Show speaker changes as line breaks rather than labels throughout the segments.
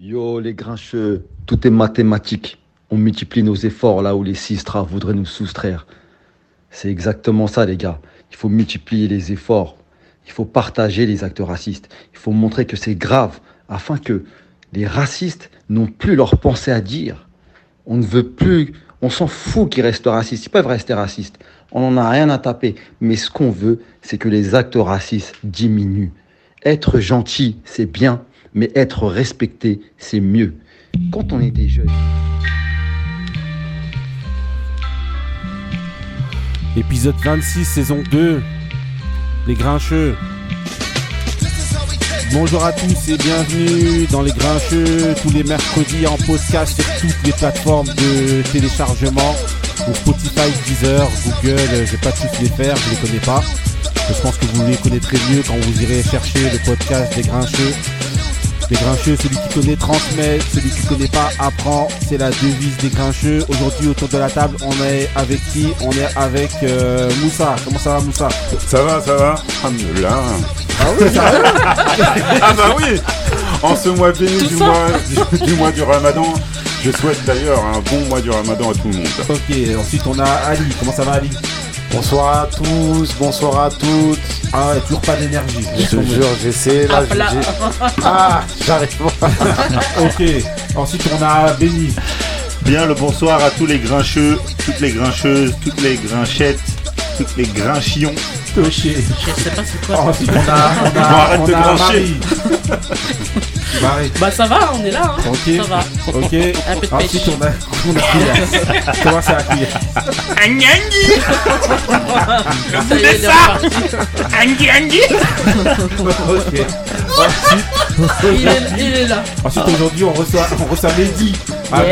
Yo les grincheux, tout est mathématique. On multiplie nos efforts là où les sistras voudraient nous soustraire. C'est exactement ça les gars. Il faut multiplier les efforts. Il faut partager les actes racistes. Il faut montrer que c'est grave afin que les racistes n'ont plus leur pensée à dire. On ne veut plus, on s'en fout qu'ils restent racistes. Ils peuvent rester racistes. On n'en a rien à taper. Mais ce qu'on veut, c'est que les actes racistes diminuent. Être gentil, c'est bien, mais être respecté, c'est mieux. Quand on est des jeunes.
Épisode 26, saison 2. Les Grincheux. Bonjour à tous et bienvenue dans Les Grincheux, tous les mercredis en podcast sur toutes les plateformes de téléchargement. Donc Spotify, Deezer, Google, je vais pas tous les faire, je les connais pas. Je pense que vous les connaîtrez mieux quand vous irez chercher le podcast des Grincheux. Les Grincheux, celui qui connaît transmet, celui qui connaît pas apprend. C'est la devise des Grincheux. Aujourd'hui, autour de la table, on est avec qui? On est avec euh, Moussa. Comment ça va, Moussa?
Ça va, ça va.
Ah oui, ça va
Ah bah oui En ce mois béni du mois du, du mois du Ramadan, je souhaite d'ailleurs un bon mois du Ramadan à tout le monde.
Ok, ensuite on a Ali. Comment ça va, Ali?
Bonsoir à tous, bonsoir à toutes.
Ah ouais, toujours pas d'énergie.
Je te jure, j'essaie là. je- j'ai- Ah, j'arrive pas.
ok, ensuite on a Benny.
Bien le bonsoir à tous les grincheux, toutes les grincheuses, toutes les grinchettes, toutes les grinchions.
Je sais pas c'est quoi.
Ensuite on a, on a,
arrête de
a.
Bah ça va, on est là. Hein.
Ok.
Ça va.
Ok.
Un peu de
Ensuite
pêche.
on a, on a. Comment ça
est, il est reparti.
Ok.
Il est, il est là.
Ensuite aujourd'hui on reçoit, on reçoit Mehdi. Ah,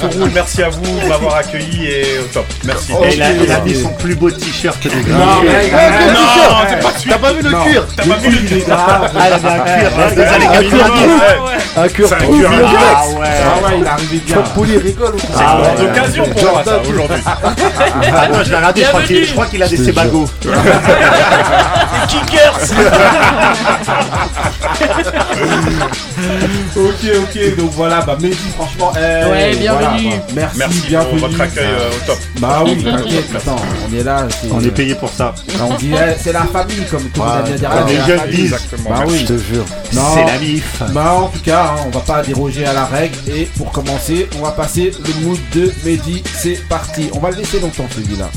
tout roule, merci à vous de m'avoir accueilli et au top. Merci.
Et il a, il a mis son plus beau t-shirt des
Non,
c'est pas
T'as pas vu le cuir
T'as pas vu le
grave.
Ah, un cuir des années
un
80.
cuir Un cuir
C'est cuir.
Ah ouais.
Ah ouais, il est arrivé bien.
Poli rigole ou
C'est
quoi
une grande occasion pour moi ça aujourd'hui.
Ah non, je l'ai regardé, je crois qu'il je crois qu'il a des sébagots.
Ok, ok, donc voilà, bah Mehdi, franchement, eh,
Ouais, bienvenue.
voilà, merci,
Merci pour votre accueil euh, au top.
Bah oui, t'inquiète, attends, on est là,
On est payé pour ça.
on dit, eh, c'est la famille, comme tout le monde
Ouais,
vient de dire.
comme
c'est
les
la
jeunes
famille.
disent.
Exactement.
Bah
Je
oui,
te jure.
non,
C'est la mif.
bah en tout cas, hein, on va pas déroger à la règle, et pour commencer, on va passer le mood de Mehdi, c'est parti. On va le laisser longtemps celui-là.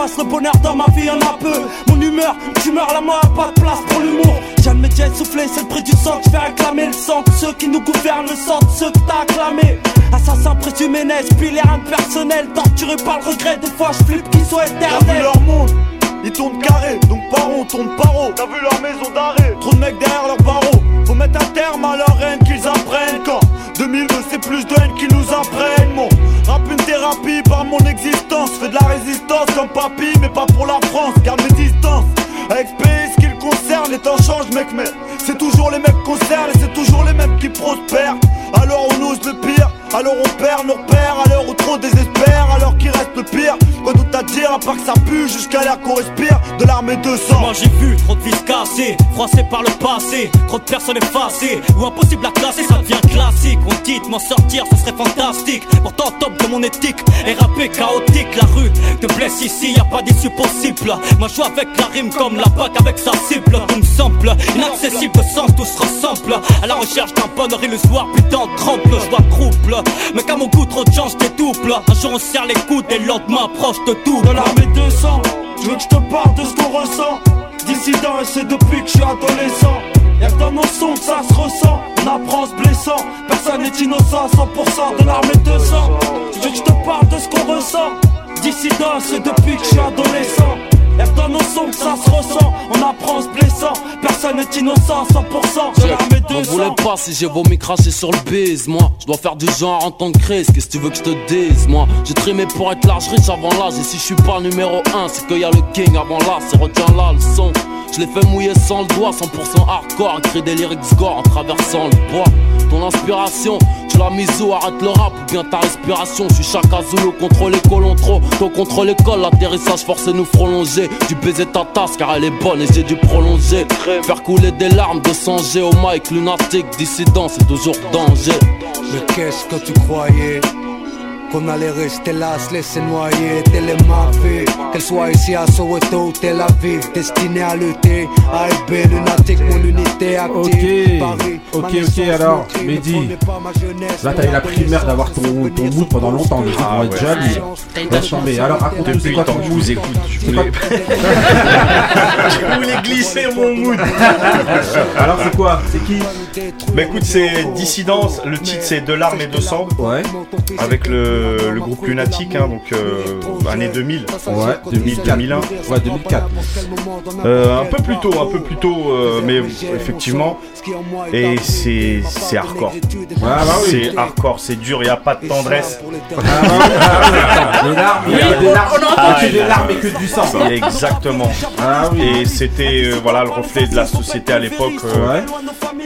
Le bonheur dans ma vie en a peu. Mon humeur, tu meurs la mort, pas de place pour l'humour. J'ai le métier essoufflé, c'est le prix du sang. Je fais acclamer le sang de ceux qui nous gouvernent, le sang de ceux que t'as acclamé. Assassin présumé, rien de personnel. Torturé par le regret, des fois je flippe qu'ils soient éternels. leur monde, ils tournent carré, donc par rond, tourne par. T'as vu leur maison d'arrêt, trop de mecs derrière leurs barreaux. Faut mettre un terme à leur haine qu'ils apprennent quand 2002 c'est plus de haine qu'ils nous apprennent. Mon rap une thérapie par mon existence. Fais de la résistance comme papy, mais pas pour la France. Garde mes distances. Avec ce pays, ce qui le concerne, les temps changent, mec, mais c'est toujours les mecs concernés, c'est toujours les mêmes qui prospèrent. Alors on ose le pire, alors on perd nos repères, à l'heure où trop désespère, alors qu'il reste le pire. Quoi d'autre à dire, à part que ça pue, jusqu'à l'air qu'on respire, de l'armée de sang. Moi j'ai vu trop de vis cassées, froissées par le passé, trop de personnes effacées, ou impossible à classer, ça devient classique. On dit m'en sortir, ce serait fantastique. Pourtant, top de mon éthique, et rappé chaotique, la rue te blesse ici, y a pas d'issue possible. Moi je joue avec la rime comme la PAC avec sa cible. Tout me semble inaccessible de sens, tout se ressemble. À la recherche d'un bonheur illusoire, putain, trempe, je vois trouble. Mais qu'à mon goût, trop de chance, dédouble. Un jour on serre les coudes et le lendemain proche de tout. De l'armée 200, je veux que je te parle de ce qu'on ressent? Dissident, c'est depuis que je suis adolescent. Y'a que dans nos sons que ça se ressent. On apprend blessant. Personne n'est innocent à 100% de l'armée 200. Je veux que je te parle de ce qu'on ressent? Dissident, c'est depuis que je suis adolescent. Nos sons que ça se ressent. On apprend en se blessant. Personne n'est innocent à 100%. Je la mets
M'en
200.
voulais pas si j'ai vomi cracher sur le bise, moi. Je dois faire du genre en tant que crise, qu'est-ce que tu veux que je te dise, moi? J'ai trimé pour être large riche avant l'âge, et si je suis pas numéro 1, c'est qu'il y a le king avant là, c'est retiens là le son. Je l'ai fait mouiller sans le doigt, 100% hardcore, écrit des lyrics gore en traversant le bois. Ton inspiration, tu l'as mise où? Arrête le rap ou bien ta respiration. Je suis Chaka Zulu contre les colons trop. Toi contre l'école, l'atterrissage forcé nous prolonger. Du baiser ta tasse car elle est bonne et j'ai dû prolonger. Faire couler des larmes de songer au mic, lunatique, dissident, c'est toujours danger.
Mais qu'est-ce que tu croyais? Qu'on allait rester là, se laisser noyer, t'es les mafies Qu'elle soit ici à Soweto ou Tel Aviv Destinée à lutter, AFB, lunatique, mon unité active Paris,
ok, ok, alors, Mehdi. Là, t'as eu la primaire d'avoir ton, mood pendant longtemps,
Ah
vont être
ouais.
jeunes.
T'as
mais-
été
Laisse tomber. Alors, raconte-nous, c'est quoi
le
ton mood
vous écoute, je voulais,
quoi-
je voulais glisser mon mood.
Alors, c'est quoi C'est qui
Bah écoute, c'est Dissidence, le titre c'est De larmes et de sang,
Ouais,
avec le, le groupe Lunatique, hein, donc euh, année 2000.
ouais,
2000, 2001.
Ouais, 2004.
Euh, un peu plus tôt, un peu plus tôt, euh, mais effectivement, et c'est c'est hardcore.
Ah, bah oui.
C'est hardcore, c'est dur, il n'y a pas de tendresse.
Ah, oui. Attends, Les larmes, il y a
Oui,
des larmes,
on entend
pas que
que-
des larmes et que du sang.
Exactement.
Ah oui.
Et c'était euh, voilà le reflet de la société à l'époque. euh,
Ouais.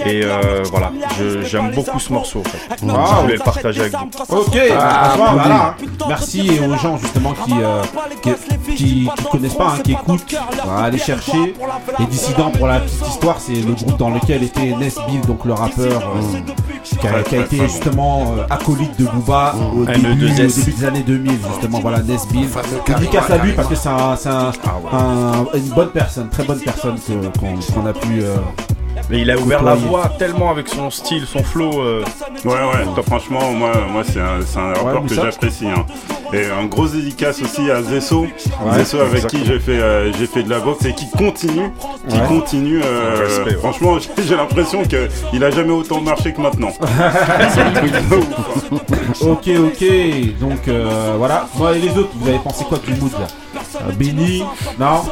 Et euh, voilà, Je- j'aime beaucoup ce morceau. En fait. Donc,
Wow.
Je voulais le partager avec vous.
Ok,
Ah,
franchement, voilà. hein. Merci et aux gens justement qui, euh, qui, qui, qui connaissent pas, hein, qui écoutent. Allez chercher. Les dissidents pour la petite histoire, c'est le groupe dans lequel était Nesbill, donc le rappeur, euh, qui, a, qui a été justement euh, acolyte de Booba au, début, au
E2S.
début des années 2000, justement. Voilà, Nesbill. Dédicace à lui parce que c'est un- c'est un- un- une bonne personne, très bonne personne qu'on qu'on a pu.
Mais il a ouvert la voie tellement avec son style, son flow. euh,
Ouais, ouais, toi, franchement, moi, moi c'est un, c'est un rappeur que j'apprécie. hein. Et un gros dédicace aussi à Zesso,
Ouais,
Zesso avec qui j'ai fait, euh, j'ai fait de la boxe et qui continue, qui
Ouais.
continue. euh,
Respect, ouais.
Franchement, j'ai l'impression qu'il a jamais autant marché que maintenant. C'est un truc de ouf.
Ok, ok, donc euh, voilà. Moi et les autres, vous avez pensé quoi du mood là? Euh, Benny Non?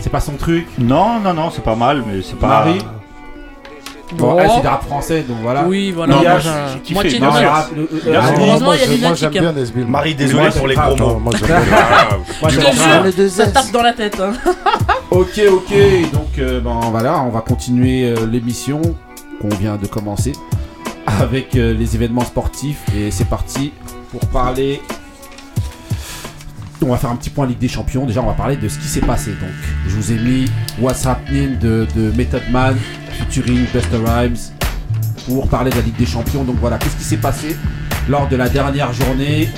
C'est pas son truc?
Non, non, non, c'est pas mal, mais c'est pas.
Marie? Bon,
Bon.
elle c'est du rap français, donc voilà.
Oui, voilà.
Non,
moi,
moi,
j'ai moitié
Non,
rap.
rap, le- euh, euh,
sûr.
moi,
Heureusement, il y a
moi, j'aime bien
hein.
Nesbill.
Marie,
Moi,
désolé pour les gros mots.
moi, j'aime bien.
Moi,
Je
j'aime
te jure, ça tape dans la tête. hein.
Ok, ok, donc euh, ben voilà, on va continuer euh, l'émission qu'on vient de commencer avec euh, les événements sportifs et c'est parti pour parler. On va faire un petit point Ligue des Champions. Déjà, on va parler de ce qui s'est passé. Donc, je vous ai mis What's Happening de, Method Man featuring Buster Rhymes pour parler de la Ligue des Champions. Donc voilà, qu'est-ce qui s'est passé lors de la dernière journée?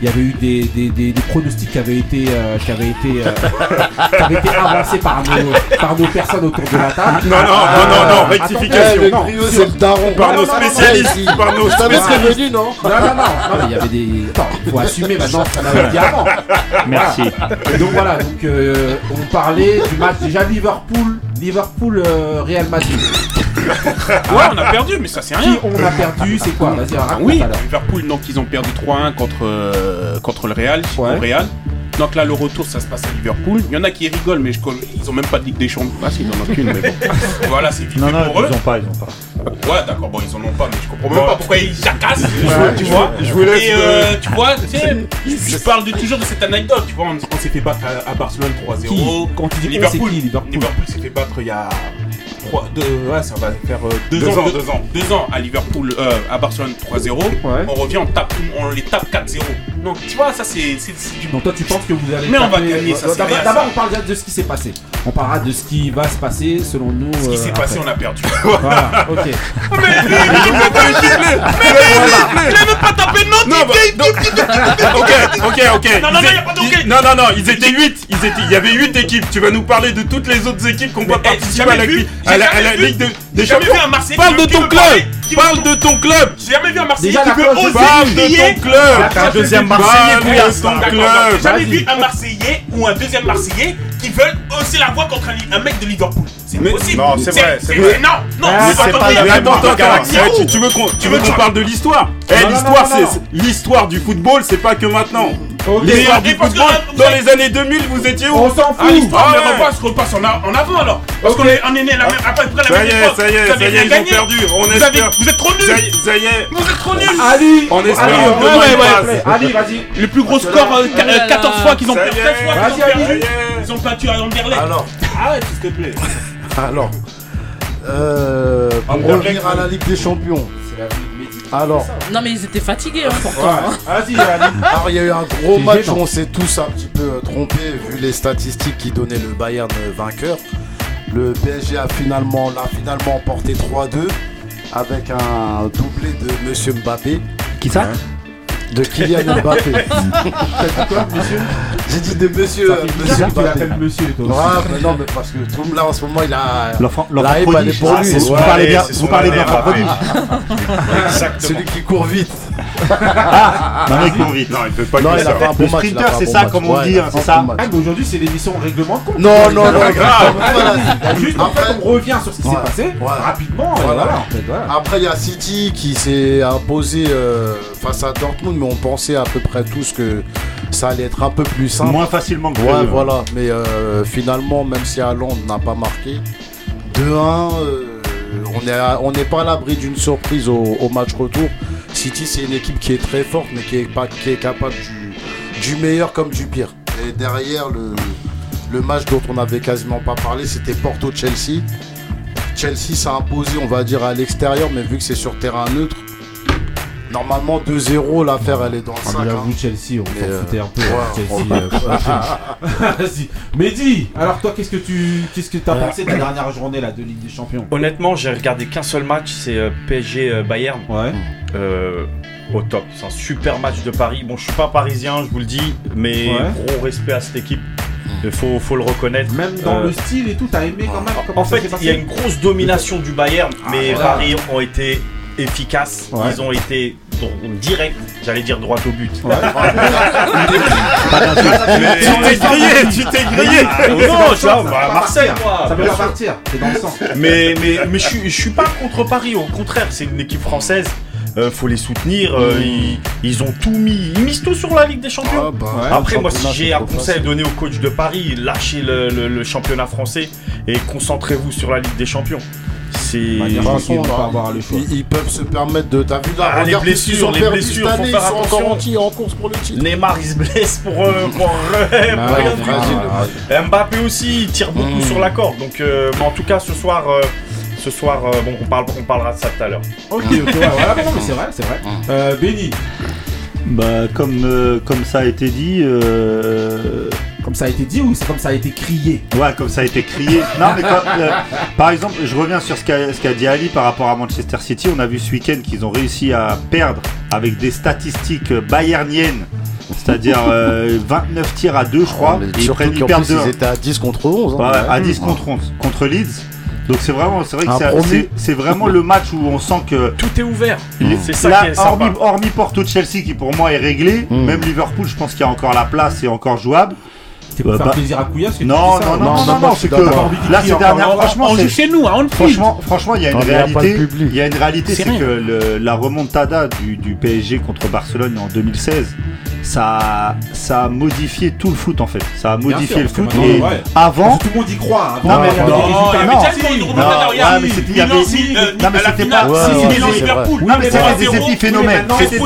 Il y avait eu des, des, des- des pronostics qui avaient été, euh, qui avaient été, euh, qui avaient été avancés par nos, par nos personnes autour de la table.
Non, non, non, non, non, rectification.
non,
c'est le daron.
Par nos spécialistes, par nos spécialistes.
prévenu, non
Non, non, non, il y avait des. Attends, faut assumer maintenant ce qu'on avait dit avant.
Merci.
Et donc voilà, donc euh, on parlait du match déjà Liverpool, Liverpool euh, Real Madrid.
Ouais, on a perdu, mais ça c'est
Qui
rien.
on a perdu, c'est quoi Vas-y, raconte
Oui,
alors.
Liverpool, donc ils ont perdu 3-1 contre, euh, contre le Real,
Ouais.
au Real. Donc là, le retour, ça se passe à Liverpool. Il y en a qui rigolent, mais je, ils ont même pas de Ligue des Champions. Ah, si, ils en ont qu'une, mais bon. voilà, c'est vite
Non, non,
pour eux.
ils ont pas, ils ont pas.
Ouais, d'accord, bon, ils en ont pas, mais je comprends même pas pourquoi ils jacassent. tu vois
je vous laisse,
Et
euh,
tu vois, tu sais, je parle de, toujours de cette anecdote. Tu vois, on, on s'est fait battre à, à Barcelone 3-0.
Qui? Quand tu dis
Liverpool,
qui Liverpool
Liverpool s'est fait battre il y a trois, deux, ouais, ça va faire euh, deux,
Deux
ans,
ans,
deux,
deux ans.
deux ans à Liverpool, euh, à Barcelone 3-0.
Ouais.
On revient, on tape, on les tape 4-0. Donc tu vois, ça c'est du
Donc toi tu penses que vous allez
Mais on va
taper-
gagner, ça,
D'abord on parle déjà de ce qui s'est passé. On parlera de ce qui va se passer selon nous.
Ce qui
euh,
s'est passé, on a perdu.
Voilà, ok.
Je même pas tapé non,
Non, bah, non. ok, ok, ok.
Non, non,
Ils
non, pas
Non, non, non, ils étaient 8. Ils étaient... Il y avait 8 équipes. Tu vas nous parler de toutes les autres équipes qui n'ont pas
Mais, eh,
participé
j'ai
à la. Ligue de-
J'ai jamais vu un Marseillais
Parle de ton club. Parle de ton club.
J'ai jamais vu un Marseillais qui
de
oser
Parle
crier.
de ton club.
Un deuxième
Parle
Marseillais,
de ton club.
J'ai jamais vu un Marseillais ou un deuxième Marseillais qui veulent hausser la voix contre un, un mec de Liverpool. C'est possible.
Non, c'est vrai, c'est vrai.
Non, non,
Ah,
c'est pas
pas
vrai.
la même
attends, attends. Eh, tu, tu veux qu'on tu veux qu'on parle de l'histoire Eh, l'histoire, c'est l'histoire du football, c'est pas que maintenant. L'histoire du football,
vous
dans les années 2000, vous étiez où?
On s'en fout.
Ah, l'histoire,
Ah,
mais repasse.
en, avant alors. Parce qu'on est, on né la même, à peu près la même époque.
ça y est, ça y est, ils ont perdu. On
vous,
espère.
avez- vous êtes trop nuls.
y- ça y est.
Vous êtes trop nuls.
Ali
On espère.
Ali,
vas-y.
Le plus gros score, euh, qu- euh, 14 fois qu'ils ont perdu.
est.
13 fois qu'ils ont
Vas-y, Ali.
Ont battu à Anderlecht.
Alors,
Arrête, s'il te plaît.
alors. Euh, pour
Anderlecht,
revenir à la Ligue des Champions. Alors,
Non, mais ils étaient fatigués, hein, pourtant. hein.
Alors, il y a eu un gros match
gênant.
où on s'est tous un petit peu euh, trompés vu les statistiques qui donnaient le Bayern euh, vainqueur. Le PSG a finalement, l'a finalement emporté 3-2 avec un doublé de Monsieur Mbappé.
Qui ça?
De Kylian Mbappé. J'ai dit de Monsieur,
Ça
euh,
fait
monsieur
tu l'appelles monsieur, toi.
Ouais, mais non, mais parce que tout le monde là en ce moment il a.
L'enfant
pour lui.
Vous parlez bien, vous parlez bien prodige.
Celui qui court vite.
Non, mais court vite.
Non, il peut pas
Non, il a fait un bon
Le
match.
sprinter, c'est
bon
ça,
match.
comme on
Ouais,
dit, hein, c'est ça.
Ah, mais aujourd'hui, c'est l'émission règlement de compte.
Non, non, non, grave.
Juste, en fait, on revient sur ce qui s'est passé rapidement.
Après, il y a City qui s'est imposé euh, face à Dortmund, mais on pensait à peu près tous que ça allait être un peu plus simple.
Moins facilement que
Ouais,
prévu.
voilà. Mais euh, finalement, même si Haaland n'a pas marqué, 2-1, euh, on n'est on pas à l'abri d'une surprise au, au match retour. City, c'est une équipe qui est très forte, mais qui est, capable du, du meilleur comme du pire. Et derrière, le, le match dont on n'avait quasiment pas parlé, c'était Porto-Chelsea. Chelsea s'est imposé, on va dire, à l'extérieur, mais vu que c'est sur terrain neutre, normalement 2-0, l'affaire, elle est dans le
Ah,
sac.
mais
hein.
j'avoue, Chelsea, on
Mais,
s'en
euh,
foutait un peu.
ouais,
hein, Chelsea, euh. Mehdi, alors toi, qu'est-ce que tu qu'est-ce que as pensé de la dernière journée là, de Ligue des Champions?
Honnêtement, j'ai regardé qu'un seul match, c'est euh, PSG euh, Bayern.
Ouais.
Euh, au top. C'est un super match de Paris. Bon, je suis pas parisien, je vous le dis, mais
Ouais.
gros respect à cette équipe. Il faut, faut le reconnaître.
Même dans
Euh,
le style et tout, t'as aimé quand même comment
En fait, il y a une grosse domination du Bayern, mais
voilà.
Paris ont été efficaces.
Ouais.
Ils ont été directs, j'allais dire droit au but.
Tu t'es grillé, tu t'es grillé.
Ah, non, je bah, à Marseille, moi.
Ça peut
bien
pas partir, c'est dans le sang.
Mais, mais, mais je, suis, je suis pas contre Paris, au contraire, c'est une équipe française. Euh, faut les soutenir, euh, ils, ils ont tout mis, ils misent tout sur la Ligue des Champions.
Ah, bah,
Ouais.
Après, moi, si j'ai un conseil à donner au coach de Paris, lâchez le, le- le championnat français et concentrez-vous sur la Ligue des Champions. C'est.
toute
Ils
ils, ils peuvent se permettre de. T'as vu là,
Ah, les blessures, les blessures,
cette
faut
année,
faire
ils sont
attention.
encore en, en course pour le titre.
Neymar, il se blesse pour. euh, pour
Ah,
rien
ouais,
du
ouais,
tout.
ouais.
Mbappé aussi, il tire beaucoup
Mm.
sur la corde. Donc, euh, mais en tout cas, ce soir, euh, ce soir, euh, bon, on, parle, on parlera de ça tout à l'heure.
Ok, ok, ouais, voilà, c'est vrai, c'est vrai. Euh, Benny,
Bah, comme, euh, comme ça a été dit, euh,
comme ça a été dit ou c'est comme ça a été crié?
Ouais, comme ça a été crié. non, mais euh, par exemple, je reviens sur ce qu'a dit Ali par rapport à Manchester City. On a vu ce week-end qu'ils ont réussi à perdre avec des statistiques bayerniennes. C'est-à-dire euh, 29 tirs à 2, je crois. et ils, prennent,
qu'en
perdent
plus,
2
ils étaient à 10 contre 11. hein.
Ouais, à 10 contre 11 contre Leeds. Donc c'est vraiment, c'est vrai que c'est- vraiment le match où on sent que
Tout est ouvert. C'est ça
là,
qui est sympa.
hormis, hormis Porto Chelsea qui pour moi est réglé,
Mm.
même Liverpool, je pense qu'il y a encore la place et encore jouable.
C'est pour
Euh,
faire
bah-
plaisir à tu
Non, non, non,
Non,
non, c'est que là ces dernières,
On-
franchement,
on
c'est-
joue chez nous,
franchement, franchement, il y a une réalité. Il y a une réalité,
C'est
c'est que le- la remontada du, du PSG contre Barcelone en 2016, ça, ça a modifié tout le foot en fait. Ça a modifié
sûr,
le foot et
ouais.
avant.
Tout le monde y croit. Avant,
Non, mais non, mais c'était- il y avait-
euh,
non, mais c'était pas-
c'est.
Liverpool.
Non, mais c'était
3-0.
des épiphénomènes. C'était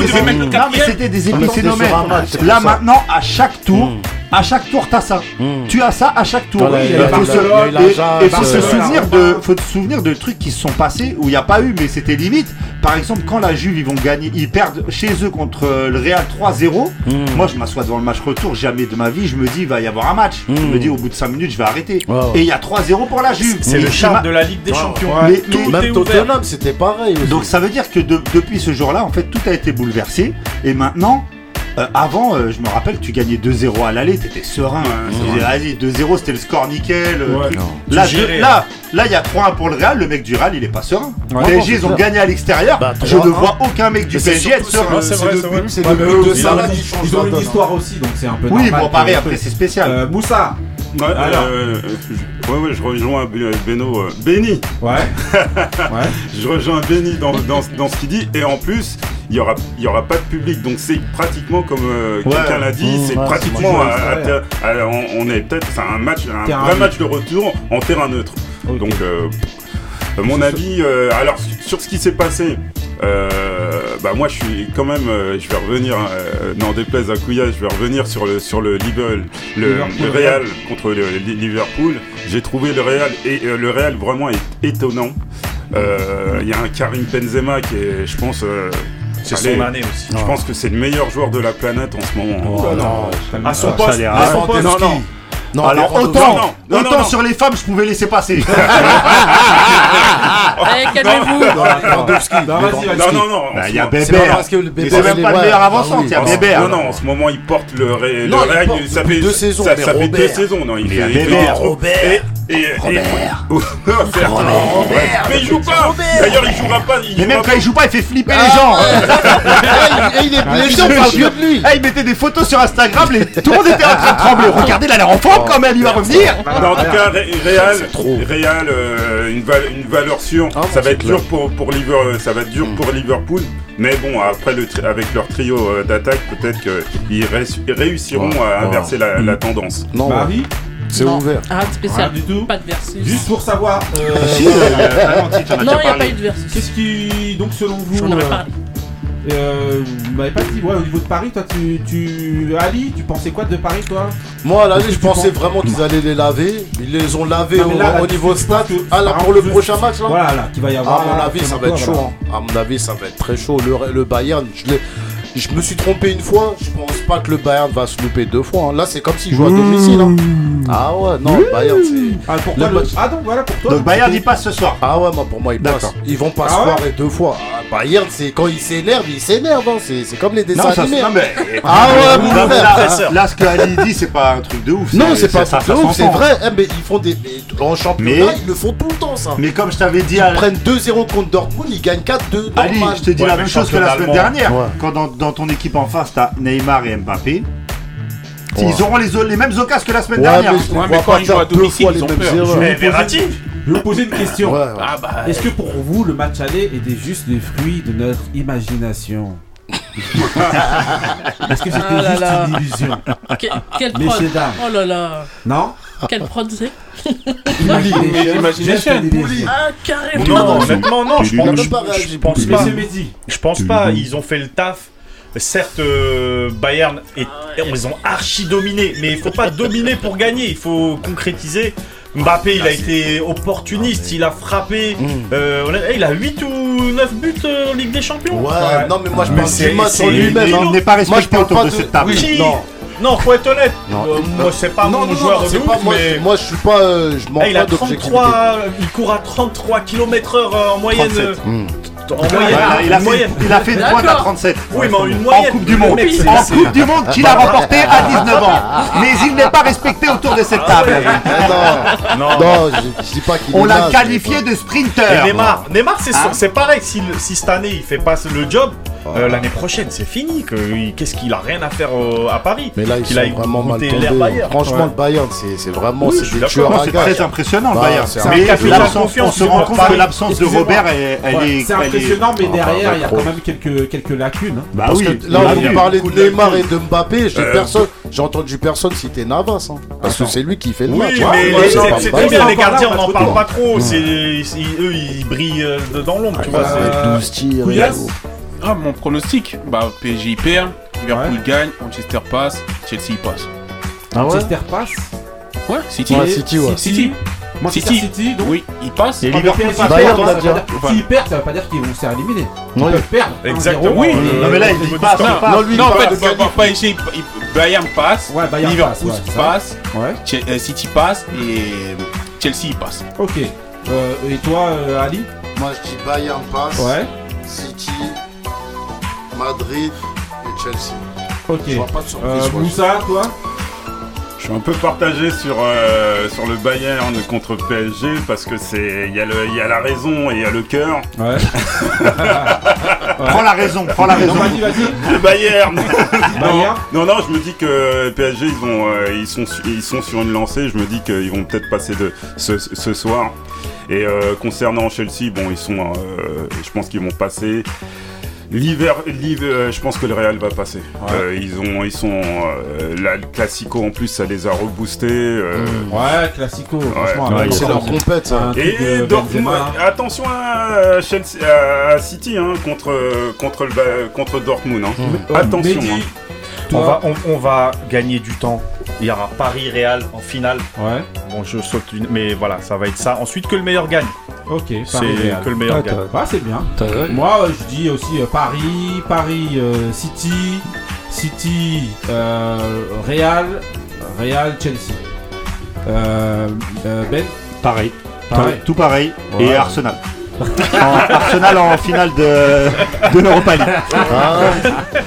des épiphénomènes. C'était
Ah, c'était c'est
Là maintenant, à chaque tour,
Mm.
À chaque tour, t'as ça.
Mm.
Tu as ça à chaque tour.
Il
faut se- souvenir de, faut se souvenir de trucs qui se sont passés où il n'y a pas eu, mais c'était limite. Par exemple, quand la Juve ils vont gagner, ils perdent chez eux contre euh, le Real 3-0.
Mm.
Moi, je m'assois devant le match retour. Jamais de ma vie, je me dis il va y avoir un match. Je me dis au bout de 5 minutes, je vais arrêter. Et il y a 3-0 pour la Juve.
C'est le charme de la Ligue des Champions.
Mais-
Tout
mais-
Même. Tottenham, c'était pareil aussi.
donc ça veut dire que de- depuis ce jour-là, en fait, tout a été bouleversé. Et maintenant, euh, avant, euh, je me rappelle que tu gagnais 2-0 à l'aller, t'étais serein. hein. Vas-y, 2-0, c'était le score nickel. euh,
Ouais.
Là, il y a 3-1 pour le Real. Le mec du Real, il est pas serein.
Ouais,
PSG, ils ont gagné à l'extérieur.
Bah,
je ne
3-1.
vois aucun mec du PSG être serein.
c'est
c'est vrai, vrai.
Ils ont une- histoire aussi, donc c'est un peu
Oui, bon, pareil, après, c'est spécial.
Euh, Moussa
Ouais,
Alors.
euh, je- ouais, ouais, je rejoins euh, Beno. euh, Benny
Ouais. ouais.
Je rejoins Benny dans, dans, dans ce qu'il dit. Et en plus, il y aura, il y aura pas de public. Donc c'est pratiquement comme euh,
Ouais.
quelqu'un l'a dit,
Mmh,
c'est
ouais,
pratiquement à- à à- on, est peut-être, c'est un match, un
Terrain
vrai match de retour en terrain neutre. Donc mon avis, alors sur ce qui s'est passé. Euh, bah moi je suis quand même euh, je vais revenir euh, n'en déplaise à Kouya je vais revenir sur le sur le Liverpool le,
Liverpool,
le Real contre le, Li- Liverpool j'ai trouvé le Real et euh, le Real vraiment est étonnant Euh, il y a un Karim Benzema qui est je pense euh,
C'est son année aussi.
je pense que c'est le meilleur joueur de la planète en ce moment
Oh, non.
À son poste, à son poste.
non non
Non,
Alors autant,
non, non, non,
autant
non.
sur les femmes, je pouvais laisser passer.
Allez, calmez-vous.
Lewandowski. Non,
non non
Bah, Il
ce
y a Bébert.
pas parce que le
Mais
bébé
c'est même pas le meilleur
Ah
avançant,
oui.
il y a Bébert.
Non, non, en ce moment, il porte le,
porte
ça fait
deux saisons,
Ça, fait deux
Robert.
saisons. Non, il
Mais
fait,
Bébert.
trop- Et, et, et- Robert. Mais il joue pas. D'ailleurs, il jouera pas. Il
Mais même quand il joue pas, il fait flipper
Ah,
les gens.
Et il est que de lui.
Ah, il mettait des photos sur Instagram, les... tout le monde était en train de trembler. Regardez, a l'air en forme quand même, il va revenir.
Non, en tout cas, Ré- Real. Real, euh, une, val- une valeur sûre.
Ah,
ça va être dur pour pour Liverpool. Ça va être dur pour Liverpool. Mais bon, après le avec leur trio euh, d'attaque, peut-être qu'ils ré- réussiront
Ouais,
à
ouais.
inverser la, la tendance.
Non, ouais.
Marie,
c'est
Non.
ouvert.
Rien de spécial.
rien du tout.
Pas de versus.
Juste pour savoir, euh,
Si, euh, a
Non, il n'y a pas
parlé.
eu de versus.
qu'est-ce qui, donc selon vous,
J'en aurais
euh, vous m'avez pas dit, ouais, au niveau de Paris, toi, tu, tu, Ali, tu pensais quoi de Paris, toi?
Moi, là, je pensais
penses
vraiment qu'ils allaient les laver. Ils les ont lavés
Non,
au,
là,
niveau stade.
que-
Ah, là, pour le prochain match, là
Voilà, là, qui va y
Ah,
avoir.
à mon avis, ça va être chaud. hein. À mon avis, ça va être très chaud. Le, le Bayern, je, l'ai- je me suis trompé une fois. Je pense pas que le Bayern va se louper deux fois. hein. Là, c'est comme s'il joue à domicile. hein. Ah ouais, non, le Bayern, c'est.
Ah, pour
Le
toi, le-
match-
ah, donc voilà, pour toi.
Donc Bayern, il passe ce soir.
Ah ouais, moi, pour moi, ils
D'accord.
passent. Ils vont pas
Ah
se
ouais
foirer deux fois. Ah, Bayern, c'est quand ils s'énervent, ils s'énervent. hein. C'est c'est comme les dessins
Non, ça,
animés.
non,
hein.
mais...
Ah ouais, mon
Non, mais
frère.
là, là, ce que Ali dit, c'est pas un truc de ouf.
Non, c'est pas
ça,
ça ouf, c'est
s'entend.
vrai. Eh, mais ils font des. mais en championnat,
Mais-
ils le font tout le temps, ça.
Mais comme je t'avais dit,
Ils prennent 2-0 contre Dortmund, ils gagnent 4-2.
Ali, je te dis
Ouais,
la même chose que la
championnat
semaine dernière.
Ouais.
Quand dans, dans ton équipe en face, t'as Neymar et Mbappé.
Ouais.
Ils auront les, les mêmes occasions que la semaine
Ouais,
dernière.
mais je ne
Ouais, mais
crois
quand
pas
ils jouent à
faire deux
domicile,
fois
ils
les
ont
mêmes
peur.
erreurs.
Mais Verratti
Je vais vous poser une question.
Ouais, ouais.
Ah bah.
Est-ce que pour vous, le match aller était juste le fruit de notre imagination Est-ce que c'était
Ah
juste
là.
une illusion
Que- Quelle prod. Oh là là.
Non
Quelle prod c'est
Imagination.
Ah, carrément.
Non, honnêtement, non, je pense,
pas
je, pense pas. Je pense pas. Ils ont fait le taf. Certes, euh, Bayern, est, ils ont archi dominé, mais il faut pas dominer pour gagner. Il faut concrétiser. Mbappé, il a été opportuniste, il a frappé. euh, on a- il a 8 ou 9 buts euh, en Ligue des Champions.
Ouais, non, mais moi je
Mais
du match
c'est-
lui-même.
Il
hein.
n'est pas
Moi je
respecté autour
pas
de
de
cette table.
Oui, non.
Non, faut être honnête.
Non.
Euh, moi, c'est pas
non,
mon
non,
joueur
non,
de ouf,
pas moi,
mais
moi je suis pas, euh, je m'en
Ah, il a
pas d'objectivité.
33, il court à 33 km/h en moyenne.
37.
En moyenne,
Il a, il a
une
fait,
moyenne.
il a fait une pointe à 37.
Oui, mais en une
En
moyenne.
Coupe du Monde.
Mec,
En Coupe du Monde qu'il a remporté à 19 ans. Mais il n'est pas respecté autour de cette table.
Ah, non,
Non.
non, je, je dis pas qu'il
On l'a qualifié de sprinter.
Et Neymar, Neymar c'est
Hein
c'est pareil, si, si cette année il fait pas le job, euh, l'année prochaine c'est fini. que- il- Qu'est-ce qu'il a rien à faire euh, à Paris
Mais là, ils
Qu'il
sont
aille
vraiment mal tombés.
Bayern.
Franchement,
Ouais.
le Bayern, c'est vraiment
Oui,
c'est
très impressionnant le
Bah,
Bayern.
c'est
un
Mais l'absence-
confiance,
on se rend compte que l'absence de. Robert, elle, elle
Ouais,
est.
C'est impressionnant, mais
Ah,
derrière, il y a quand même quelques, quelques lacunes. hein.
Bah
Parce
oui.
que là,
il a
parlez
beaucoup
de Neymar et de Mbappé, j'ai
Euh,
personne, j'ai entendu personne citer Navas, hein, parce que
Attends.
c'est lui qui fait le
Oui,
match.
mais
hein.
les-
Moi, je
c'est très bien, les gardiens on n'en parle
match
pas trop. Eux ils brillent euh, dans l'ombre, tu vois. C'est-
Euh,
12 tirs.
Ah, mon pronostic Bah, PSG il perd, Liverpool
Ouais.
gagne, Manchester passe, Chelsea il passe.
Ah ouais
Manchester passe.
Ouais, City.
Ouais, City, ouais.
City.
Manchester
City.
City, donc.
Oui, il passe.
Et
Ah, mais
Liverpool
PSG
passe.
perd,
Bayern, on
ça
l'a
veut
dit.
pas dire- S'ils perdent, ça veut pas dire qu'ils vont se faire éliminer. Ils peuvent perdre. 1-0.
Exactement.
Oui.
Euh,
Non, mais là, il dit passe, passe.
Non, lui, il
non, en
parle
fait,
de
pas,
gagner.
pas, pas essayer- il- Bayern passe,
Ouais, Bayern
Liverpool
passe, ouais, ça.
passe,
Ouais.
Che- euh, City passe et Chelsea il passe.
Ok. Euh, et toi, euh, Ali
Moi, je dis Bayern passe,
Ouais.
City, Madrid et Chelsea.
Ok.
Je vois pas de surprise.
Euh. Moussa, toi
Je suis un peu partagé sur, euh, sur le Bayern contre PSG parce que c'est il y, a le- il y a la raison et il y a le cœur.
Ouais.
Prends la raison, prends la raison.
Non, vas-y, vas-y.
Le Bayern
Bayern
Non, non, je me dis que PSG, ils, ont, euh, ils, sont, ils sont sur une lancée. Je me dis qu'ils vont peut-être passer de ce, ce soir. Et euh, concernant Chelsea, bon, ils sont, euh, je pense qu'ils vont passer. L'hiver, l'hiver, euh, je pense que le Real va passer. Euh, ils ont, ils sont, euh, là, le Classico en plus, ça les a reboostés. euh,
Ouais, classico, franchement.
Ouais,
c'est leur compète, ça.
Et
de
Dortmund,
Benzema.
attention à, Chelsea, à City hein, contre, contre, le, contre Dortmund. hein.
Euh,
Attention.
Mehdi,
hein.
On va, on, on va gagner du temps. Il y aura Paris-Real en finale.
Ouais,
Bon, je saute une, mais voilà, ça va être ça. Ensuite, que le meilleur gagne.
Ok.
C'est que le meilleur gagne.
Ouais, c'est bien. Moi, je dis aussi euh, Paris, Paris, euh, City, City, euh, Real, Real, Chelsea. Euh, euh, ben,
Pareil.
Pareil.
Tout pareil.
Ouais.
Et Arsenal. En- Arsenal en finale de, de l'Europa League.
Ah,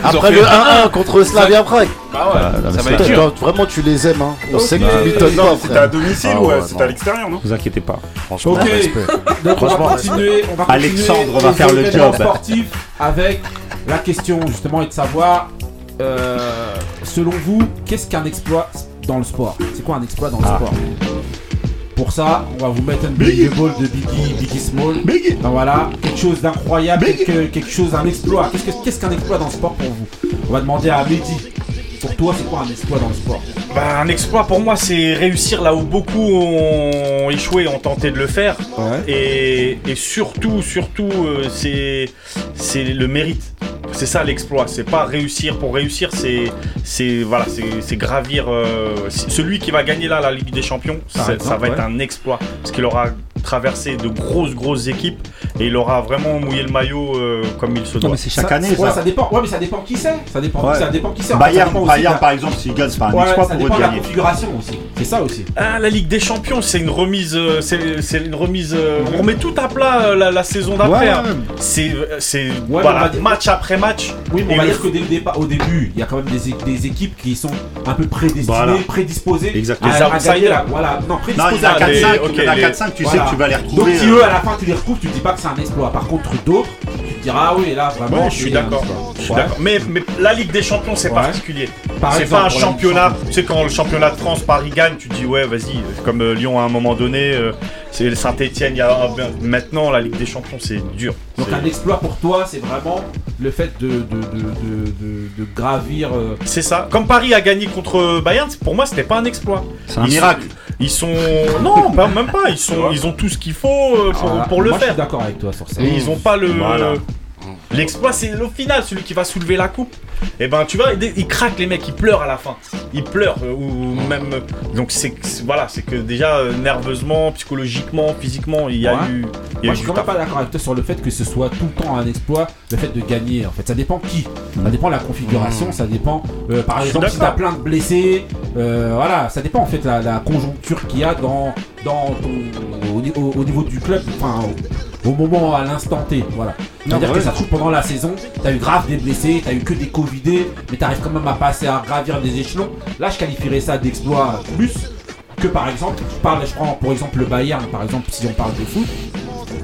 Après le
un
1-1 contre Slavia Prague.
Bah ouais,
non, mais
ça va
c'est
être
Toi,
dur.
toi, Vraiment, tu les aimes. Hein. On sait que
Bah,
tu m'étonnes pas,
C'était à
frère.
domicile
Ah
ou
ouais,
euh, c'était
non.
à l'extérieur, non
Vous inquiétez pas.
Franchement,
Ok.
respect.
Donc on
Franchement,
va continuer, on va continuer
Alexandre va faire le
événements
job.
sportifs avec la question justement est de savoir, euh, selon vous, qu'est-ce qu'un exploit dans le sport? C'est quoi un exploit dans le
Ah.
sport? Pour ça, on va vous mettre un big ball de Biggie, Biggie Small. Donc voilà, quelque chose d'incroyable, quelque, quelque chose, un exploit. Qu'est-ce que- qu'est-ce qu'un exploit dans le sport pour vous? On va demander à Mehdi. Pour toi, c'est quoi un exploit dans le sport?
Bah, un exploit pour moi, c'est réussir là où beaucoup ont échoué, ont tenté de le faire.
Ouais.
Et, et surtout, surtout, euh, c'est c'est le mérite. C'est ça l'exploit. C'est pas réussir pour réussir. C'est c'est voilà, c'est gravir. euh, celui qui va gagner là la Ligue des Champions, ça,
exemple,
ça va être un exploit parce qu'il aura traversé de grosses grosses équipes et il aura vraiment mouillé le maillot euh, comme il se
Non,
doit.
mais c'est chaque
Ça-
année,
ouais,
ça.
ça dépend. Ouais, mais ça dépend qui c'est. Ça dépend.
Ouais.
Ça dépend qui c'est. Ça
Bayern, Bayern, par exemple, s'il gagne, c'est pas un
Ouais,
exploit
ça
pour eux
dépend
de gagner.
configuration aussi. C'est ça aussi.
Ah, la Ligue des Champions, c'est une remise. euh, C'est une remise. euh, on remet tout à plat la, la saison d'après.
Ouais,
hein. C'est c'est
mais on
voilà,
va dire-
match après match.
Oui, mais on va
le-
dire que dès le départ, au début, il y a quand même des, équipes qui sont un peu prédestinées,
Voilà.
prédisposées
Exactement.
à,
Les
à
outsiders.
la- Voilà, non,
Non, il
prédisposées
y en a
à
Ah, les-
4-5,
ok,
il y en a
les-
4-5, tu sais que tu vas les
Donc
retrouver.
si
euh,
eux, à la fin, tu les retrouves, tu te dis pas que c'est un exploit. Par contre, d'autres, tu te diras, ah oui, là, vraiment.
Ouais, je suis d'accord.
Ouais.
Mais, mais la Ligue des Champions, c'est
Ouais.
particulier.
Par
C'est pas un championnat. Tu sais, quand le championnat de France, Paris gagne, tu te dis, ouais, vas-y, comme euh, Lyon à un moment donné, euh, c'est le Saint-Etienne, il y a un- Maintenant, la Ligue des Champions, c'est dur.
Donc un exploit pour toi, c'est vraiment le fait de, de, de, de, de- de gravir. euh,
C'est ça. Comme Paris a gagné contre Bayern, pour moi, c'était pas un exploit.
C'est un
Ils
miracle.
sont- Ils sont. Non, pas- même pas. Ils, sont... ils ont tout ce qu'il faut euh, pour,
voilà.
pour le
Moi, Je
faire.
suis d'accord avec toi sur ça.
Et ils ont pas le.
Voilà.
L'exploit, c'est au final, celui qui va soulever la coupe. Et ben, tu vois, ils, craquent les mecs, ils pleurent à la fin. Ils pleurent, euh, ou même. Donc, c'est voilà, c'est que déjà, euh, nerveusement, psychologiquement, physiquement, il y a
Ouais.
eu. Il y a
Moi,
eu
je suis pas d'accord avec toi sur le fait que ce soit tout le temps un exploit, le fait de gagner. En fait, ça dépend qui. Ça dépend de la configuration, ça dépend. euh, par exemple, si t'as plein de blessés, euh, voilà, ça dépend en fait la, la conjoncture qu'il y a dans, dans ton, au, ni- au- au niveau du club, enfin au, moment à l'instant T. Voilà. C'est-à-dire
ouais.
que ça se trouve pendant la saison, t'as eu grave des blessés, t'as eu que des covidés, mais t'arrives quand même à passer à gravir des échelons. Là, je qualifierais ça d'exploit plus que par exemple, je parle, je prends pour exemple le Bayern, par exemple, si on parle de foot,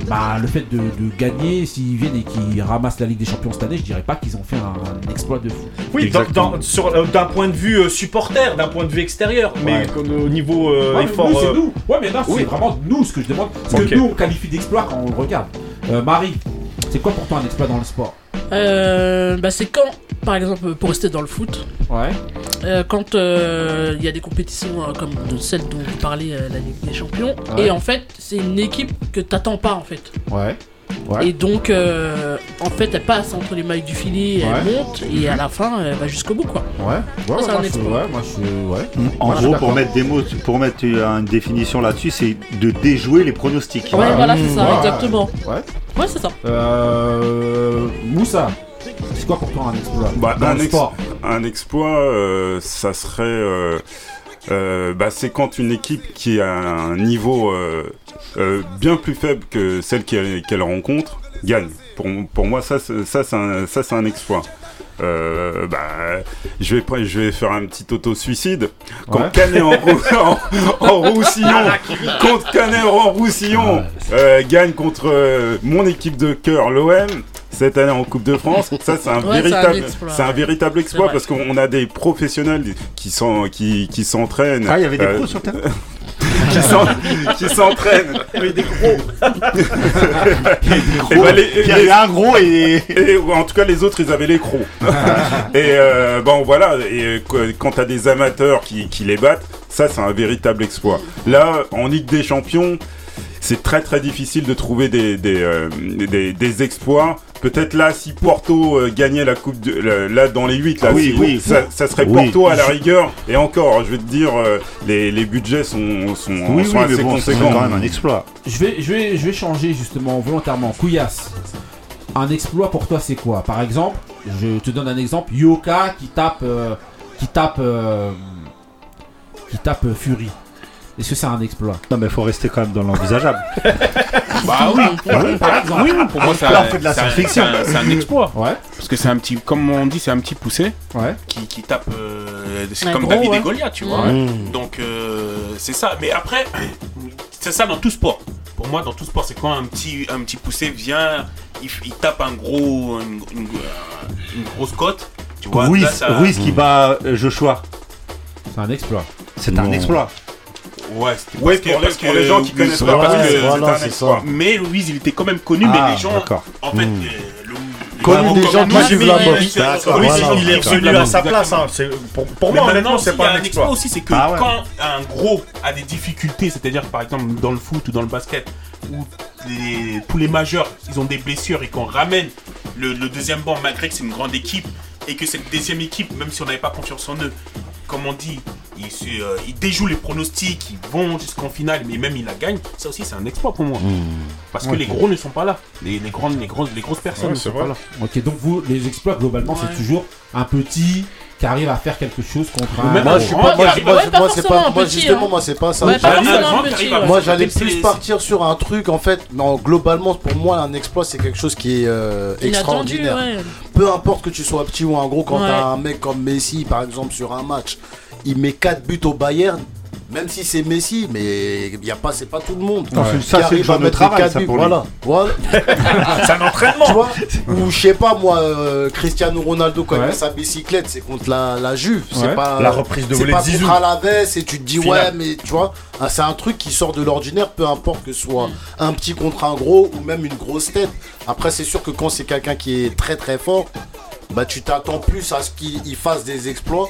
bah le fait de, de gagner, s'ils viennent et qu'ils ramassent la Ligue des Champions cette année, je dirais pas qu'ils ont fait un, un exploit de fou.
Oui, euh, d'un point de vue euh, supporter, d'un point de vue extérieur, mais
Ouais.
comme au niveau euh,
Ouais, mais
effort.
nous, c'est
euh,
nous. Ouais, mais non, c'est
oui.
vraiment nous ce que je demande. Parce
Ok.
que nous, on qualifie d'exploit quand on le regarde. Euh, Marie, c'est quoi pour toi un exploit dans le sport?
Euh, bah c'est quand, par exemple, pour rester dans le foot,
Ouais.
euh, quand euh, il y a des compétitions comme celle dont vous parlez, la Ligue des Champions,
Ouais.
et en fait, c'est une équipe que t'attends pas en fait.
Ouais. Ouais.
Et donc, euh, en fait, elle passe entre les mailles du filet, elle
Ouais.
monte, et à la fin, elle va jusqu'au bout quoi.
Ouais. Ouais,
un
moi, je,
exploit.
ouais, moi je. Ouais.
En
Voilà,
gros, pour mettre des mots, pour mettre une définition là-dessus, c'est de déjouer les pronostics.
Ouais, voilà, c'est ça,
Ouais.
exactement.
Ouais.
Ouais, c'est ça.
Euh. Moussa, c'est quoi pour toi un exploit?
Bah, un,
le
ex-
sport
un exploit, euh, ça serait. Euh, bah, c'est quand une équipe qui a un niveau euh, euh, bien plus faible que celle qu'elle rencontre gagne. Pour, moi, ça, ça, c'est un, ça, c'est un exploit. Euh, bah, je vais, je vais faire un petit auto-suicide. Quand
Ouais.
Canet en, rou- en- en Roussillon, contre Canet en Roussillon, euh, gagne contre euh, mon équipe de cœur, l'OM, cette année en Coupe de France, ça c'est un
Ouais, c'est un
véritable, c'est un véritable exploit parce qu'on a des professionnels qui sont, qui, qui s'entraînent.
Ah, il y avait des
Euh,
pros sur le terrain?
qui s'en- qui s'entraînent.
Mais des gros.
Et bah, les-
Il y avait un gros et.
Et, en tout cas, les autres, ils avaient les crocs. et euh, bon, voilà. Et euh, qu- quand t'as des amateurs qui, qui les battent, ça, c'est un véritable exploit. Là, en Ligue des Champions, c'est très très difficile de trouver des, des, euh, des, des exploits. Peut-être là, si Porto euh, gagnait la Coupe, de, le- là dans les 8, là,
Ah oui,
si-
oui.
ça, ça serait
Oui.
Porto à la rigueur. Et encore, je vais te dire, euh, les, les budgets sont, sont,
Oui,
sont
oui,
assez
mais bon, c'est
conséquents.
quand même un exploit.
Je vais, je, vais, je vais changer justement volontairement. Couillasse, un exploit pour toi c'est quoi? Par exemple, je te donne un exemple Yoka qui tape, euh, qui tape, euh, qui tape euh, Fury. Est-ce que c'est un exploit?
Non, mais faut rester quand même dans l'envisageable.
Bah oui,
Oui, par exemple.
oui, pour moi, c'est un-
science-fiction.
c'est un- C'est un exploit.
Ouais,
Parce que c'est un petit, comme on dit, c'est un petit poussé
ouais.
qui, qui tape. euh, c'est comme
gros,
David
ouais.
et Goliath, tu vois.
Mmh.
Donc euh, c'est ça. Mais après, c'est ça dans tout sport. Pour moi, dans tout sport, c'est quand un petit, un petit poussé vient, il, il tape un gros, une, une- euh, une grosse cote. Tu vois,
Ruiz,
là, ça-
Ruiz qui bat Joshua.
C'est un exploit.
C'est un exploit.
Ouais, c'était
Ouais,
parce que-
pour les- pour les gens qui connaissent pas,
parce que-
un exploit.
Mais Louise, il était quand même connu,
Ah,
mais les gens,
d'accord.
en fait,
Mm.
euh,
Connu des gens qui suivent la boxe.
Il est revenu à sa place. Hein. C'est- Pour, pour moi,
maintenant,
honnêtement, c'est pas
a
un
un exploit
exploit.
aussi, c'est que
Ah ouais.
quand un gros a des difficultés, c'est-à-dire par exemple dans le foot ou dans le basket, où les- tous les majeurs ils ont des blessures et qu'on ramène le, le deuxième banc malgré que c'est une grande équipe et que cette deuxième équipe, même si on n'avait pas confiance en eux, comme on dit, ils, se- euh, ils déjouent les pronostics, ils vont jusqu'en finale, mais même ils la gagnent, ça aussi c'est un exploit pour moi. Parce que les gros ne sont pas là. Les, les grandes, les, grosses, les grosses personnes
Ouais,
ne sont
vrai.
pas là.
Ok, donc vous, les exploits globalement,
Ouais.
c'est toujours un petit qui arrive à faire quelque chose contre un.
Moi, je suis pas, moi, moi, c'est pas, moi,
petit,
justement,
hein.
moi, c'est pas ça. Moi, j'allais plus partir sur un truc, en fait. Non, globalement, pour moi, un exploit, c'est quelque chose qui est euh, extraordinaire.
ouais.
Peu importe que tu sois petit ou un gros, quand
Ouais.
t'as un mec comme Messi, par exemple, sur un match, il met 4 buts au Bayern. Même si c'est Messi, mais y a pas, c'est pas tout le monde.
Non, c'est- ça, c'est le travail, ça, pour.
Voilà, voilà.
C'est un entraînement.
tu vois Ou je sais pas moi, euh, Cristiano Ronaldo quand il
Ouais.
met sa bicyclette, c'est contre la, la Juve,
Ouais.
c'est pas
La reprise de
c'est
volée
pas contre Alaves et tu te dis ouais mais tu vois, ah, c'est un truc qui sort de l'ordinaire, peu importe que ce soit un petit contre un gros ou même une grosse tête. Après c'est sûr que quand c'est quelqu'un qui est très très fort, bah tu t'attends plus à ce qu'il il fasse des exploits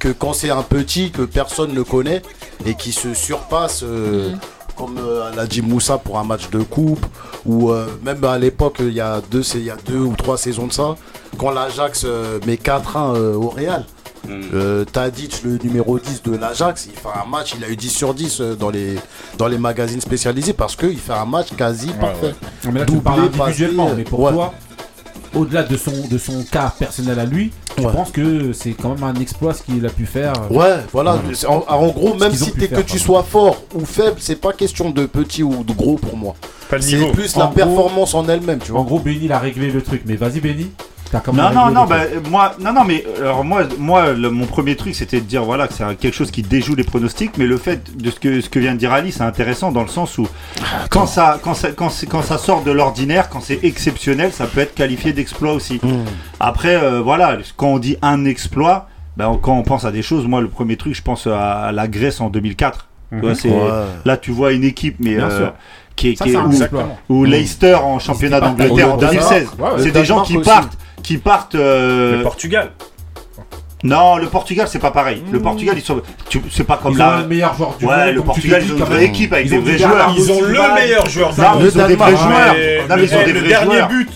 que quand c'est un petit que personne ne connaît et qui se surpasse. euh, Comme euh, l'a dit Moussa pour un match de coupe, ou euh, même à l'époque, il y, a deux, c'est- il y a deux ou trois saisons de ça, quand l'Ajax met 4-1 euh, au Real. Euh, Tadic, le numéro 10 de l'Ajax, il fait un match, il a eu 10 sur 10 euh, dans les, dans les magazines spécialisés parce qu'il fait un match quasi parfait.
Non, mais là, tu
Doublé,
parles individuellement,
passé,
mais pour
ouais.
toi, au-delà de son, de son cas personnel à lui, tu
Ouais.
penses que c'est quand même un exploit ce qu'il a pu faire
Ouais, voilà.
Ouais.
C'est- En, en gros, même si
faire,
que tu sois fort ou faible, c'est pas question de petit ou de gros pour moi. C'est plus
En
la
gros-
performance en elle-même, tu
En
vois.
gros, Benny, il a réglé le truc. Mais vas-y, Benny.
Non, non, non, bah, moi, non, non, mais alors moi, moi le- mon premier truc, c'était de dire voilà que c'est quelque chose qui déjoue les pronostics, mais le fait de ce que, ce que vient de dire Ali, c'est intéressant dans le sens où quand ça, quand ça, quand, c'est- quand ça sort de l'ordinaire, quand c'est exceptionnel, ça peut être qualifié d'exploit aussi. Après, euh, voilà, quand on dit un exploit, ben, quand on pense à des choses, moi, le premier truc, je pense à, à la Grèce en 2004. Tu vois, c'est-
Ouais.
Là, tu vois une équipe, mais
Bien
euh,
sûr.
qui est,
Ça,
qui est- ou, ou Leicester en championnat d'Angleterre en
au Danemark.
2016.
Ouais, ouais,
c'est des gens qui
aussi.
partent, qui partent. euh,
Le Portugal.
non, le Portugal, c'est pas pareil. Le Portugal, ils sont. tu- C'est pas comme
Ils ont
la.
le meilleur joueur du monde.
Ouais, le
comme tu
Portugal,
l'as
ils ont une
quand
vraie
même.
équipe avec
Ils
des
ont
vrais
du
joueurs.
Ils ont le meilleur joueur du
Non,
monde.
ils ont des vrais
Danemark,
joueurs.
Mais
Non, mais ils ont
le-
des
le
vrais
dernier
joueurs.
but,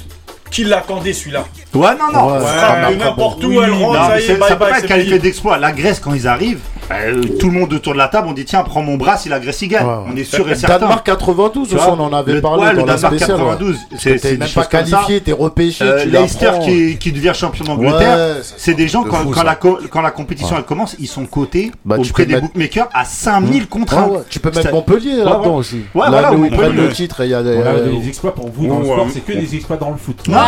qui l'a accordé celui-là
Ouais, non, non.
Ouais,
Ouais, mais
n'importe où,
oui,
elle rentre,
non,
ça
mais
y est,
c'est-
bye
ça peut
bye,
pas être
c'est
qualifié
fini.
d'exploit. La Grèce, quand ils arrivent, euh, tout le monde autour de la table, on dit tiens, prends mon bras si la Grèce y gagne.
Ouais.
On est sûr et certain.
Danemark 92
Tu
aussi,
vois,
on en avait
le-
parlé
ouais, le
dans la
Danemark
spéciale. ouais.
92,
Parce
c'est-
même pas qualifié, t'es repêché,
Euh,
tu
Leicester qui, qui devient champion d'Angleterre, c'est des gens
de
quand,
fou,
quand
ça.
la, co- quand la compétition elle commence, ils sont cotés
Bah, tu
auprès des
mettre-
bookmakers à 5000 contre 1.
Ouais, ouais. Tu peux mettre Montpellier là-dedans
ouais.
aussi.
Ouais,
Là
voilà,
où ils prennent le titre et il y a des.
Exploits pour vous dans le sport, c'est que des exploits dans le foot.
Non. Bah,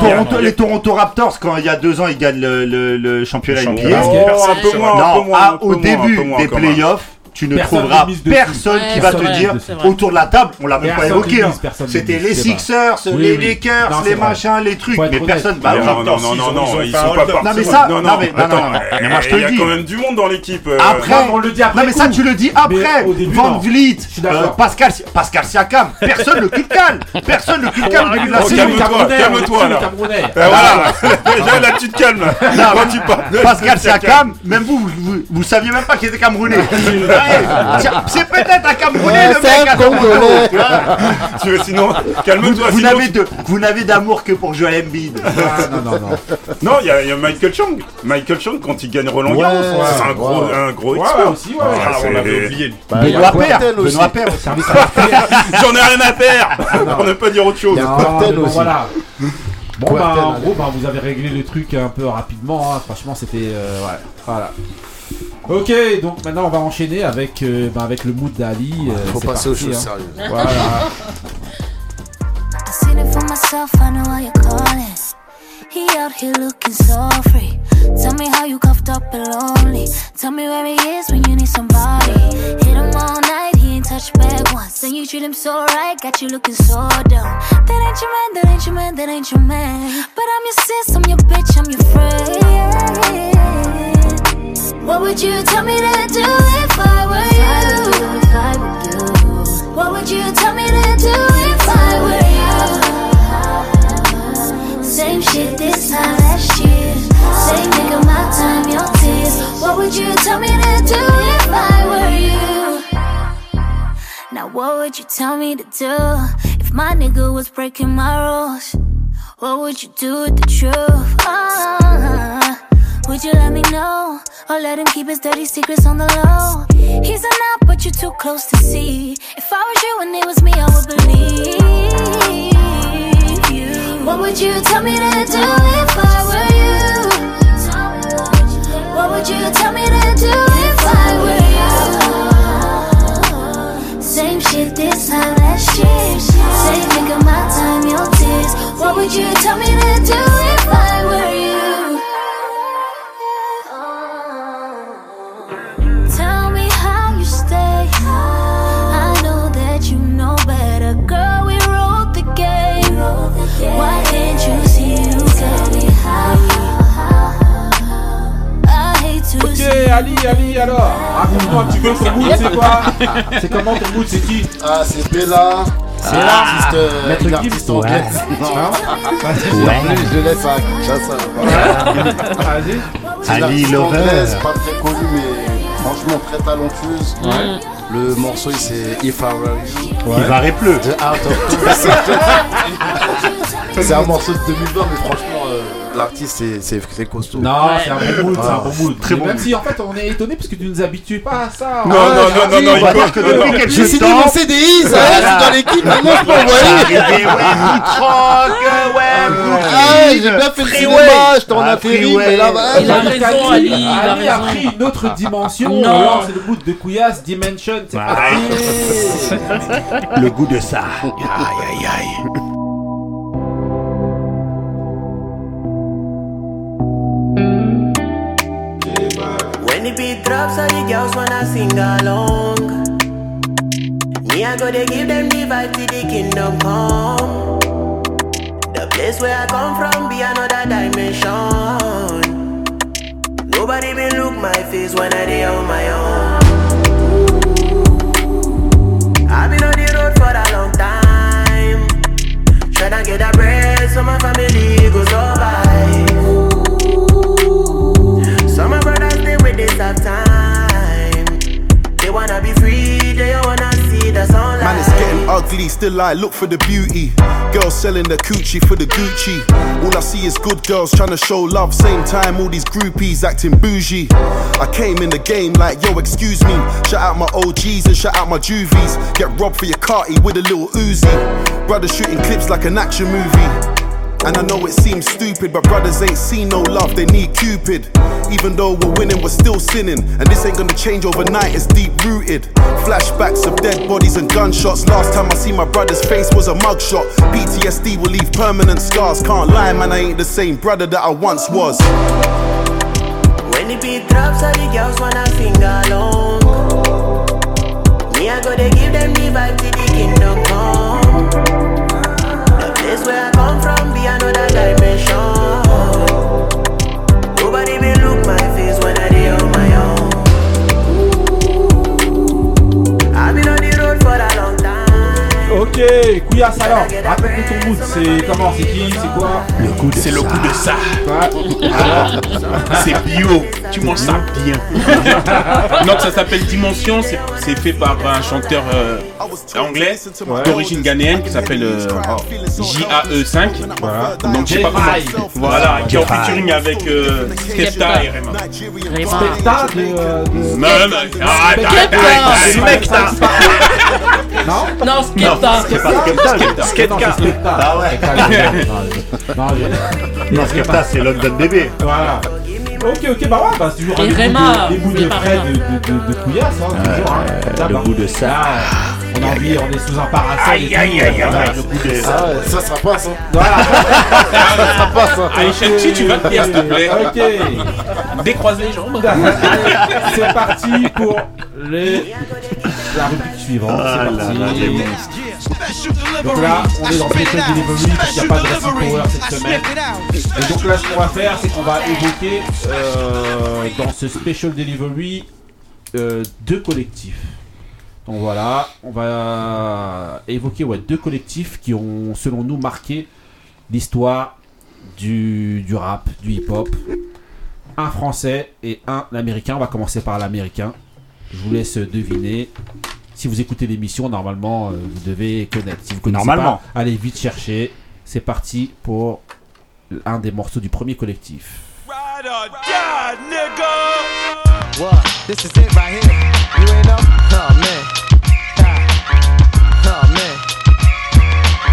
non, non,
les Toronto Raptors, quand il y a deux ans, ils gagnent le, le, le championnat
Le
NBA.
Oh, un peu moins, un peu
Non,
moins,
à-
peu
au début
moins,
des playoffs, tu ne
Personne
trouveras personne qui va te dire autour de la table, on l'a même pas évoqué. hein. C'était les. Sixers,
Oui,
les. Lakers, les machins, les trucs, mais
honnête.
personne. Bah,
Non, non, non, non, non,
ils
sont pas partis.
Non, mais ça-
non,
non, mais- non,
attends,
non, non, mais moi, je te
il y
le
a
dis.
quand même du monde dans l'équipe. euh,
Après,
Non, on le dit après
Non mais ça tu le dis après.
Mais au début,
Van. Vliet, euh, Pascal, Pascal Siakam, personne ne calme. Personne ne calme au début de la
Oh,
saison.
calme-toi, calme-toi, là.
Camerounais.
euh, voilà, déjà là tu te calmes.
Pascal Siakam, même vous, vous, vous, vous saviez même pas qu'il était Camerounais. C'est peut-être un Camerounais
Ouais,
le
c'est
mec
un
à
Congolais.
tu
veux sinon, calme-toi.
vous n'avez de- vous n'avez d'amour que pour Joel Embiid.
Ah, non, non, non.
Non, il y, a- il y a Michael Chang. Michael Chang, quand il gagne Roland Garros,
Ouais,
c'est un gros,
ouais.
un gros
Ouais,
expert.
aussi, ouais.
Ah,
Ah, on
c'est-
l'avait oublié.
Bah, il y a
Benoît Père. Benoît Père.
Service à la
J'en ai rien à faire Pour ne pas dire autre chose.
Aussi.
Voilà. Bon, bah, en gros, bah, vous avez réglé le truc un peu rapidement. hein. Franchement, c'était. euh, ouais, voilà. Ok, donc maintenant on va enchaîner avec, euh, bah, avec le mood d'Ali. euh,
Faut
c'est
passer aux choses
hein.
sérieuses.
Voilà.
I seen it for myself, I know why you're calling. He out here looking so free. Tell me how you cuffed up and lonely. Tell me where he is when you need somebody. Hit him all night, he ain't touched back once. And you treat him so right, got you looking so dumb. That ain't your man, that ain't your man, that ain't your man. But I'm your sis, I'm your bitch, I'm your friend. What would you tell me to do if I were you? If I were you. What would you tell me to do if I were you? Same shit this time last year. Same nigga, my time, your tears. What would you tell me to do if I were you? Now what would you tell me to do if my nigga was breaking my rules? What would you do with the truth? Ah, would you let me know? Or let him keep his dirty secrets on the low? He's a knob, but you're too close to see. If I was you and it was me, I would believe you. What would you tell me to do if I were you? What would you tell me to do if I were you? Same shit this time last year. Same nigga, my time, your tears. What would you tell me to do if I were you? Why can't you see you get me high? I hate to
Ok, Ali, Ali, alors Raconte-moi un petit peu ton mood, c'est quoi? C'est comment ton mood, c'est qui?
Ah, c'est Bella. C'est l'artiste. euh,
Maître
une artiste
ouais.
anglaise.
Hein
Je laisse à Kinshasa.
Vas-y.
Ali
anglaise, pas très connue, mais franchement très talentueuse. Le morceau, il, c'est If I Were You.
Il va pleu.
The Art of C'est un morceau de 2020, mais franchement, l'artiste, c'est- c'est c'est costaud.
Non, c'est un bon mood, c'est un
Ah.
bon mood.
Très bon
Même si en fait on est étonné parce que tu nous habitues pas à ça.
Non,
Ouais,
non, non, non, non,
J'ai signé mon CDI, ça je suis dans l'équipe, maintenant je peux envoyer.
ouais,
Ah,
Brooklyn.
j'ai bien fait le cinéma, je t'en
Ah,
atterri,
Freeway.
mais là, bah,
Il a raison, Ali, il a
Ali a
raison.
pris une autre dimension.
Non.
Alors c'est le mood de Couillasse Dimension. C'est parti.
Le goût de ça.
When the beat drops, all the girls wanna sing along. Me, I go to give them the vibe to the kingdom come. The place where I come from be another dimension. Nobody been look my face when I dey on my own. I've been on the road for a long time. Tryna get a bread so my family go survive. This tough time. They wanna be free, they wanna see the sunlight.
Man, it's getting ugly, still I look for the beauty. Girls selling the coochie for the Gucci. All I see is good girls trying to show love. Same time, all these groupies acting bougie. I came in the game like, yo, excuse me. Shout out my OGs and shout out my juvies. Get robbed for your carty with a little Uzi. Brothers shooting clips like an action movie. And I know it seems stupid, but brothers ain't seen no love, they need Cupid. Even though we're winning, we're still sinning. And this ain't gonna change overnight, it's deep rooted. Flashbacks of dead bodies and gunshots. Last time I see my brother's face was a mugshot. PTSD will leave permanent scars. Can't lie, man, I ain't the same brother that I once was.
When the beat drops, all the girls wanna finger long.
Me, I
gotta give them the vibe to the kingdom come. The place where I come from be another dimension.
Ok, alors, raconte-nous ton mood, c'est comment, c'est qui, c'est quoi
Le coup C'est le coup de ça. Alors, c'est bio. Tu manges ça bien. Donc ça s'appelle Dimension. C'est fait par un chanteur euh, anglais d'origine ghanéenne qui s'appelle euh, JAE5. Donc je sais pas comment. Voilà, qui est en featuring avec euh, Skepta et Rema.
Specta de. euh, de-
Non, non, non, arrête, arrête, arrête, arrête.
Non
Non, Skepta.
Skepta.
Skepta. Skepta.
Ah ouais.
Non,
Skepta, c'est London Bébé.
Voilà. Ok, ok, bah ouais, bah c'est toujours
Et
un des bouts de- des bouts
n'oubliez
de
pas
frais de, de, de, de Couillasse, hein, toujours. Hein. Là,
le
bah,
goût de ça.
on a envie, on est sous un parasol.
Aïe, aïe, aïe, aïe.
ça.
Ça, ça passe. Hein.
Voilà.
ça passe. Hein.
Allez, Shanti, tu vas te taire, s'il te plaît.
Ok.
Décroise les jambes.
C'est parti pour les... la rubrique suivante.
Ah
C'est parti.
là.
Donc là, on est dans Special Delivery parce qu'il n'y a pas de Racing Power cette semaine. Et donc là, ce qu'on va faire, c'est qu'on va évoquer euh, dans ce Special Delivery euh, deux collectifs. Donc voilà, on va évoquer ouais, deux collectifs qui ont, selon nous, marqué l'histoire du, du rap, du hip-hop. Un français et un américain. On va commencer par l'américain. Je vous laisse deviner. Si vous écoutez l'émission, normalement, euh, vous devez connaître. Si vous connaissez
Normalement.
pas, allez vite chercher. C'est parti pour un des morceaux du premier collectif.
What? This is it right here. You ain't know? Oh man. Ah. Oh man.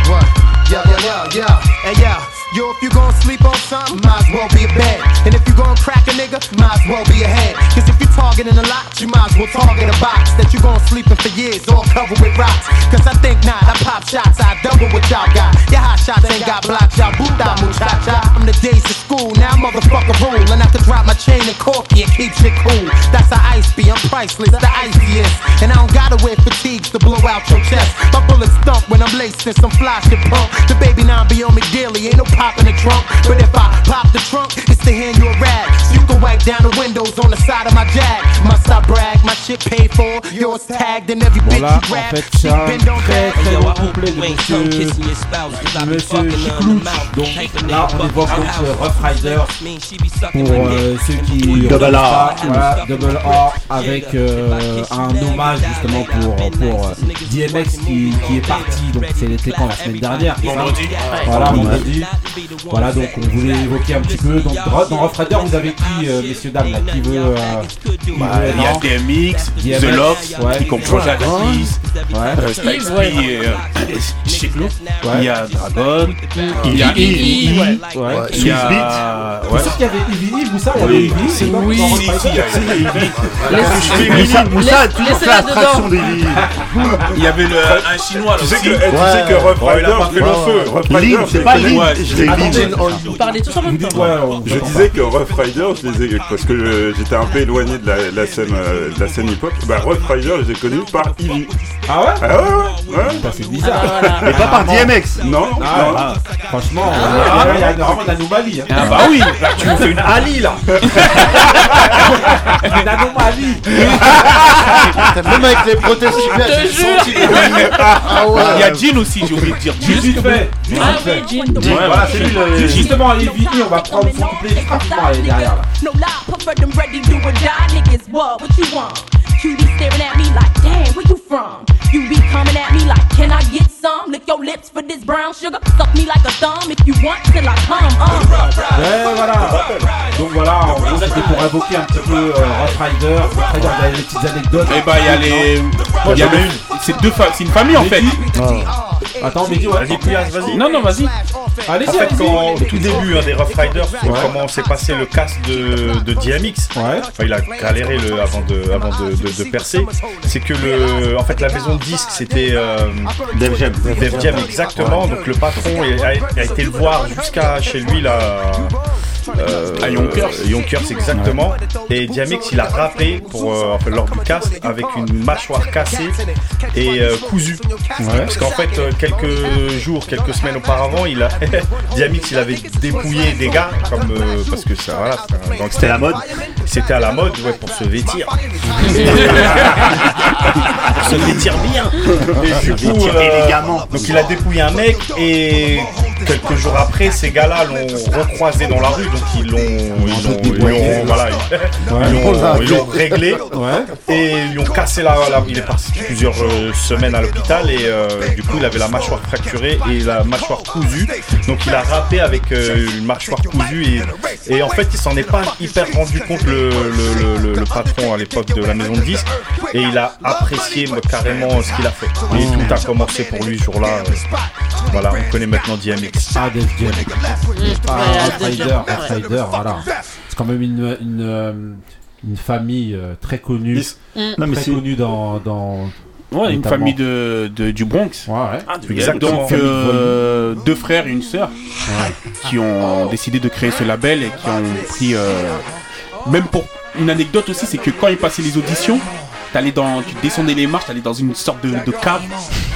What? Yo, yo, yo, yo. Hey yo. Yo, if you gon' sleep on something, might as well be a bed. And if you gon' crack a nigga, might as well be a head. Cause if you targeting a lot, you might as well target a box that you gon' sleep in for years, all covered with rocks. Cause I think not, I pop shots, I double what y'all got. Your hot shots ain't got blocks, y'all boot out muchacha. From the days of school, now motherfucker rule. And I can drop my chain and corky and keep shit cool. That's how ice be, I'm priceless, the iciest. And I don't gotta wear fatigues to out your chest. My bullets thump when I'm laced in some fly shit pump. The baby now be on me daily, ain't no pop in the trunk. But if I pop the trunk, it's to hand you a rag. So you can wipe down the windows on the side of my jag. Must I brag, shit paid for, yours tagged, and every bitch you
en
grab.
fait, c'est un très très long couplet de monsieur, monsieur Chiclouch. Donc là, on évoque donc euh, Rough Rider pour euh, ceux qui
Double
pas, voilà, Double R avec euh, un hommage justement pour, pour euh, DMX qui, qui est parti. Donc c'était quand la semaine dernière c'est ça
Vendredi.
Voilà, vendredi. Voilà, donc on voulait évoquer un petit peu. Donc dans Rough Rider, vous avez qui, euh, messieurs, dames, là, qui veut. euh, qui
Bah,
veut,
Il y a DMX, The
ouais.
qui comprend Jadis, euh, Styles. P euh. Il y a Dragon, il y a.
Ouais.
il y a.
Savez qu'il y avait ça Il y avait c'est
Oui.
Moussa, Moussa a toujours fait abstraction.
Il y avait un chinois
Tu sais
aussi.
que, Rough Rider fait le feu. Je
c'est pas.
Vous parlez tous en même temps.
Disais que Rough Rider, je les ai, parce que j'étais un peu éloigné de la, scène, euh, scène hip-hop. Bah, Rough Rider, je les ai connus par Ivy.
Ah ouais?
Ah ouais, ouais, ouais.
Putain, C'est bizarre.
Ah.
Mais pas par DMX.
Non,
Ah,
non.
ah, franchement, euh, il y a vraiment une anomalie. hein.
Ah bah oui, là tu fais une Ali là.
Une anomalie.
Même avec les prothèses j'ai senti Ah ouais.
Il y a Jean aussi, j'ai oublié de dire.
Juste vite fait. Juste
Ah
vite fait.
oui, Jean.
Ouais, voilà, c'est lui le. Justement, on va prendre son couplet derrière là.
Them ready do or die niggas. What? What you want? Cutie staring at me like, damn, where you from? You be coming at me like, can I get some? Lick your lips for this brown sugar. Suck me like a thumb if you want till I come. Uh.
Ouais, voilà. Donc voilà, en gros, c'était pour évoquer un petit peu euh, Rough Rider. Rough Rider, il y a les petites anecdotes.
Eh bah il y a les. Il y en a une. C'est deux fa- c'est une famille en fait.
Attends, mais dis, ouais.
Vas-y, vas-y.
Non, non, vas-y.
Allez-y,
En fait, quand, au tout début hein, des Rough Riders,
Ouais.
comment s'est passé le cast de, de DMX,
Ouais.
Enfin, il a galéré le, avant, de, avant de, de- de percer, c'est que le, en fait, la maison de disques c'était euh,
Def Jam.
Def Jam exactement. Donc le patron a, a été le voir jusqu'à chez lui là. Euh,
À Yonkers.
euh, Yonkers exactement. Et DMX il a rappé pour euh, enfin, lors du cast avec une mâchoire cassée et euh, cousue. Parce qu'en fait euh, quelques jours, quelques semaines auparavant, il a DMX il avait dépouillé des gars comme euh, parce que ça voilà, gangster.
C'était la mode.
C'était à la mode ouais, pour se vêtir. se l'étire bien. Et du coup,
L'étire
euh,
élégamment.
donc il a dépouillé un mec et quelques jours après, ces gars-là l'ont recroisé dans la rue, donc ils l'ont, ils l'ont, ils l'ont- voilà, ils, ils l'ont- ils l'ont réglé. Et ils lui ont cassé la, la- il est parti plusieurs euh, semaines à l'hôpital et euh, du coup il avait la mâchoire fracturée et la mâchoire cousue, donc il a rappé avec euh, une mâchoire cousue et, et en fait il s'en est pas hyper rendu compte le, le, le- le- le patron à l'époque de la maison de disques. Et il a apprécié carrément ce qu'il a fait. Et tout a commencé pour lui ce jour-là. voilà, on connaît maintenant DMX.
Ah, Def Jam. Ah,
ouais,
Rough
Def
Rider,
Jam,
Rough
ouais.
Rider, voilà. C'est quand même une, une, euh, une famille euh, très connue.
Mm.
Non, mais
très
c'est-
connue dans, dans.
Ouais, une
notamment-
famille de, de- du Bronx.
Ouais, ouais.
Ah, Exactement.
Donc, euh, deux frères et une sœur qui ont décidé de créer ce label et qui ont pris. euh, Même pour une anecdote aussi, c'est que quand ils passaient les auditions, t'allais dans, tu descendais les marches, t'allais dans une sorte de, de cave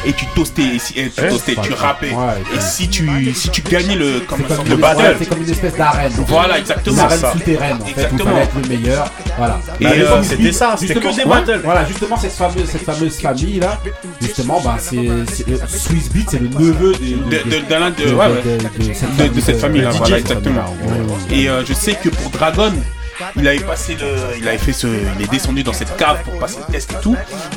et tu toastais, et si- et tu,
Ouais.
toastais, tu rappais. et si tu, si tu gagnais le, comme,
une-
battle,
c'est comme une espèce d'arène.
Voilà, exactement,
Une arène
ça.
souterraine, en fait, où il
Exactement.
fallait être le meilleur. Voilà.
Et,
à
euh,
l'époque,
c'était ça, c'était
justement,
que des
ouais,
battles.
Voilà, justement, cette fameuse, cette fameuse famille-là, justement, bah, c'est, c'est- euh, Swiss Beat, c'est le neveu de,
de, de, de, ouais, ouais. de, de cette famille là,
de
voilà, exactement. Et euh, je sais que pour Dragon, il avait passé le, il avait fait ce, il est descendu dans cette cave pour passer le test et tout,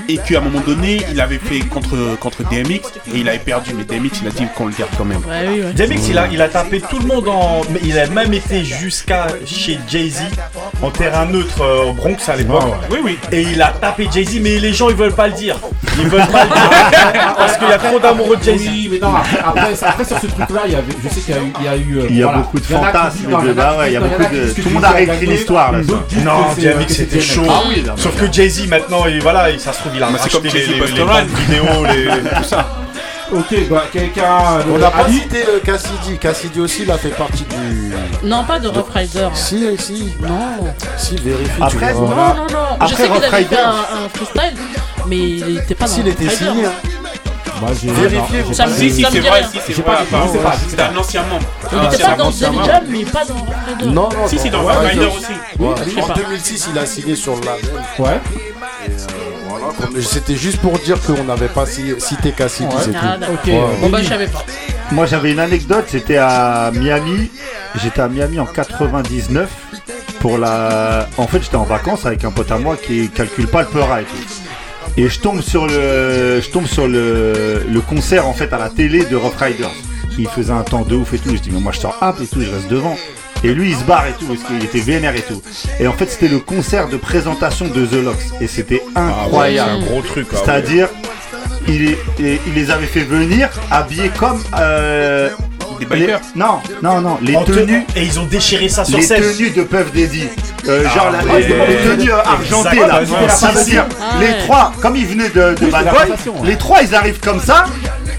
et qu'à un moment donné, il avait fait contre contre DMX et il avait perdu, mais DMX il a dit qu'on le garde quand même.
Ouais, oui, ouais.
DMX, il a, il a tapé tout le monde en. mais Il a même été jusqu'à chez Jay-Z en terrain neutre euh, au Bronx à l'époque.
Oui, oui.
Et il a tapé Jay-Z, mais les gens ils veulent pas le dire. Ils veulent pas le dire. Parce qu'il y a trop d'amoureux de Jay-Z.
Oui, mais non, après, sur ce truc-là, il y avait, je sais qu'il y a eu. Il y a, eu, euh,
Il y a
voilà.
beaucoup de fantasmes
il y a
bah il y a beaucoup de- tout le monde
Jay-Z
a réécrit
gagné,
l'histoire, là, ça.
d'autres disent
Non, c'était chaud.
Ah oui, non,
Sauf que Jay-Z maintenant, il, voilà, il- ça se trouve, il a
Mais c'est
racheté
comme
les,
Jay-Z
les, les
Busta
bandes
Rhymes.
vidéo, les, tout ça.
Ok, bah quelqu'un.
On
euh,
n'a pas
Ali
cité euh, Cassidy. Cassidy aussi, il a fait partie du.
Non, pas de Rough Rider.
Si, si.
Non.
Si, vérifie. tu
Après.
Non, non, non.
Après
je sais qu'il
Rough
avait fait
Rider.
un, un freestyle, mais il était pas dans
S'il
Rough
était
Rider.
signé. hein.
Bah, j'ai.
Vérifiez, vous
Si,
dit-
si,
ça me
c'est vrai, si, c'est
pas-
vrai. C'est
pas.
un ancien membre.
Il
Un
était
ancien
pas dans. Demi Jam, mais pas dans.
Non, non.
Si, si, dans Rider aussi.
En
pas.
2006, il a signé sur le label.
Ouais.
Voilà, comme- C'était juste pour dire qu'on n'avait pas ci- cité Cassidy, c'est
Ah,
tout.
Bon, bah, je savais pas.
Moi j'avais une anecdote, j'étais à Miami, j'étais à Miami en 99 pour la... En fait j'étais en vacances avec un pote à moi qui calcule pas le peura et tout. Et je tombe sur le, je tombe sur le, le concert en fait à la télé de Rough Riders. Il faisait un temps de ouf et tout. Je dis mais moi je sors hop et tout, je reste devant. Et lui il se barre et tout parce qu'il était vénère et tout. Et en fait c'était le concert de présentation de The Lox et c'était incroyable.
C'est un gros truc. ah ouais.
C'est-à-dire, il, il les avait fait venir habillés comme. euh,
Des bikers.
les- non, non, non, les
En te-
tenues.
Et ils ont déchiré ça sur
Les
scène.
tenues de Puff Daddy. Euh,
Ah
genre la-
ouais.
les, les tenues argentées là.
Ah
Les trois, comme ils venaient de, de
Oui,
Bad Boy, les trois ils arrivent comme ça.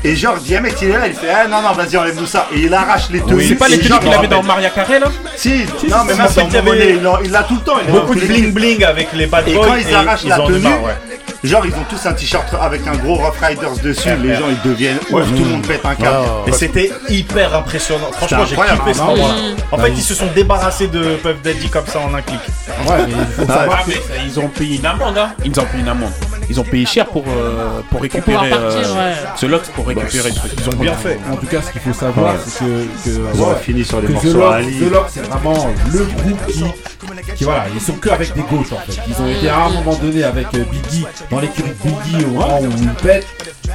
Et genre, DMX il est là, il fait Ah non, non, vas-y, enlève-nous ça. Et il arrache les tenues.
C'est pas les
Et
tenues qu'il avait dans. Maria Carré là
Si, non, mais même
si,
dans
il
l'a- tout le temps. il
Beaucoup de
les
bling bling avec les bad
et
boys.
quand ils arrachent la tenue,
marre, ouais.
Genre ils ont tous un t-shirt avec un gros Rough Riders dessus, les gens ils deviennent ouf, tout le monde pète un câble.
Et c'était hyper impressionnant. Franchement, j'ai kiffé ce
Ah,
moment-là. En
Bah,
fait,
il-
ils se sont débarrassés de Puff Daddy comme ça en un clic.
Ouais, mais il faut
Ah,
savoir que.
ils ont payé une amende, hein. Ils ont payé une amende. Ils ont payé cher pour, euh, pour récupérer
partir,
euh,
ouais.
ce Lox pour récupérer le truc.
Ils ont bien fait.
En tout cas, ce qu'il faut savoir, c'est que. que
Ils ont
ouais,
fini sur les
que The
morceaux
Lock,
à Ali.
The Lock, c'est vraiment le groupe qui, qui, voilà, ils sont que avec des gauches en fait. Ils ont été à un moment donné avec euh, Biggie dans l'écurie de Biggie au moment où ils pètent.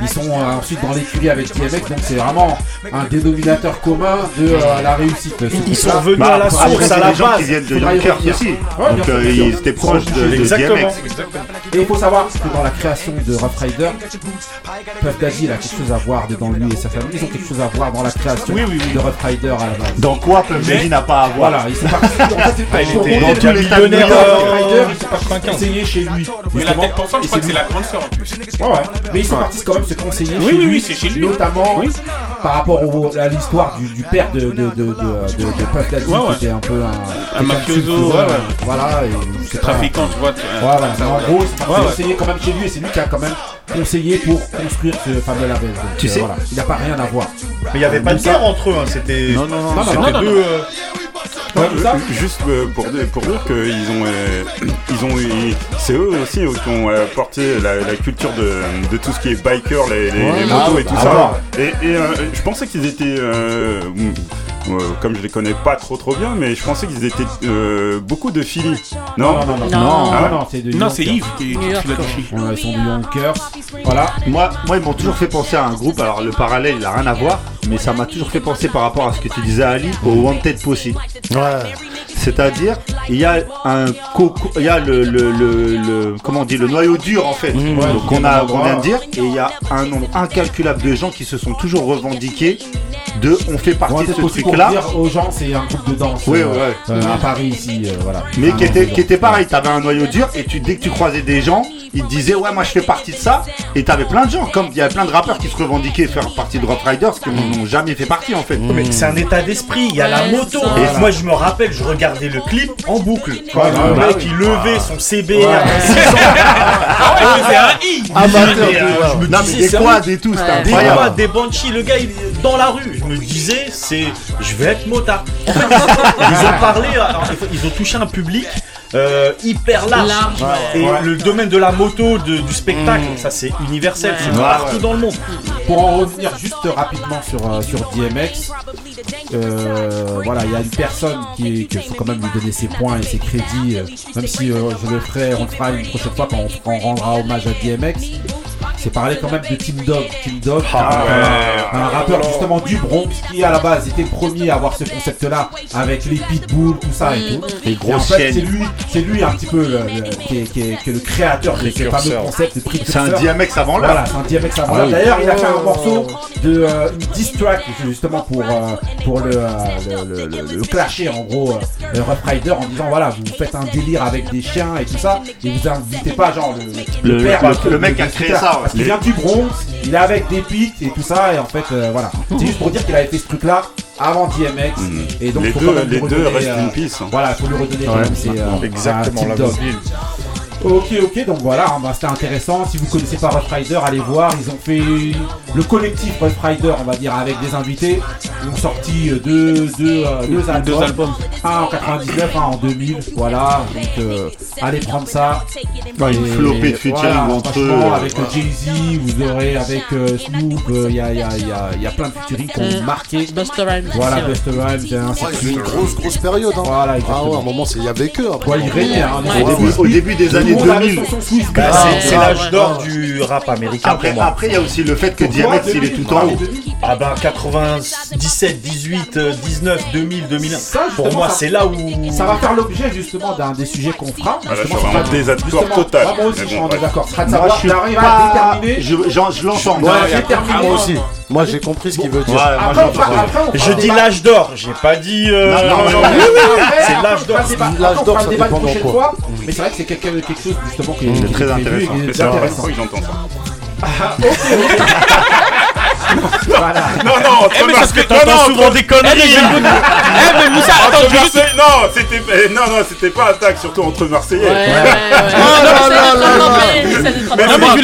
Ils sont euh, ensuite dans l'écurie avec DMX, donc c'est vraiment un dénominateur commun de euh, la réussite.
Ils sont revenus
Bah,
à la
après,
source, à la
des gens qui
base.
viennent de Yonkers aussi.
Ouais,
Donc euh, ils étaient proches de, de
Exactement.
DMX.
Et il faut savoir que dans la création de Rough Rider, Puff Daddy il a quelque chose à voir dedans lui et sa famille. Ils ont quelque chose à voir dans la création de Rough Rider à la base.
Dans quoi Puff Daddy n'a pas à voir
Voilà, ils sont partis. En fait,
Ah, il était dans
tous les millionnaires Rider, ils sont
95.
partis conseiller chez lui.
Mais la
justement.
tête pensante, je
Et
crois que
c'est
la grande sœur en plus.
Ouais, ouais. Mais ils sont partis quand même se conseiller
Oui,
chez
oui,
lui,
oui, c'est chez lui.
notamment
Oui.
par rapport au- à l'histoire du, du père de, de, de, de, de, de Puff Daddy,
Ouais, ouais.
qui était un peu un,
Un mafioso, ouais, ouais.
Voilà, et c'est pas-
Trafiquant, tu vois. tu-
Ouais, voilà. Mais en gros, c'est
Ouais, ouais.
conseiller quand même chez lui et c'est lui qui a quand même conseillé pour construire ce fameux label. Donc,
Tu
euh,
sais-
voilà. Il n'a pas rien à voir.
Mais il n'y avait pas de guerre entre eux, hein, c'était.
Non, non, non,
non,
c'était
non,
non,
deux.
non.
euh,
Ça
euh, juste euh, pour, dire- pour dire qu'ils ont, euh, ils ont, c'est eux aussi euh, qui ont euh, porté la, la culture de, de tout ce qui est biker, les, les-
Ouais,
les
ah
motos
ouais,
et tout ça.
alors.
Et, et, euh, je pensais qu'ils étaient, euh, comme je les connais pas trop trop bien, mais je pensais qu'ils étaient euh, beaucoup de Philly. Non,
Non, non, non,
Ah
non,
ouais?
Non, c'est de
Non, c'est Yves qui, l'a.
Ouais, ils sont du Yonkers. Voilà.
Moi, moi, ils m'ont toujours fait penser à un groupe. Alors, le parallèle, il a rien à voir, mais ça m'a toujours fait penser par rapport à ce que tu disais, Ali, au Wanted Pussy. C'est-à-dire, il y a un coco, il y a le, le, le, le- comment on dit, le noyau dur en fait.
Mmh. Ouais,
Donc,
qui
on
vient
a, on vient de dire, et il y a un nombre incalculable de gens qui se sont toujours revendiqués de, on fait partie
Ouais,
de ce
aussi pour
truc-là.
dire aux gens, c'est un groupe de danse.
Oui,
euh,
ouais.
euh, à Paris ici, euh, voilà.
Mais
Un
qui était, qui était pareil, t'avais un noyau dur et tu, dès que tu croisais des gens, ils te disaient ouais moi je fais partie de ça et t'avais plein de gens comme il y avait plein de rappeurs qui se revendiquaient faire partie de Rough Riders qui n'ont jamais fait partie en fait.
Mais c'est un état d'esprit, il y a la moto. Et moi je me rappelle, je regardais le clip en boucle. Le mec il levait son CB
Ouais.
à 6 ans.
Ah ouais, c'est un i
Amateur
Mais,
de
euh, je me
Non, mais
disais,
des quads et tout, c'était.
Des
incroyable.
quads, des Banshee, le gars il est dans la rue. Je me disais, c'est, je vais être motard. En fait, ils ont parlé, alors, ils ont touché un public euh, hyper large.
Large, ouais.
Et
Ouais.
le domaine de la moto, de- du spectacle, ça c'est universel, c'est
Ouais,
partout
ouais.
dans le monde.
Pour en revenir juste rapidement sur, euh, sur DMX, euh, voilà, il y a une personne qui est- faut quand même lui donner ses points et ses crédits, euh, même si euh, je le ferai, on le fera une prochaine fois quand on, quand on rendra hommage à DMX. C'est parler quand même de Team Dog. Team Dog,
Ah
un,
ouais.
un rappeur justement du Bronx qui à la base était le premier à avoir ce concept-là avec les pitbulls, tout ça et tout.
Les
Et en fait, c'est lui, c'est lui un petit peu le- le- qui, est, qui est- qui est le créateur de ce fameux concept de
C'est un. DMX avant
Voilà,
là.
c'est un DMX avant
Ah
là.
oui.
D'ailleurs, il a fait un morceau de euh, une diss track justement pour euh, pour le, euh, le, le, le- le clasher en gros euh, le Rough Rider en disant voilà vous faites un délire avec des chiens et tout ça et vous invitez pas genre le,
Le-
père
le mec
de
a créé ça,
parce qu'il vient du Bronx il est avec des pits et tout ça et en fait euh, voilà c'est juste pour dire qu'il avait fait ce truc là avant DMX et donc
les
faut
deux, les deux restent
euh,
in peace. hein.
voilà faut lui redonner quand
Ouais,
même ses, euh,
Exactement, la.
Ok, ok, donc voilà, bah, c'était intéressant. Si vous connaissez pas Rough Rider, allez voir. Ils ont fait le collectif Rough Rider, on va dire, avec des invités. Ils ont sorti euh, deux, deux, euh, deux albums.
albums.
Un en 99, un en 2000. Voilà, donc euh, allez prendre ça.
Ouais, une flopée de featuring
voilà,
entre
franchement,
eux.
Avec Jay-Z, vous aurez avec euh, Snoop, il y, a, y, a, y, a, y a plein de featuring qui ont marqué.
Busta Rhymes.
Voilà. Busta Rhymes, c'est
Ouais, une grosse, grosse période. Hein.
Voilà,
ah ouais,
exactement.
à un moment, c'est- il y avait que. après.
Ouais, il régnait, hein,
Ouais.
au
Au début, au début des
le
années
monde avait
2000.
son son Swiss
Bah,
Beats.
c'est l'âge d'or du rap américain
Après,
pour moi.
après, il y a aussi le fait que DMX il est
2000,
tout en haut.
2000.
Ah bah 97, 18, euh, 19, 2000, 2001.
Ça,
Pour moi c'est là où...
Ça va faire l'objet justement d'un des sujets qu'on fera.
Ah, là, je suis vraiment désaccord total.
ah, moi aussi, je suis en désaccord. De
Moi, je suis pas. l'entends. Moi.
aussi. Moi, j'ai compris ce qu'il veut dire.
Ouais, moi,
Après, après,
Je dis l'âge d'or, j'ai pas dit... euh,
Non, non, non,
C'est l'âge d'or.
L'âge d'or,
fois. Mais c'est vrai que c'est quelque, quelque chose justement qui.
Non, non,
Eh,
non, non.
Eh,
non, eh, non, non,
non, non, non,
de
non,
non.
de
Non,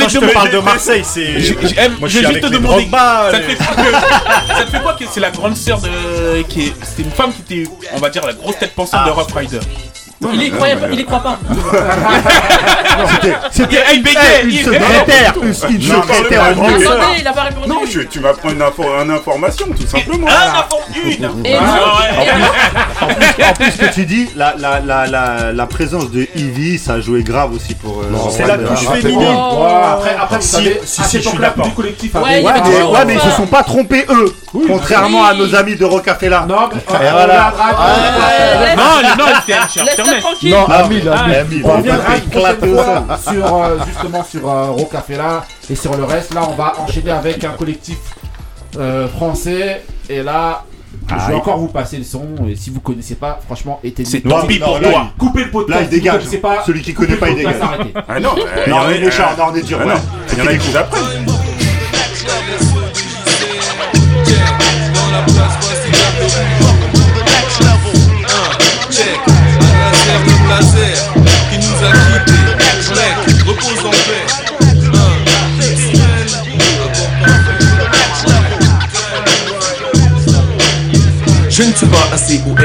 je te
te parle
demander-
de Marseille, c'est...
Je- je- eh,
Moi, je
je
suis
vais
avec
juste te
les
demander.
Drogba,
Ça
les-
te fait quoi que- ça te fait quoi que c'est la grande sœur de. qui est- C'était une femme qui était, on va dire, la grosse tête pensante de Rough Rider.
Il y croyait pas, il y croit pas.
C'était,
il bégayait,
une
il-.
Une
non,
mieux.
Attendez, il a pas répondu.
Non, je- tu m'apprends une, info, une information, tout simplement.
Ah, la
Et
Ah,
En plus, ce que tu dis, la, la, la, la, la présence de Ivy, ça a joué grave aussi pour. euh,
Non,
C'est la touche féminine.
Oh.
Après, après, vous
Si, suis
époque-là,
d'accord.
du collectif
Ouais, il
mais, ils se sont pas trompés eux, contrairement à nos amis de Rocafella.
Non,
Non, non,
tranquille.
Non, Amil,
Ah,
Amil.
Ami,
On
on
reviendra
va
une prochaine fois sur, euh, justement sur euh, Rocafella et sur le reste. Là, on va enchaîner avec un collectif euh, français. Et là, je vais encore vous passer le son. Et si vous connaissez pas, franchement, éteignez.
C'est tant pis pour toi.
Coupez le podcast.
Là, il dégage.
pas,
Celui qui connaît pas, il dégage.
Ah non,
Non,
y en a-
on est méchant, non, on est dur.
Ah il y en a qui
laser, qui nous a quittés. Mec, repose en paix. Je ne suis pas COM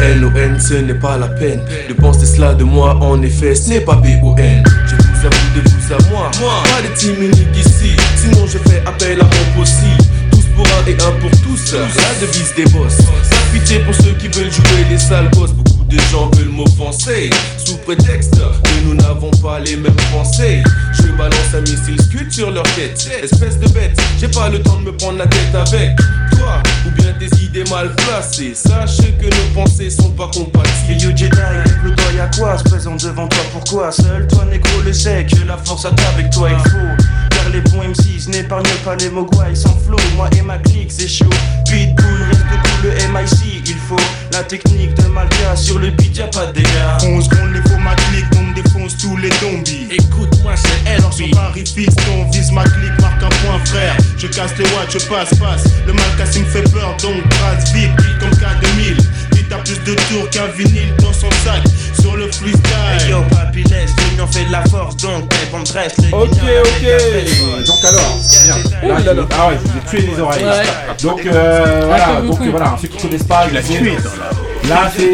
N-O-N, ce n'est pas la peine de penser cela de moi, en effet, ce n'est pas B-O-N. Je vous avoue de vous à moi, pas de team unique ici, sinon je fais appel à mon possible. Tous pour un et un pour tous, la devise des boss. Pas pitié pour ceux qui veulent jouer les sales boss. De gens veulent m'offenser, sous prétexte que nous n'avons pas les mêmes pensées. Je balance un missile scud sur leur tête, espèce de bête. J'ai pas le temps de me prendre la tête avec toi, ou bien des idées mal placées. Sache que nos pensées sont pas compatibles.
Et yo Jedi, le doigt y'a quoi? Se présente devant toi, pourquoi? Seul toi négro le sait que la force a avec toi il faut Vers les bons MCs, n'épargne pas les mogwai sans flow Moi et ma clique c'est chaud Pitbull, le MIC Il faut la technique de Malka Sur le beat y'a pas de dégâts
11 secondes, les faux ma clique, on me défonce tous les zombies.
Écoute-moi, c'est elle
Dans son pari fiston, vise ma clique, marque un point frère. Je casse les watts, je passe, passe. Le Malcassim fait peur, donc brasse vite, vite comme K2000. A plus de tours qu'un vinyle dans son sac. Sur le freestyle.
Hey yo papy laisse, l'union fait de la force donc t'es bon dresse les
Ok, ok. Donc alors, merde. Là,
là
ah ouais, je vous ai tué les oreilles.
Ouais.
Donc euh, voilà, donc
beaucoup.
voilà, ceux qui connaissent pas,
la
ils ont-
tué,
Là, c'est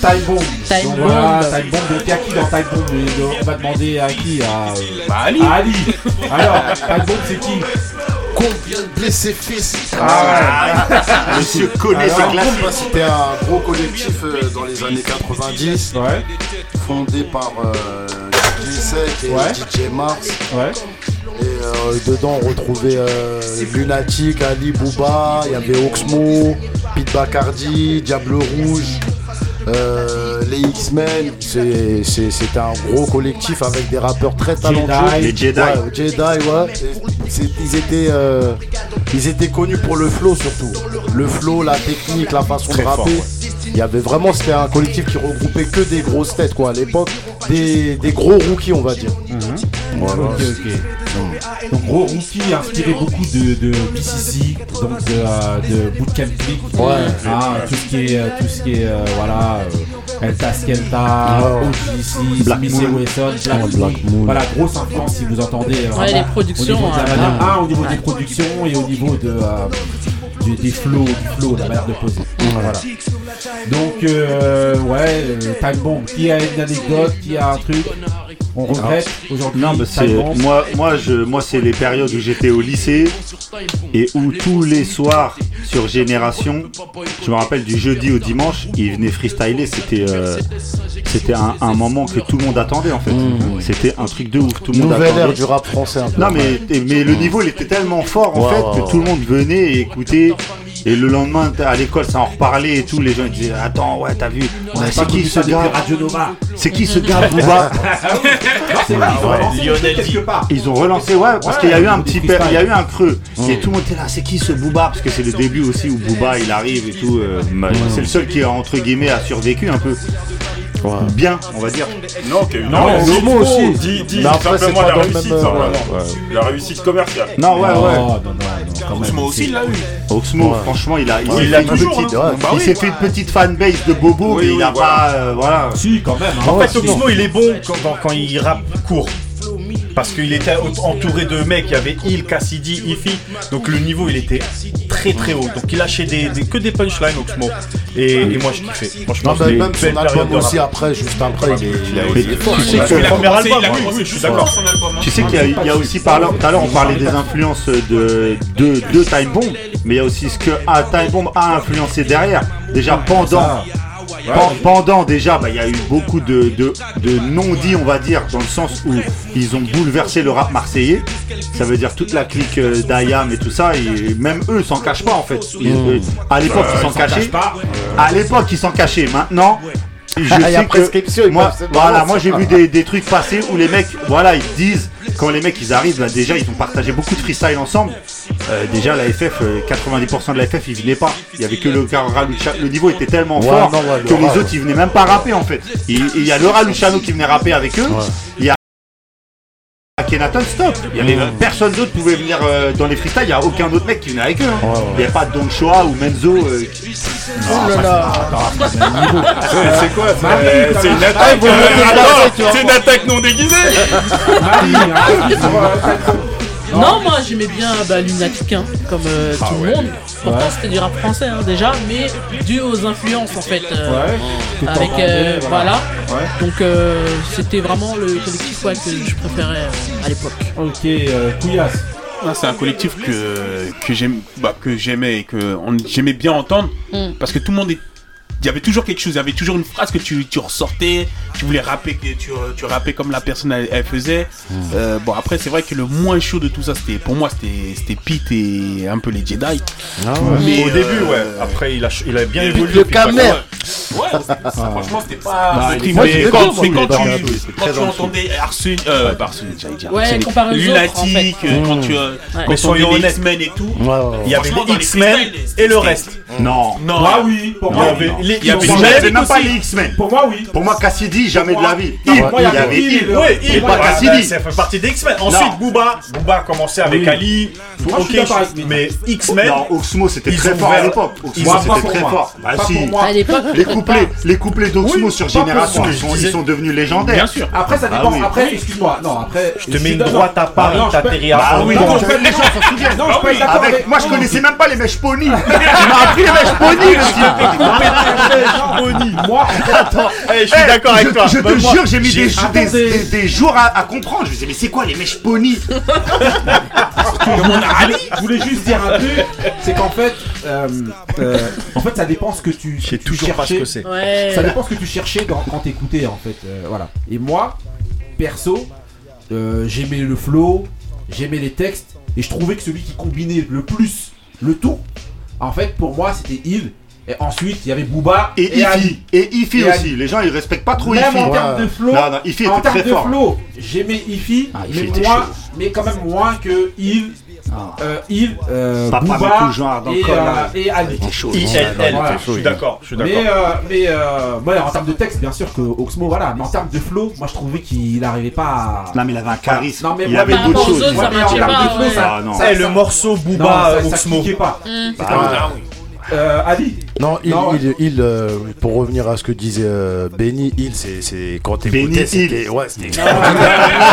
Time Bomb.
Time
Donc
Bomb.
voilà, Time Bomb. Il a qui dans Time Bomb? Et, euh, On va demander à qui? À euh,
Bah, Ali.
à Ali. Alors, Time Bomb, c'est qui?
Combien de blessés fils
Ah ouais.
Monsieur connaît
Alors,
ses classiques.
C'était un gros collectif euh, dans les années 90, fondé par euh, DJ Sec et
Ouais.
DJ Mars.
Ouais.
Et euh, dedans, on retrouvait euh, Lunatic, Ali Bouba, il y avait Oxmo, Pete Bacardi, Diable Rouge. Euh, les X-Men, c'est- un gros collectif avec des rappeurs très talentueux.
Les Jedi.
Ouais, Jedi, ouais. Ils étaient, euh, ils étaient connus pour le flow surtout. Le flow, la technique, la façon
Très
de rapper.
fort,
Il y avait vraiment, c'était un collectif qui regroupait que des grosses têtes quoi à l'époque, des, des gros rookies on va dire. Voilà.
Ok, ok. Donc gros rookie inspiré beaucoup de, de BCC, donc de, euh, de Bootcamp Click.
Ouais.
Ah, tout ce qui est, euh, tout ce qui est euh, voilà, euh, Elta Skelta,
Ouais.
OGC,
Black.
Wesson, Black,
Ouais,
Moon.
Black Moon.
Voilà, grosse influence si vous entendez. euh,
Ouais, les productions,
Au niveau de la manière-
ouais.
un, au niveau
Ouais.
des productions et au niveau de, euh, du- des flows, du flow, la manière de poser. Voilà. Donc, euh, ouais, euh, Time Bomb, qui a une anecdote, qui a un truc? On regrette aujourd'hui.
Non, bah, c'est moi, moi, je, moi, c'est les périodes où j'étais au lycée et où tous les soirs sur Génération, je me rappelle du jeudi au dimanche, ils venaient freestyler. C'était, euh, c'était un, un moment que tout le monde attendait en fait. C'était un truc de ouf. Tout le monde
Nouvelle
attendait.
ère du rap français un peu.
Non mais, mais le niveau il était tellement fort en fait que tout le monde venait et écoutait. Et le lendemain à l'école ça en reparlait et tout. Les gens ils disaient attends ouais t'as vu ouais, c'est qui ce gars
Radio Nova.
C'est qui ce gars Booba
c'est vrai, ils ont relancé
Lionel
quelque part.
Ils ont relancé ouais parce
Ouais,
qu'il y a eu un petit il y a eu un creux et tout le monde était là c'est qui ce Booba? Parce que c'est le début aussi où Booba il arrive et tout. euh, C'est le seul qui entre guillemets a survécu un peu. Bien on va dire.
Non, a eu
Non,
une réussite.
Oxmo aussi.
Dis, dis
Mais après,
simplement
c'est
la
pas le
réussite,
même,
ça,
euh,
vraiment. La réussite commerciale.
Non ouais
Non,
ouais.
non, non, non.
Oxmo aussi, il l'a eu.
Oxmo,
Ouais.
franchement, il a, il
Ouais,
s'est
il
fait
l'a
une
toujours,
petite,
hein.
il
Bah oui.
s'est fait une petite fanbase de Bobo,
Oui,
mais il
oui,
a
voilà.
pas, euh, voilà.
Si, quand même. hein.
En
Ouais,
fait, Oxmo, il est bon quand, quand- quand il rappe court. Parce qu'il était entouré de mecs, il y avait Il, Cassidy, Ify, donc le niveau il était très très haut. Donc il lâchait des, des- que des punchlines Oxmo. Et, et moi je kiffais. Franchement,
Non, même son album aussi
rap.
après, juste après, il est, il est-
Mais
il est fort.
tu sais
Parce
que-
que le premier album,
il a
je suis d'accord.
Tu sais qu'il y a, il y a aussi par là, tout à l'heure on parlait des influences de, de, de Time Bomb, mais il y a aussi ce que ah, Time Bomb a influencé derrière. Déjà pendant, pen- pendant déjà, bah, il y a eu beaucoup de, de, de non-dits, on va dire, dans le sens où ils ont bouleversé le rap marseillais. Ça veut dire toute la clique euh, d'Ayam et tout ça, et même eux s'en cachent pas en fait. Ils- euh, à l'époque ils s'en
cachent
cachaient.
pas.
À l'époque ils s'en cachaient. Maintenant. Je
Il y a
sais que moi, voilà, moi j'ai vu des, des trucs passer où les mecs, voilà, ils disent, quand les mecs ils arrivent, bah, déjà ils ont partagé beaucoup de freestyle ensemble. Euh, déjà la FF, euh, 90% de la FF ils venaient pas. Il y avait que le Car- Ralucha- le niveau était tellement
Ouais,
fort
non, ouais, le
que les autres ils venaient même pas rapper en fait. Il il y a le Raluciano qui venait rapper avec eux. Il y a Kenaton stop. Il y avait personne d'autre pouvait venir euh, dans les freestyles. Il y a aucun autre mec qui venait avec eux. hein. Il n'y a pas de Don Choa ou Menzo. euh, qui-
Oh là là.
C'est quoi c'est- euh, une attaque euh. C'est une attaque non déguisée
Marie, hein,
Non, moi j'aimais bien bah, Lunatic, hein, comme euh,
Ah
tout
ouais.
le monde. Pourtant
Ouais.
c'était du rap français hein, déjà, mais dû aux influences en fait. euh,
Ouais.
Avec euh,
voilà.
voilà.
Ouais.
Donc euh, c'était vraiment le collectif ouais, que je préférais euh, à l'époque.
Ok, euh, Couillasse.
Ah, c'est un collectif que, que j'aime bah, que j'aimais et que j'aimais bien entendre
Mm.
parce que tout le monde est il y avait toujours quelque chose, il y avait toujours une phrase que tu, tu ressortais, tu voulais rapper, que tu, tu rappais comme la personne elle, elle faisait. Euh, bon après c'est vrai que le moins chaud de tout ça c'était pour moi c'était c'était Pete et un peu les Jedi.
Mais au début, ouais. Après, il a, il a bien évolué.
le Camer. Ouais, c'était- franchement c'était pas.
Bah,
mais quand,
moi, l'ai
quand- mais quand
il est
tu, quand tu entendais Arsène, euh, pas Arsène, j'allais dire.
Ouais, autres, en
Lunatic,
fait.
euh, quand tu euh,
Ouais.
quand
Mais soyons honnêtes.
X-Men et tout.
Il y avait les X-Men et le reste.
Non.
Non.
Moi, oui. Pour
Il y
moi,
avait
non.
Les
Il y Lunatic
c'est même pas les X-Men.
Pour moi, oui.
Pour moi, Cassidy, jamais de la vie. Il, y avait
il,
Oui,
pas
Cassidy.
bah, ça fait partie des X-Men. Ensuite. Booba, Booba a commencé avec. Ali. Ok, mais X-Men.
Non, Oxmo, c'était très fort à l'époque.
Ils
Oxmo, c'était très fort. Bah
moi.
À l'époque,
Les couplets, les couplets d'Oxmo sur Génération, ils sont,
disais.
ils sont devenus légendaires.
Bien sûr.
Après, ça
Ah
dépend. Après, excuse-moi. Non, après.
Je te mets une droite à Paris, t'atterris à
Bah
fond.
oui,
Non,
donc
je peux-
les gens s'en souviennent.
Non, je peux être d'accord
Avec,
avec-
moi, je connaissais même pas les mèches pony. Il m'a appris les mèches pony,
Moi,
Attends, eh, je suis d'accord avec toi.
Je te
Bah, moi,
jure, j'ai mis des,
Attendez.
des, des- des jours à, à comprendre. Je me disais, mais c'est quoi les mèches pony
je voulais juste dire un truc, c'est qu'en fait, euh, euh, en fait, ça dépend ce que tu,
Je sais
tu
toujours pas ce
cherchais.
que c'est.
Ouais.
Ça dépend ce que tu cherchais dans- quand t'écoutais en fait, euh, voilà. Et moi, perso, euh, j'aimais le flow, j'aimais les textes, et je trouvais que celui qui combinait le plus le tout, en fait, pour moi, c'était Il. Et ensuite, il y avait Booba
Et. Ifi. Et Ifi aussi.
Ali.
Les gens, ils respectent pas trop
Même
Ifi.
en termes de flow,
Non, non, Ifi
en termes de
fort.
flow, j'aimais Ifi,
Ah, Ifi
mais moins, mais quand même moins que Il, euh, Il, euh,
Papa
Booba
genre
et,
col,
euh, et Ali. Voilà.
je suis d'accord, je suis d'accord.
Mais, euh, mais euh, ouais, en termes de texte, bien sûr que Oxmo, voilà. Mais en termes de flow, moi je trouvais qu'il n'arrivait pas à.
Non, mais il avait un charisme.
Non, mais
il
moi,
avait d'autres choses.
autres, ça
Ouais, en
marchait
termes de flow, ça.
Ah,
ça-
Eh, le
ça-
morceau Booba,
ça, ça
Oxmo.
cliquait pas. Euh, Ali
Non, il,
Non,
il, il, euh, pour revenir à ce que disait euh, Benny, il, c'est, quand t'écoutais,
Benny
c'était, ouais, c'était extraordinaire.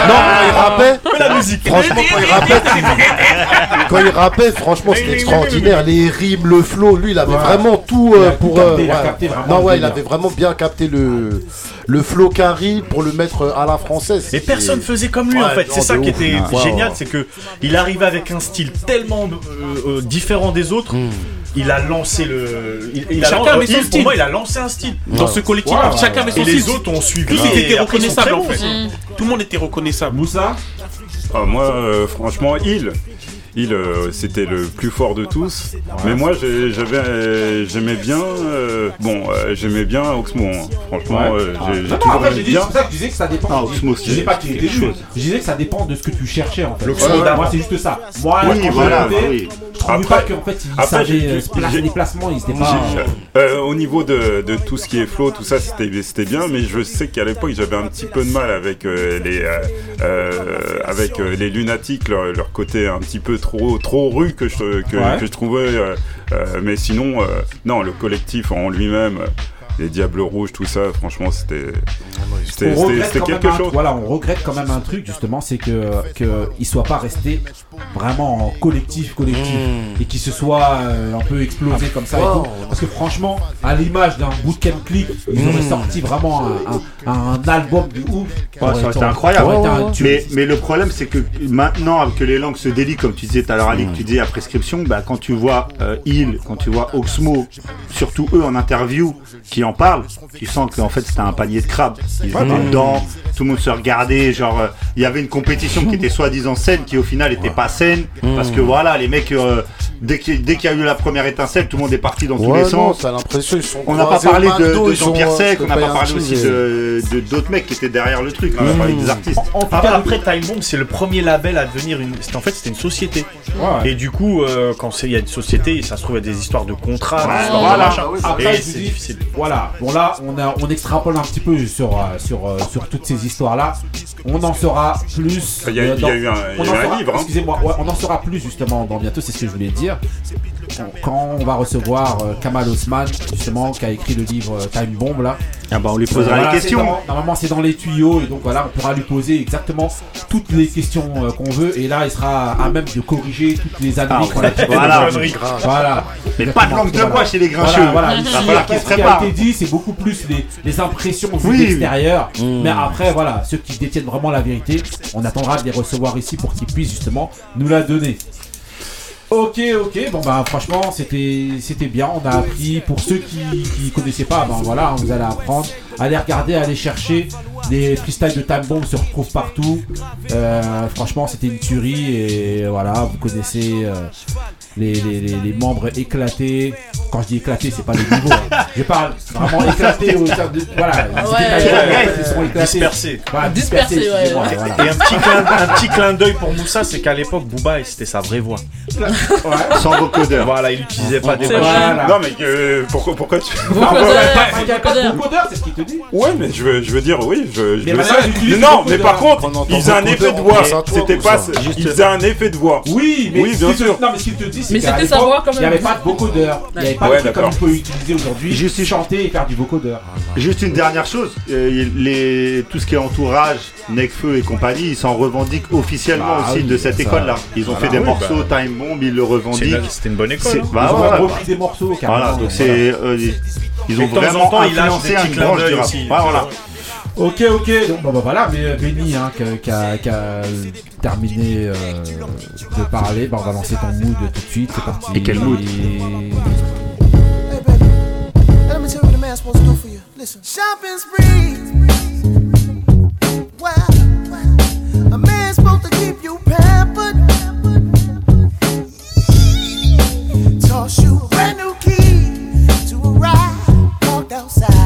non, quand il rappait,
la musique.
franchement, quand il rappait, quand il rappait, franchement, c'était extraordinaire. Les rimes, le flow, lui, il avait
Ouais.
vraiment tout
Il a tout
pour.
capté,
euh,
il a
ouais.
capté vraiment
non, ouais, il avait vraiment bien capté le le flow carry pour le mettre à la française.
Mais personne faisait comme lui
Ouais,
en fait. C'est ça qui était génial, c'est que il arrivait avec un style tellement différent des autres. Il a lancé le. Il, il a
Chacun
lan-
avait son
il- Pour
style.
moi, il a lancé un style.
Dans ce collectif, chacun avait son
Et les
style.
autres ont suivi.
Tous étaient reconnaissables en fait. Tout le monde était reconnaissable.
Moussa?
Ah, moi, euh, franchement, il. Il, euh, c'était le plus fort de tous. Mais moi, j'avais, euh, j'aimais bien. euh, bon, euh, j'aimais bien Oxmo. hein. Franchement,
Ouais.
euh,
Ah.
j'ai
non,
toujours aimé
j'ai dit-
bien.
c'est pour ça que je disais que ça dépend.
Ah, Oxmo,
je disais
c'est-
pas qu'il était
chose.
Je disais que ça dépend de ce que tu cherchais en fait. Moi, c'est juste ça. Moi,
Oui,
quand
voilà,
je l'écoutais,
oui.
je trouvais pas qu'en fait il savait se les placements, il était pas.
Euh, au niveau de, de tout ce qui est flow, tout ça, c'était c'était bien, mais je sais qu'à l'époque, j'avais un petit peu de mal avec euh, les avec euh, les lunatiques, leur, leur côté un petit peu trop trop rue que je que,
Ouais.
que je trouvais. euh, euh, mais sinon, euh, non, le collectif en lui-même. Les Diables Rouges, tout ça, franchement, c'était c'était- quelque
un-
chose.
Voilà, on regrette quand même un truc justement, c'est que que il soit pas resté vraiment en collectif, collectif,
Hmm.
et qu'il se soit euh, un peu explosé comme ça. et tout. Parce que franchement, à l'image d'un bootcamp clip, ils auraient
Hmm.
sorti vraiment un, un- un album de ouf.
Ouais, ça aurait été incroyable. Mais, mais le problème, c'est que maintenant, que les langues se délient, comme tu disais tout à l'heure, Ali, que tu disais à prescription, bah, quand tu vois euh, Il, quand tu vois Oxmo, surtout eux en interview, qui en parlent, tu sens qu'en fait c'était un panier de crabes. Ils étaient
Ouais.
dedans, tout le monde se regardait, genre, euh, il y avait une compétition qui était soi-disant saine, qui au final était pas saine, parce que voilà, les mecs, euh, dès qu'il y a eu la première étincelle, tout le monde est parti dans tous
Ouais,
les
non,
sens.
l'impression
On n'a pas parlé de, de Jean-Pierre
euh,
Sec, on n'a pas parlé aussi
euh,
de d'autres mecs qui étaient derrière le truc, on a parlé des artistes.
En tout
Après,
cas,
après Time Bomb, c'est le premier label à devenir une. c'était- En fait, c'était une société.
Ouais.
Et du coup, euh, quand il y a une société, ça se trouve, il y a des histoires de contrats,
Ouais,
des histoires
voilà.
de machin.
Après,
c'est
dis,
difficile.
Voilà, bon là, on, a, on extrapole un petit peu sur, euh, sur, euh, sur toutes ces histoires-là. On en saura plus.
Il y a-
euh,
il y a
dans-
eu un- il y
on
a
en
eu un
saura-
livre, hein.
Excusez-moi, ouais, on en saura plus justement dans bientôt, c'est ce que je voulais dire. Quand on va recevoir euh, Kamal Osman, justement, qui a écrit le livre euh, Time Bomb là.
Ah bah on lui posera
Voilà,
les questions.
dans- normalement c'est dans les tuyaux et donc voilà on pourra lui poser exactement toutes les questions euh, qu'on veut et là il sera à même de corriger toutes les
Ah,
années qu'on a dit.
voilà.
Voilà.
Mais pas de langue de bois chez les grincheux.
Voilà, voilà. Ici, après, ce qui a été dit c'est beaucoup plus les, les impressions
Oui.
d'extérieur.
Mmh.
Mais après voilà ceux qui détiennent vraiment la vérité on attendra de les recevoir ici pour qu'ils puissent justement nous la donner. Ok, ok, bon bah franchement c'était c'était bien, on a appris pour ceux qui, qui connaissaient pas, ben voilà, hein, vous allez apprendre, allez regarder, allez chercher, les freestyles de Time Bomb se retrouvent partout, Euh, franchement c'était une tuerie et voilà, vous connaissez euh, les, les, les- les membres éclatés, quand je dis éclatés c'est pas les niveaux, hein. je parle vraiment éclatés au de, voilà, ils
Ouais,
ils sont éclatés.
dispersés.
Voilà,
Dispersés,
dispersés,
ouais,
excusez-moi,
ouais.
voilà.
Et un petit, clin, un petit clin d'œil pour Moussa, c'est qu'à l'époque, Booba, c'était sa vraie voix.
Sans vocodeur.
Voilà, il utilisait pas des
vrai.
Non, mais que- pourquoi, pourquoi tu.
Vocodeur,
c'est ce qu'il te dit.
Ouais, mais je veux, je veux dire, oui, je, je
Mais ils utilisent
Non, mais par contre, il faisait un effet
de-
voix. C'était pas.
ça
Il faisait un effet de voix.
Oui, mais
Oui, bien
te-
sûr.
Non, mais ce qu'il te dit, c'est
Mais c'était sa
l'époque,
voix, quand même.
Il n'y avait pas de vocodeur. Il n'y avait pas
Ouais,
de truc comme on peut utiliser aujourd'hui.
Juste-
chanter et faire du vocodeur.
Juste une dernière chose, euh, les, tout ce qui est entourage, Necfeu et compagnie, ils s'en revendiquent officiellement
Bah
aussi de cette
ça-
école-là. Ils ont fait des
oui,
morceaux Time Bomb, ils le revendiquent.
C'était une bonne école. Hein.
bah
Ils ont repris des morceaux, carrément.
Voilà, donc c'est euh, ils- ont vraiment
temps,
influencé
clins
branche
d'œil
du rap.
aussi.
Ouais, voilà.
Ok, ok. Donc, bah, bah, voilà, mais euh, Benny, hein, qui, a- a terminé euh, de parler, bah, on va lancer ton mood tout de suite. C'est parti.
Et quel mood
Hey, baby, let me tell you what a man's supposed to do for ride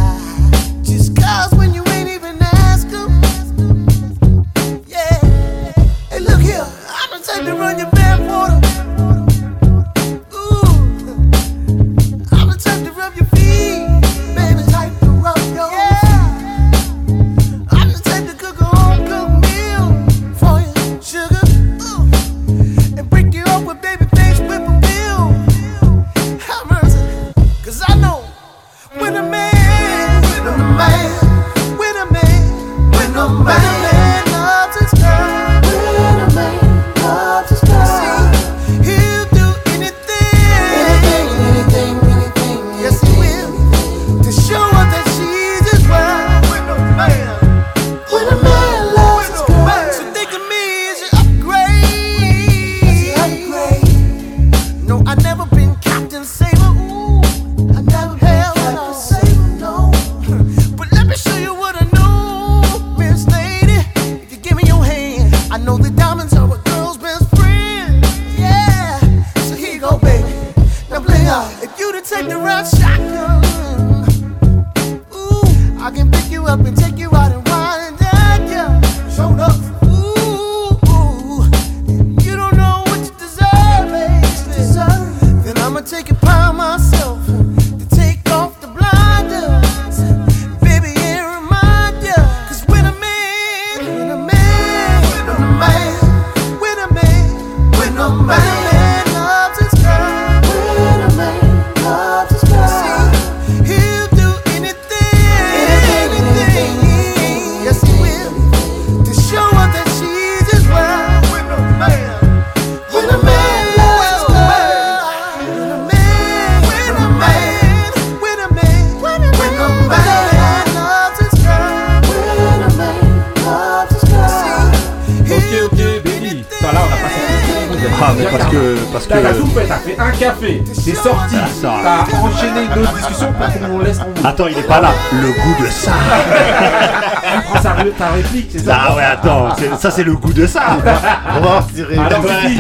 ta réplique, c'est ça
Ah ouais, attends, c'est- ça c'est le goût de ça. On va en tirer.
Alors,
Ouais.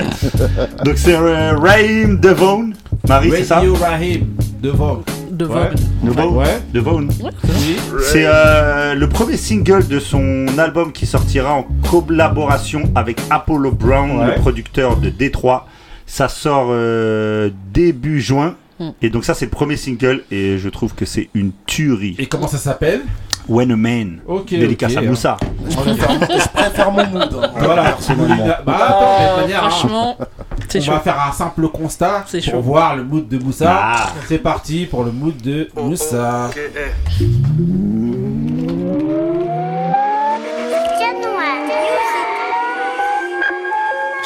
Donc c'est euh, Raheem Devon. Marie, c'est ça?
Radio Rahim, de Vogue.
De
Ouais.
Vogue.
Devon?
Ouais.
Devon.
Oui.
C'est euh, le premier single de son album qui sortira en collaboration avec Apollo Brown,
Ouais.
le producteur de Détroit. Ça sort euh, début juin.
Hmm.
Et donc ça c'est le premier single et je trouve que c'est une tuerie.
Et comment ça s'appelle?
When a Man. Dédicace à Moussa.
Je préfère- je préfère mon mood, hein. Voilà.
personnellement.
Bah, attends, de manière, hein,
franchement,
on
chaud.
va faire un simple constat pour
chaud.
voir le mood de Moussa.
Ah.
C'est parti pour le mood de Moussa.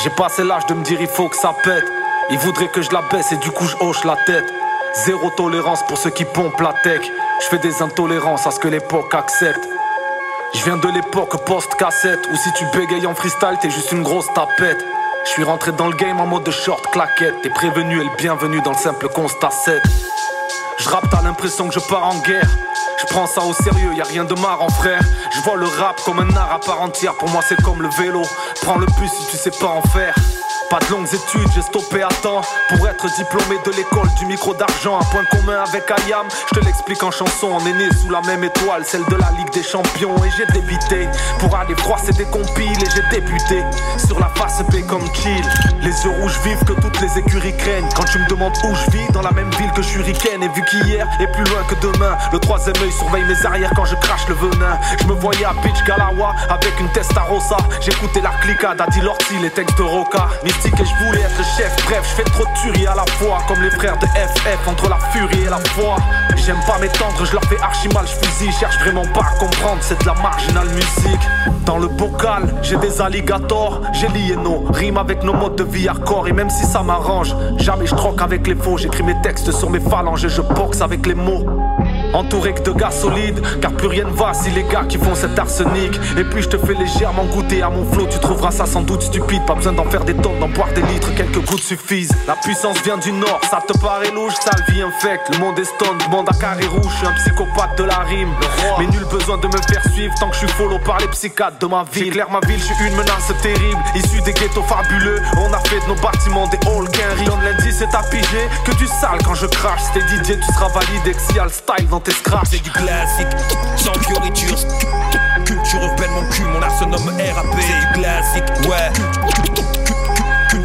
J'ai passé l'âge de me dire il faut que ça pète. Il voudrait que je la baisse et du coup je hoche la tête. Zéro tolérance pour ceux qui pompent la tech. Je fais des intolérances à ce que l'époque accepte. Je viens de l'époque post-cassette où si tu bégayes en freestyle t'es juste une grosse tapette. Je suis rentré dans le game en mode de short claquette. T'es prévenu et le bienvenu dans le simple constat 7. Je rappe, t'as l'impression que je pars en guerre. Je prends ça au sérieux, y a rien de marrant frère. Je vois le rap comme un art à part entière. Pour moi c'est comme le vélo. Prends le bus si tu sais pas en faire. Pas de longues études, j'ai stoppé à temps. Pour être diplômé de l'école du micro d'argent Un point commun avec Ayam, je te l'explique en chanson On est né sous la même étoile, celle de la Ligue des Champions. Et j'ai débité pour aller froisser des compiles Et j'ai débuté. Sur la face B comme chill. Les yeux rouges vivent que toutes les écuries craignent. Quand tu me demandes où je vis, dans la même ville que Shuriken Et vu qu'hier est plus loin que demain Le troisième œil surveille mes arrières quand je crache le venin. Je me voyais à Beach Galawa avec une Testarossa J'écoutais la clica d'Adi Lorty, les textes de Roca Et je voulais être chef Bref, je fais trop de tueries à la fois Comme les frères de FF entre la furie et la foi J'aime pas m'étendre, je leur fais archi mal, je fusille Cherche vraiment pas à comprendre, c'est de la marginale musique Dans le bocal, j'ai des alligators J'ai lié nos rimes avec nos modes de vie hardcore Et même si ça m'arrange, jamais je troque avec les faux J'écris mes textes sur mes phalanges et je boxe avec les mots Entouré que de gars solides, car plus rien ne va si les gars qui font cet arsenic. Et puis je te fais légèrement goûter à mon flow, tu trouveras ça sans doute stupide. Pas besoin d'en faire des tonnes, d'en boire des litres, quelques gouttes suffisent. La puissance vient du nord, ça te paraît louche, sale vie infecte. Le monde est stone, demande à carré rouge, je suis un psychopathe de la rime. Mais nul besoin de me faire suivre tant que je suis follow par les psychiatres de ma ville. J'éclaire ma ville, je suis une menace terrible, issue des ghettos fabuleux. On a fait de nos bâtiments des halls riz. Donne lundi, c'est à piger que tu sales quand je crache. C'était DJ, tu seras validé que s'il y a le style dans tes scratchs.
C'est du classique, sans fioriture. Culture urbaine, mon cul, mon art se nomme RAP. C'est du classique, ouais.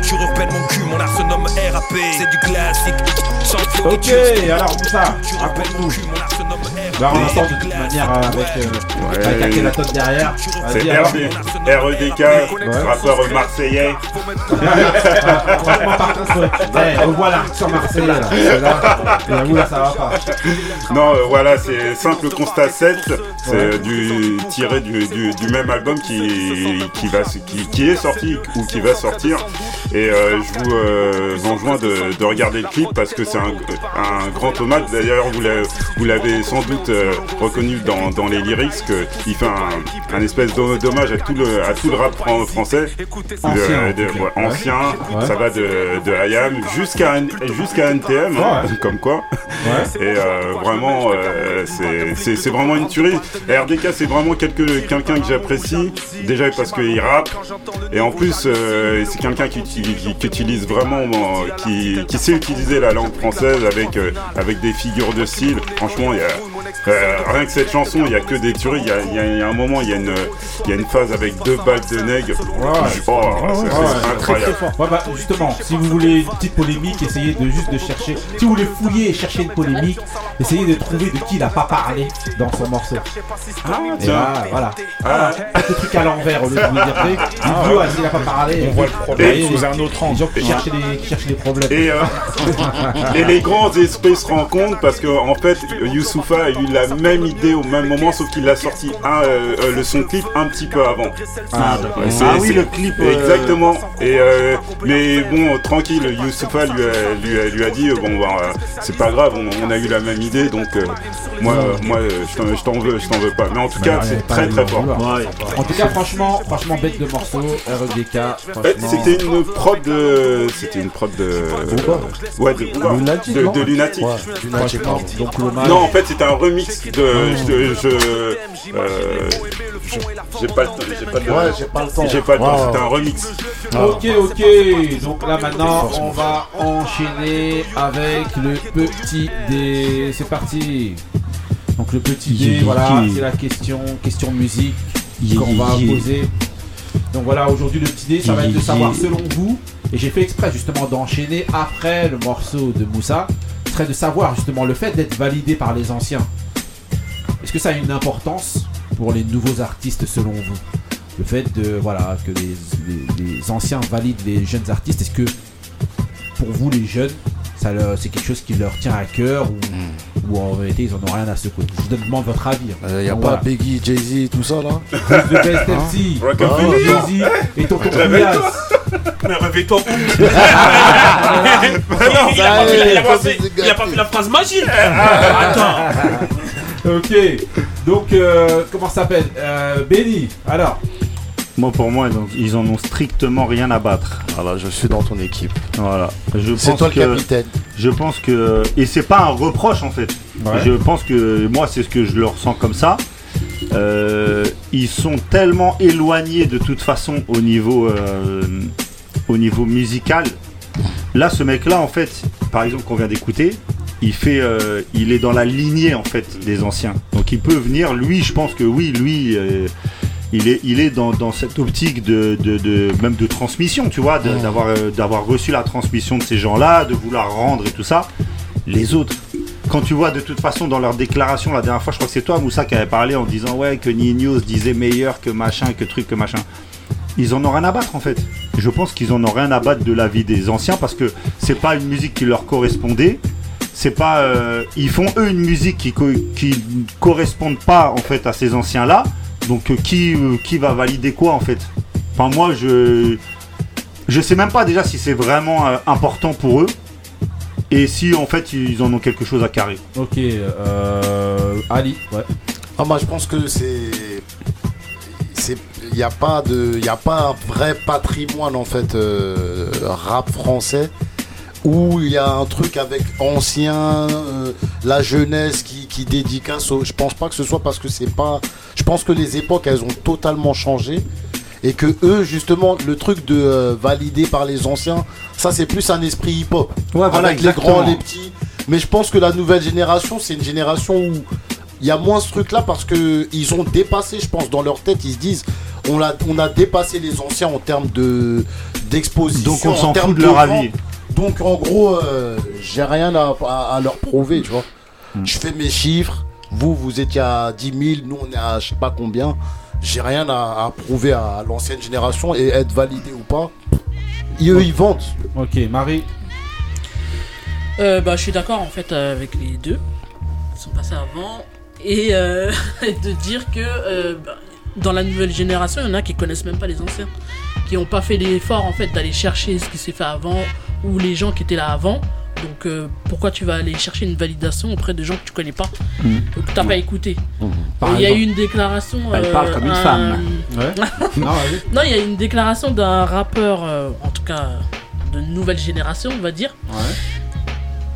Culture urbaine, mon cul, mon art se nomme RAP. C'est du classique, sans
Ok, alors Moussa, raconte-nous. Bah, on entend de toute manière euh, avec, euh, avec Akhenaton derrière.
C'est. RD, REDK, rappeur marseillais.
Franchement, par contre, ouais. Ouais, voit l'accent marseillais là. Là. Et j'avoue, là, ça va pas.
Non, euh, voilà, c'est simple constat 7. C'est euh, du tiré du, du, du même album qui, qui, va, qui, qui est sorti ou qui va sortir. Et euh, je vous euh, enjoins de, de regarder le clip parce que c'est un, un grand hommage. D'ailleurs, vous l'avez sans doute euh, reconnu dans, dans les lyrics qu'il fait un, un espèce d'ho- d'hommage à tout le, à tout le rap fran- français.
Ancien,
de- ouais,
Ouais.
ça va de, de IAM jusqu'à NTM, hein, comme quoi. Et euh, vraiment, euh, c'est- vraiment une tuerie. Et RDK, c'est vraiment quelqu'un que j'apprécie. Déjà parce qu'il rappe. Et en plus, c'est quelqu'un qui, qui- qui- qui utilise vraiment, qui, qui sait utiliser la langue française avec, avec des figures de style. Franchement, il y a. euh, rien que cette chanson, il y a que des tueries. Il y a, y y un moment, il y a une, il y a une phase avec deux balles de nègre. Oh, c'est- c'est incroyable.
Ouais, bah, justement, si vous voulez une petite polémique, essayez de juste de chercher. Si vous voulez fouiller et chercher une polémique, essayez de trouver de qui il a pas parlé dans son morceau.
Ah,
et
tiens.
là, voilà.
Ah.
Le truc à l'envers au lieu de vous dire, tu sais,
Ah,
il
ouais.
s'il a pas parlé.
On voit le problème sous un autre angle.
Les gens qui cherchent les, qui cherchent les problèmes.
Et, euh, et les grands esprits se rencontrent parce que en fait Youssoufa a eu la même idée au même moment sauf qu'il a sorti un, euh, euh, le son clip un petit peu avant.
Ah, Ah oui,
c'est-
le clip,
Exactement. Et euh, mais bon tranquille Youssoufa lui a, lui a, lui a dit bon bah, c'est pas grave on, on a eu la même idée donc euh, moi euh, moi euh, je t'en- veux je t'en veux pas mais en tout cas c'est très très fort.
En tout cas, franchement, franchement, bête de morceau, REDK.
Eh,
franchement.
C'était une prod de. C'était une prod de. Ouais, de Booba.
Lunatic,
de,
non
de Lunatic.
Ouais, Lunatic, pardon. Donc, l'hommage-
Non, en fait, c'était un remix de. Je. je euh, je- j'ai pas le temps. J'ai pas, le-
Ouais, j'ai pas le temps.
J'ai pas le temps, c'était un remix.
Ok, ok. Donc là maintenant, on va enchaîner avec le petit dé. C'est parti. Donc le petit dé,
Yeah,
voilà,
yeah.
c'est la question, question musique
Yeah,
qu'on va
yeah.
poser. Donc voilà, aujourd'hui le petit dé, ça va être de savoir
yeah.
selon vous, et j'ai fait exprès justement d'enchaîner après le morceau de Moussa, serait de savoir justement le fait d'être validé par les anciens. est-ce que ça a une importance pour les nouveaux artistes selon vous Le fait de voilà que les, les- les anciens valident les jeunes artistes, est-ce que pour vous les jeunes, ça leur- c'est quelque chose qui leur tient à cœur ou, ou en vérité ils en ont rien à secouer Je vous demande votre avis. hein.
Il y a
Donc,
pas
voilà.
Biggie, Jay-Z, tout ça là?
The Best MC,
Rockabilly.
Jay-Z et Tonton.
Mais réveille-toi.
Ah,
non, il a pas fait- il il a pas la phrase magique. Attends.
Ok, donc euh, comment ça s'appelle? Euh, Benny, alors
Moi, pour moi, ils, ont- ils en ont strictement rien à battre.
Voilà, je suis dans ton équipe.
Voilà. Je
C'est
pense
toi le
que-
capitaine.
Je pense que et c'est pas un reproche en fait.
Ouais.
Je pense que moi c'est ce que je le ressens comme ça. Euh, ils sont tellement éloignés de toute façon au niveau euh, au niveau musical. Là, ce mec-là, en fait, par exemple, qu'on vient d'écouter, il fait, euh, il est dans la lignée en fait des anciens. Donc, il peut venir. Lui, je pense que oui, lui, euh, il est, il est dans, dans cette optique de, de- de- même de transmission, tu vois, d'avoir, euh, d'avoir reçu la transmission de ces gens-là, de vouloir rendre et tout ça. Les autres. Quand tu vois de toute façon dans leur déclaration la dernière fois, je crois que c'est toi Moussa qui avait parlé en disant ouais que Nino se disait meilleur que machin, que truc, que machin ils en ont rien à battre en fait. Je pense qu'ils en ont rien à battre de la vie des anciens parce que c'est pas une musique qui leur correspondait. C'est pas, euh, ils font eux une musique qui co- qui ne correspondent pas en fait à ces anciens là. Donc euh, qui euh, qui va valider quoi en fait? Enfin moi je je sais même pas déjà si c'est vraiment euh, important pour eux et si en fait ils en ont quelque chose à carrer.
Ok, euh, Ali, ouais.
Ah, moi, je pense que c'est. c'est- Il n'y a, pas de- y a pas un vrai patrimoine en fait euh, rap français où il y a un truc avec ancien, euh, la jeunesse qui, qui dédicace. au- Je pense pas que ce soit parce que c'est pas. Je pense que les époques elles ont totalement changé et que eux justement le truc de euh, valider par les anciens, ça c'est plus un esprit hip-hop.
Ouais, voilà,
avec les grands, les petits. Mais je pense que la nouvelle génération, c'est une génération où il y a moins ce truc-là parce que ils ont dépassé, je pense, dans leur tête, ils se disent, on a, on a dépassé les anciens en termes de d'exposition,
Donc on
en
s'en
termes
fout de leur avis.
Donc en gros, euh, j'ai rien à, à- à leur prouver, tu vois.
Hmm.
Je fais mes chiffres. Vous, vous étiez à 10 000, nous on est à je sais pas combien. J'ai rien à, à prouver à l'ancienne génération et être validé ou pas. Et eux, ils vendent.
Ok, Marie.
Euh, bah, je suis d'accord en fait euh, avec les deux qui sont passés avant et euh, de dire que euh, bah, dans la nouvelle génération, il y en a qui connaissent même pas les anciens, qui n'ont pas fait l'effort en fait d'aller chercher ce qui s'est fait avant ou les gens qui étaient là avant. Donc euh, pourquoi tu vas aller chercher une validation auprès de gens que tu connais pas,
Mhm.
ou que tu n'as pas écouté
Par
Il y a eu une déclaration.
Elle parle comme une
un-
femme. Ouais. Non, vas-y.
non, il y a une déclaration d'un rappeur, euh, en tout cas de nouvelle génération, on va dire.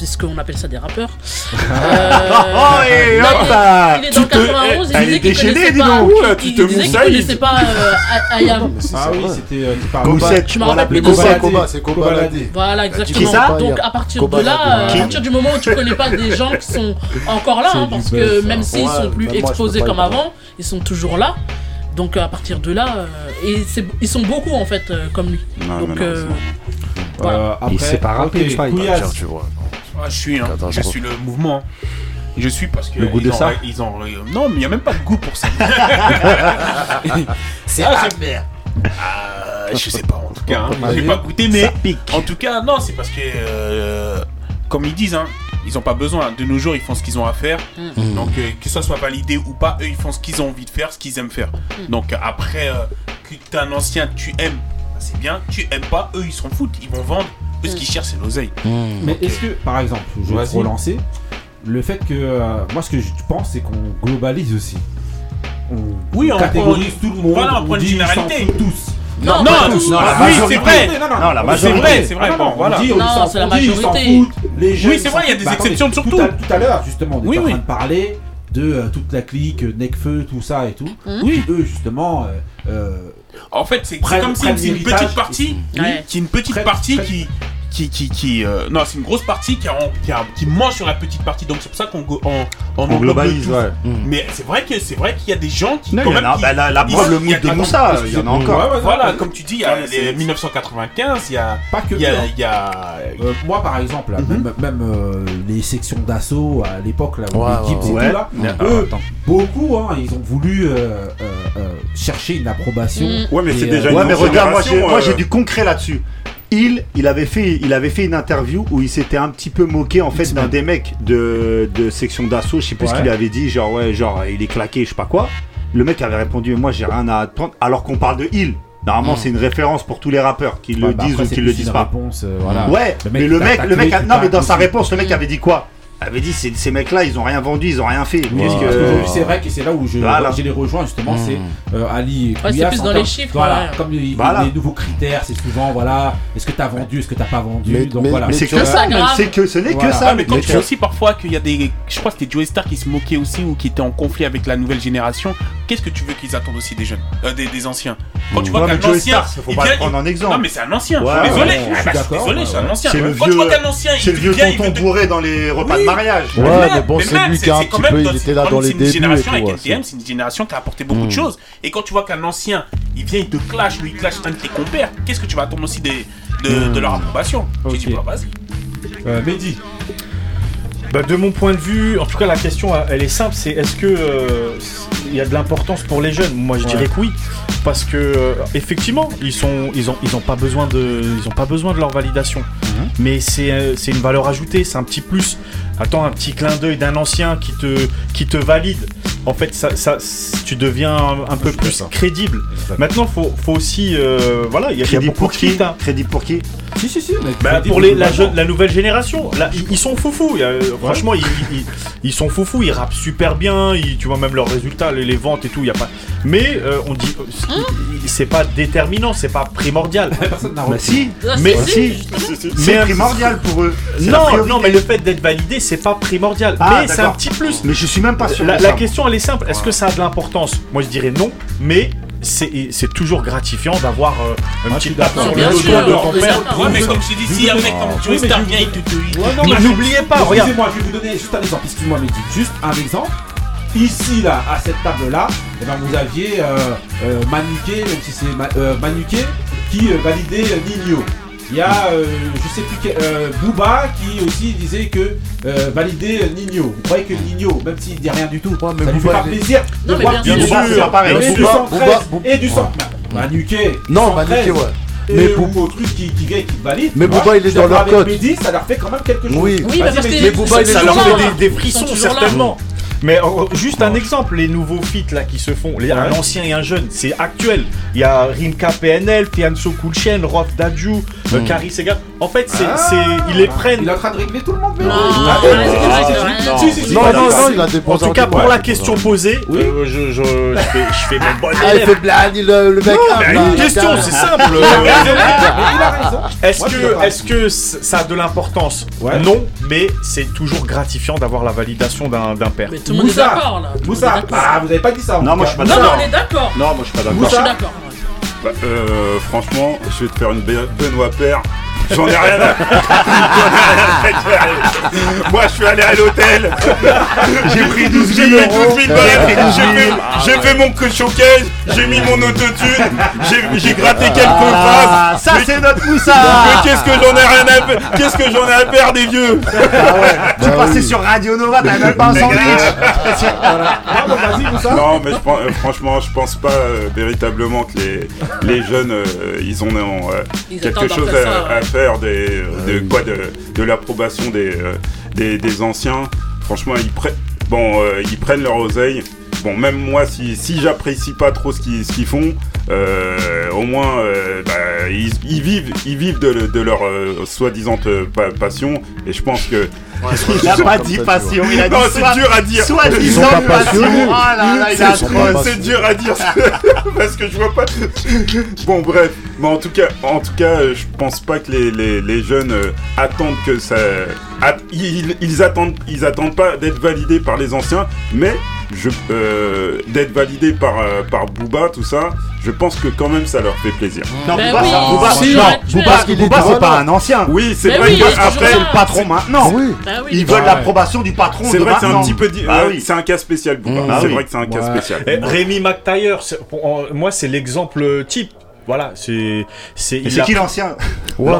Puisqu'on appelle ça des rappeurs.
Oh, et
non,
hop
il,
là.
il est dans
Tu te-
91,
elle
il disait
est
qu'il connaissait pas.
tu
il
te
disait qu'il
moussailles.
connaissait pas euh, Ayam.
Ah oui, c'était. euh,
Goussette,
Je me rappelle.
Koba, c'est Kobalade.
Voilà,
Qui
exactement.
ça
Donc à partir de là, euh, à partir du moment où tu connais pas des gens qui sont encore là,
C'est
hein, parce que même s'ils
Ouais,
sont plus exposés comme avant, ils sont toujours là. Donc à partir de là, euh, et c'est- ils sont beaucoup en fait euh, comme lui.
Non,
Donc
non, non,
euh,
Euh,
voilà.
après,
Il sait pas
tu vois.
Ah, je suis, hein.
Attends,
je
je
suis le mouvement. Je suis parce que
Le goût
ils
de
ont-
ça
ils ont, non, mais il y a même pas de goût pour ça.
C'est
Ah,
amer.
Ah, je sais pas en tout cas. hein.
Vas-y.
J'ai pas goûté, mais
Ça pique.
en tout cas, non, c'est parce que euh, comme ils disent, hein, ils ont pas besoin. De nos jours, ils font ce qu'ils ont à faire.
Mm.
Donc euh, que ça soit validé ou pas, eux, ils font ce qu'ils ont envie de faire, ce qu'ils aiment faire. Donc euh, après, euh, que t'es un ancien, tu aimes, bah, c'est bien. Tu aimes pas, eux, ils s'en foutent. Ils vont vendre. Eux, ce qu'ils cherchent, c'est l'oseille.
Mais est-ce que, par exemple, je vais relancer, le fait que. euh, moi, ce que je pense, c'est qu'on globalise aussi. On
Oui, on
catégorise tout le monde.
voilà, on prend une généralité.
tous.
Non,
non,
pas
tous. Non,
la
oui,
majorité.
c'est vrai.
Non, non, non.
Non, la
C'est vrai, c'est vrai.
Ah, non,
Bon,
non,
voilà.
on dit,
Non, c'est la majorité.
foutent, Les jeunes,
Oui, c'est vrai, il y a des.
Bah,
exceptions
attendez,
surtout.
Tout à, tout à l'heure, justement, on
Oui,
était en
oui.
train de parler de euh, toute la clique, euh, Necfeu, tout ça et tout.
Oui.
Qui, eux, justement, euh, euh,
En fait, c'est comme si une petite partie, qui est une petite partie qui, qui, qui, qui euh, non, c'est une grosse partie qui, a- qui, a- qui mange sur la petite partie. Donc c'est pour ça qu'on go- on,
globalise, ouais.
Mais c'est vrai que c'est vrai qu'il y a des gens qui
Non,
quand même
a-
qui-
bah, la- la preuve, le
il y a
mood de Moussa, il y en a encore.
Ouais, ouais, voilà,
Ouais,
comme tu dis, il y a les 1995, il y a
Pas que
il y a,
eux,
il y a
Euh, moi par exemple, là,
Mhm.
même, même, euh, les sections d'assaut à l'époque là, où là, eux,
Attends.
beaucoup, hein, ils ont voulu chercher une approbation.
Mm.
Ouais, mais c'est déjà
Ouais, mais regarde, moi j'ai du concret là-dessus. Il, il avait fait, il avait fait une interview où il s'était un petit peu moqué en fait d'un des mecs de, de section d'assaut. Je sais plus ce qu'il avait dit, genre ouais, genre il est claqué, je sais pas quoi. Le mec avait répondu, moi j'ai rien à prendre. Alors qu'on parle de il. Normalement,
Mm.
c'est une référence pour tous les rappeurs, qu'ils
Ouais,
le
bah,
disent
après,
ou qu'ils le disent pas.
réponse, euh, voilà.
Ouais,
Le
mais le
qui
mec, le mec, a- non,
qui
mais dans sa réponse, le mec avait dit quoi? Avait dit, ces, ces mecs-là, ils ont rien vendu, ils ont rien fait.
C'est vrai que c'est là où je,
Voilà.
je les rejoins justement, c'est euh, Ali.
Ouais, c'est plus dans
termes-
les chiffres,
Voilà,
ouais.
comme les,
Voilà.
les nouveaux critères, c'est souvent voilà, est-ce que t'as vendu, est-ce que t'as pas vendu,
Mais-
donc
mais-
voilà.
Mais c'est que ça, c'est que ce n'est
Voilà.
que ça.
Ah, mais quand
mais
tu vois aussi parfois qu'il y a des. Je crois que c'était Joey Star qui se moquait aussi ou qui était en conflit avec la nouvelle génération. Qu'est-ce que tu veux qu'ils attendent aussi des jeunes euh, des, des anciens? Quand tu vois qu'un ancien.
Star, faut
il
pas le prendre en exemple.
Non, mais c'est un ancien. Désolé. désolé, c'est un ancien. Quand tu
vieux,
vois qu'un ancien,
c'est le vieux tonton bourré dans les repas
Mais
Ouais,
même-
mais bon, c'est lui a un petit peu- il
dans-
était là dans les
c'est une
débuts et
génération avec NTM, c'est une génération qui a apporté beaucoup de
Mm.
choses. Et quand tu vois qu'un ancien, il vient, il te clash ou il clash un de tes compères, qu'est-ce que tu vas attendre aussi des, de, leur approbation? Tu dis, bah, vas-y.
Euh, Mehdi,
Bah, de mon point de vue, en tout cas, la question, elle est simple, c'est est-ce que euh, il y a de l'importance pour les jeunes? Moi, je dirais que oui, parce que euh, effectivement, ils sont, ils ont, ils ont pas besoin de, ils ont pas besoin de leur validation. Mais c'est, euh, c'est une valeur ajoutée, c'est un petit plus. Attends, un petit clin d'œil d'un ancien qui te, valide. En fait, ça, ça, tu deviens un, un peu plus crédible. Maintenant, faut, faut aussi, euh, voilà, il y a, y beaucoup
pour
de
qui
hein.
Crédit pour qui
si si si, mais
Bah, pour les, la, jeune- la nouvelle génération, là, ils, ils sont foufous. Il y a- euh, Franchement, ils, ils- ils sont foufous. Ils rappent super bien. Ils, tu vois même leurs résultats, les, les ventes et tout. Il y a pas. Mais euh, on dit, euh, c'est- pas déterminant, c'est pas primordial.
Personne
Bah
repris.
si,
Ah,
Mais
si,
c'est
si. Mais un-
primordial pour eux.
Non, non, mais le fait d'être validé, c'est pas primordial.
Ah,
mais c'est un petit plus.
Mais je suis même pas sûr.
La, la question, elle est simple. Est-ce que ça a de l'importance Moi, je dirais non. Mais c'est toujours gratifiant d'avoir euh, un
je
petit
d'accord.
sur
Bien
le dos de
on
ton père.
Ouais, mais comme je dis, si un mec comme
Ah, mais
Star
je-
vient, il te.
Ouais, non,
Mais
mais
n'oubliez pas, regarde.
Excusez-moi, je vais vous donner juste un exemple. Excuse-moi, Mehdi. Juste un exemple. Ici, là, à cette table-là, eh ben, vous aviez euh, euh, Manuquet, même si c'est Ma- euh, Manuquet, qui euh, validait Nino. Il y a, euh, je sais plus quel, euh, Booba qui aussi disait que euh, validait euh, Nino. Vous croyez que Nino, même s'il dit rien du tout,
mais
ça lui fait
Booba,
pas plaisir de
Non, mais
voir
bien
sûr.
battre
C'est pareil.
et du
Booba,
113
Booba, Booba.
et du 100. Manuquet,
Non,
113,
Manuquet, ouais. Mais
au truc qui, qui vient et qui valide.
Mais Booba, il est dans leur code.
Mehdi, ça leur fait quand même quelque chose.
Oui.
Oui, mais que
Booba, il est
ça
sont
leur
toujours
fait
là.
des, des frissons certainement. Mais euh, juste un exemple, les nouveaux feats là qui se font, les, un ancien et un jeune, c'est actuel. Il y a Rimka PNL, Fianso Kulchen, Rof Dadju, euh, Kari Sega. En fait, c'est,
Ah.
c'est, ils les prennent.
Il est en train de régler tout le monde, Mehdi.
Non,
Ah, ah, ah, ah,
Non, non, non, il a des
En tout cas, pour la question posée,
Oui.
euh, je, je, je fais, je fais mon bon
Ah, il fait blague, le, le mec. ah,
Mais une question, c'est simple.
Mais.
Est-ce que, est-ce que ça a de l'importance?
Ouais.
Non, mais c'est toujours gratifiant d'avoir la validation d'un, d'un père.
Tout le monde est
Moussa.
d'accord là.
Moussa,
d'accord.
ah, vous avez pas dit ça.
Non, moi, je suis pas
Non, mais
d'accord.
on est d'accord.
Non, moi je suis pas d'accord.
Moi, je suis
Moussa.
d'accord.
Bah, euh, franchement, je vais te faire une Be- Benoît Père. J'en ai rien à Moi, je suis allé à l'hôtel. J'ai pris 12 000 J'ai pris 12 000 balles. J'ai fait, j'ai fait mon showcase. J'ai mis mon autotune. J'ai, j'ai gratté quelques
Ah,
phrases.
ça
Mais-
c'est notre Moussa
mais qu'est-ce que j'en ai rien à faire? Qu'est-ce que j'en ai à faire des vieux?
Tu passais sur Radio Nova, t'avais même pas un sandwich
Ah, bah, Moussa.
Non, mais je pense- euh, franchement, je pense pas euh, véritablement que les, les jeunes, euh, ils ont euh,
Ils
quelque chose
après
à,
ça, ouais.
à faire des, de quoi de, de l'approbation des, euh, des, des anciens. Franchement, ils, prennent bon, euh, ils prennent leur oseille. Bon, même moi, si, si j'apprécie pas trop ce qu'ils ce qu'ils font, euh, au moins, euh, bah, ils, ils vivent, ils vivent de, de leur euh, soi-disant euh, pa- passion. Et je pense que
Il a pas dit passion, il a dit
non,
soit-
c'est dur à dire.
Sont pas
passion. Oh là là, il a
C'est dur à dire parce que je vois pas. Bon bref, mais en tout cas, en tout cas, je pense pas que les, les, les jeunes euh, attendent que ça. ils, ils attendent, ils attendent pas d'être validés par les anciens, mais je, euh, d'être validé par, euh, par Booba, tout ça, je pense que quand même ça leur fait plaisir.
Non,
Ben
Booba,
oui,
Booba,
si,
non, c'est pas un ancien.
Oui, c'est vrai
oui,
que
il est
après,
C'est le patron maintenant.
Oui.
Bah oui.
Ils veulent l'approbation du patron
c'est vrai que c'est un petit peu, di-
Ah
ouais,
oui.
c'est un cas spécial, Booba.
Mmh. Ah
c'est
oui.
vrai que c'est un cas spécial.
Eh, Rémi en- moi c'est l'exemple type. Voilà, c'est c'est
Mais
il
c'est
a-
qui l'ancien?
Ouais,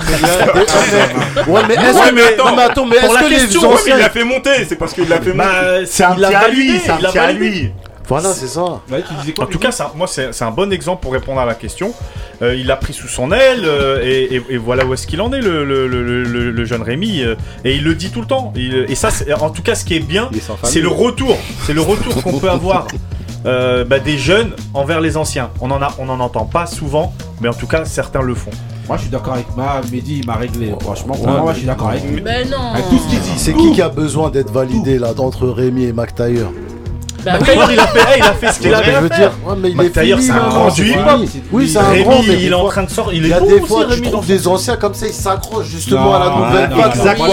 mais Ouais, est-ce
Ouais,
que
mais attends,
non, mais attends, mais
pour
est-ce
la
que les
question, ouais, mais
anciens
il l'a fait monter, c'est parce qu'il l'a fait monter.
Bah,
C'est un petit à lui, c'est un petit à lui.
Voilà, c'est ça.
Ouais, tu disais quoi
En tout cas, un- moi, c'est c'est un bon exemple pour répondre à la question. Euh, il l'a pris sous son aile euh, et, et- et voilà où est-ce qu'il en est, le, le- le- le- le jeune Rémi. euh, et il le dit tout le temps. Il- et ça, c'est- en tout cas, ce qui est bien, c'est le retour. C'est le retour qu'on peut avoir euh, bah, des jeunes envers les anciens. On en a, on en entend pas souvent, mais en tout cas, certains le font.
Moi, je suis d'accord avec ma Mehdi, il m'a réglé. Franchement, moi, je suis d'accord avec lui.
Mais non.
Avec tout ce qu'il dit.
C'est qui qui a besoin d'être validé là entre Rémi et McTayer
Bah oui.
McTayer, il a fait, hey, il a fait ce qu'il avait à faire.
dire, ouais, mais il est
McTayer,
fini,
c'est un grand du hip-hop.
Oui, c'est un
Rémi,
grand, mais
il est en train de sortir. Il est
a
bon
des
aussi,
fois, tu
Rémi,
des anciens comme ça, ils s'accrochent justement à la nouvelle vague. Exactement.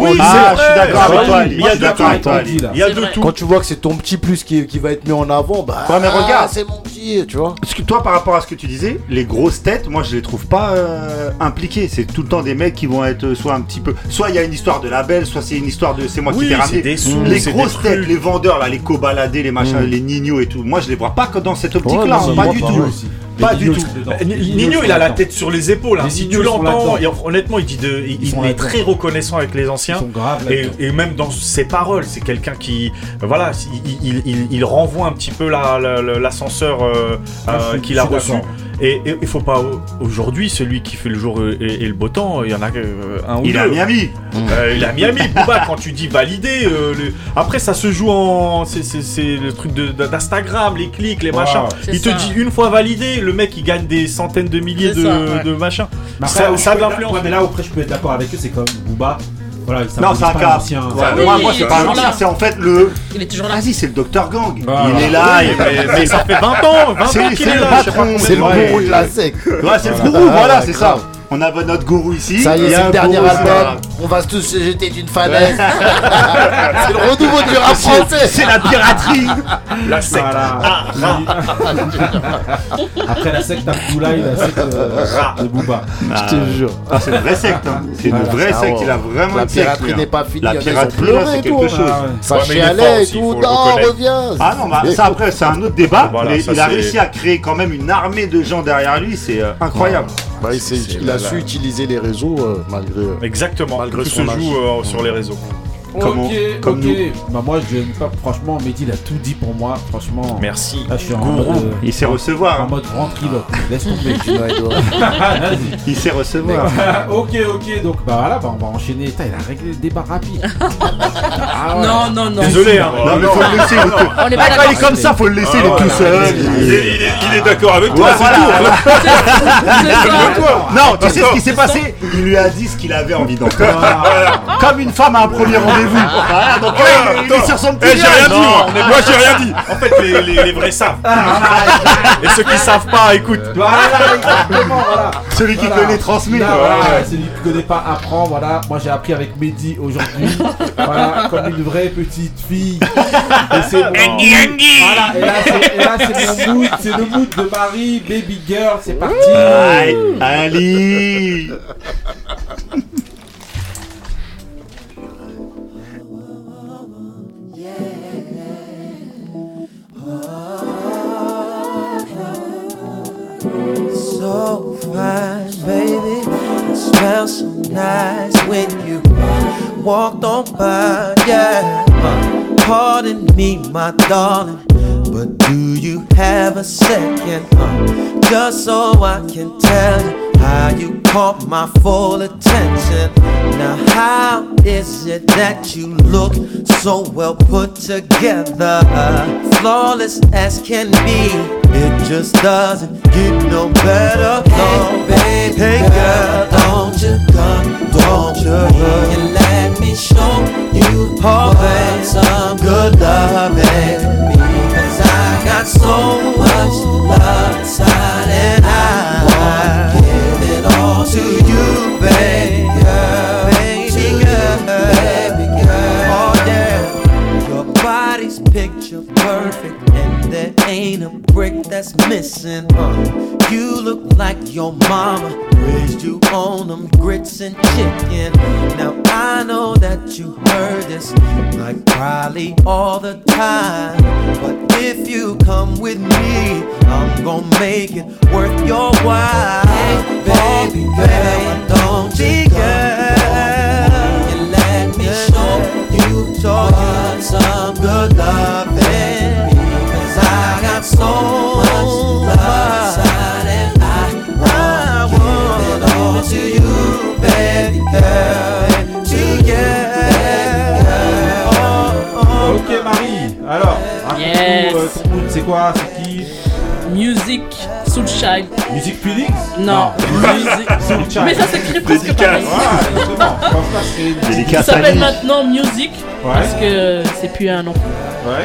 Oui,
Ah, je suis d'accord avec
Ah
toi.
oui,
Ali.
il y a
Je suis
de
d'accord
tout.
avec toi.
Il y a de tout.
Quand tu vois que c'est ton petit plus qui, qui va être mis en avant, bah.
Ouais, mais
ah,
regarde.
c'est mon petit, tu vois.
Parce que toi, par rapport à ce que tu disais, les grosses têtes, moi, je les trouve pas euh, impliqués. C'est tout le temps des mecs qui vont être euh, soit un petit peu, soit il y a une histoire de label, soit c'est une histoire de c'est moi qui t'ai ramené. les grosses têtes, les vendeurs là, les les machins, les nignos et tout. Moi, je les vois pas que dans cette
Ouais,
optique-là, hein, pas du tout.
aussi.
Pas du
Nino,
tout.
Nino, il a la tête sur les épaules.
Les
Si tu l'entends, honnêtement, il dit de, il, est très reconnaissant avec les anciens. Et, même dans ses paroles, c'est quelqu'un qui, voilà, il, renvoie un petit peu la- la- la- l'ascenseur euh,
Ah,
euh,
suis-
qu'il a reçu. Et il faut pas aujourd'hui celui qui fait le jour et, et le beau temps, il y en a euh, un ou
Il
deux.
est à Miami.
Euh, il est à Miami. Booba, quand tu dis validé, euh, le- après ça se joue en, c'est- le truc d'Instagram, les clics, les machins. Il te dit une fois validé, le mec il gagne des centaines de milliers de,
ça, ouais.
de machins.
Mais
Ça,
après,
ça a de l'influence.
ouais, mais là, après, je peux être d'accord avec eux, c'est comme Booba. Voilà, il
Non, c'est un cas.
l'ancien.
Ouais,
oui,
moi, moi,
est
c'est pas un ancien, c'est en fait le.
Il est toujours là.
Vas-y, c'est le Dr Gang.
Voilà.
Il est là.
Oui,
il-
mais, mais ça fait 20 ans, 20
C'est
ans qu'il est
le
là.
C'est le gourou de la sec.
Ouais, c'est le
Voilà.
gourou, voilà, c'est ça. On a notre gourou ici.
Ça y est,
a
c'est
un
le dernier
gourou,
album. On va tous se jeter d'une falaise. c'est le renouveau du rap
C'est
français.
c'est la piraterie.
La secte.
Voilà. Après la secte Abdoulaye, la secte euh, de Booba.
Je te jure.
Ah, c'est une vraie secte. hein. C'est une
Voilà,
vraie
Ah
secte.
ouais.
Il a vraiment
La
une secte,
piraterie
lui, hein.
n'est pas finie.
La
a, ont
piraterie, c'est quelque chose.
Ça chialait et tout. Non, reviens.
Ah non, bah, ça après, c'est un autre débat. Mais il a réussi à créer quand même une armée de gens derrière lui. C'est euh, incroyable.
Bah, il, il a su utiliser les réseaux euh, malgré. euh,
Exactement.
Malgré
Tout se joue euh, sur les réseaux.
Comme
ok,
on- comme
ok.
nous.
Bah, moi, je n'aime pas. Franchement, Mehdi, il a tout dit pour moi. Franchement.
Merci.
Là, je suis en
Gourou.
mode. euh,
Il sait recevoir.
En
hein.
mode ventriloque. Laisse tomber.
Il doit-
Vas-y.
Il sait recevoir.
ok, ok, donc bah voilà, bah, on va enchaîner. Il a réglé le débat rapide. Ah ouais.
Non, non, non.
Désolé, hein.
Non, mais faut le laisser. il est-
On est pas
Ah, Quand il est comme ça, faut le laisser. Il est
Ah,
tout seul.
Il est, il est- il est d'accord avec toi.
Non, tu sais ce qui s'est passé Il lui a dit ce qu'il avait envie d'entendre. Comme une femme à un premier rendez-vous. Donc là, il est sur son
Eh, j'ai rien dit, moi. Moi, j'ai rien dit.
En fait, les, les- les vrais savent. Et ceux qui savent pas, écoute.
Voilà, exactement, voilà.
Celui qui
Voilà.
connaît transmet.
Celui qui connaît pas apprend, voilà. Moi j'ai appris avec Mehdi aujourd'hui. voilà, comme une vraie petite fille. Et c'est Voilà, et là c'est, mon mood, c'est le mood de Marie, baby girl, c'est parti.
Ali.
So fine, baby. It smells so nice when you walked on by, yeah. Pardon me, my darling, but do you have a second? Uh, just so I can tell you how you caught my full attention. Now, how is it that you look so well put together? Flawless as can be, it just doesn't get no better. No, baby, hey girl, don't you come, don't you and let me show you oh, some good love, baby. Cause I got so much love inside that's missing. Uh, you look like your mama raised you on them grits and chicken. Now I know that you heard this like probably all the time. But if you come with me, I'm gonna make it worth your while. baby girl, don't you girl, and let me show you talking some good loving.
Yes.
euh, ton mood, c'est quoi, c'est qui
Music Soulchild.
Music Felix
Non.
Music Soulchild.
Mais ça s'écrit presque pareil.
Ouais, une-
Il s'appelle maintenant Music
Ouais.
parce que c'est plus un nom.
Ouais.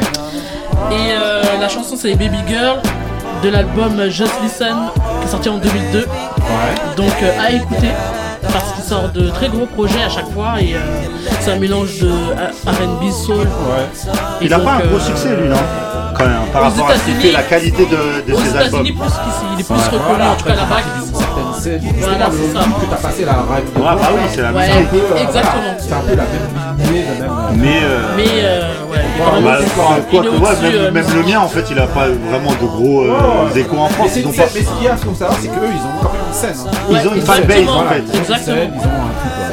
Et euh, la chanson c'est Baby Girl de l'album Just Listen qui est sorti en 2002.
Ouais.
Donc euh, à écouter parce qu'il sort de très gros projets à chaque fois et euh, c'est un mélange de euh, R&B soul.
Il a
donc,
pas un gros
euh,
succès lui, non? Quand même, par rapport à la qualité de, de
aux
ses albums.
Plus il est plus reconnu en tout cas là-bas.
Scène.
Voilà, c'est
le
ça.
que t'as passé la
Ouais, bah oui, c'est la
Ouais,
C'est un peu, euh,
exactement.
voilà, C'est un peu la même même.
Mais, euh,
euh, ouais,
Bah,
bah, quoi, quoi même,
euh,
même le mien en fait il a pas vraiment de gros euh, échos en France
c'est
ils ont
une
pas
scène- mais ce qu'il y a, ce savoir, c'est qu'eux, ils ont quand même une scène. hein.
Ils ont une fanbase, en fait.
Ils ont une
exactement.
scène, ils ont un truc, ouais,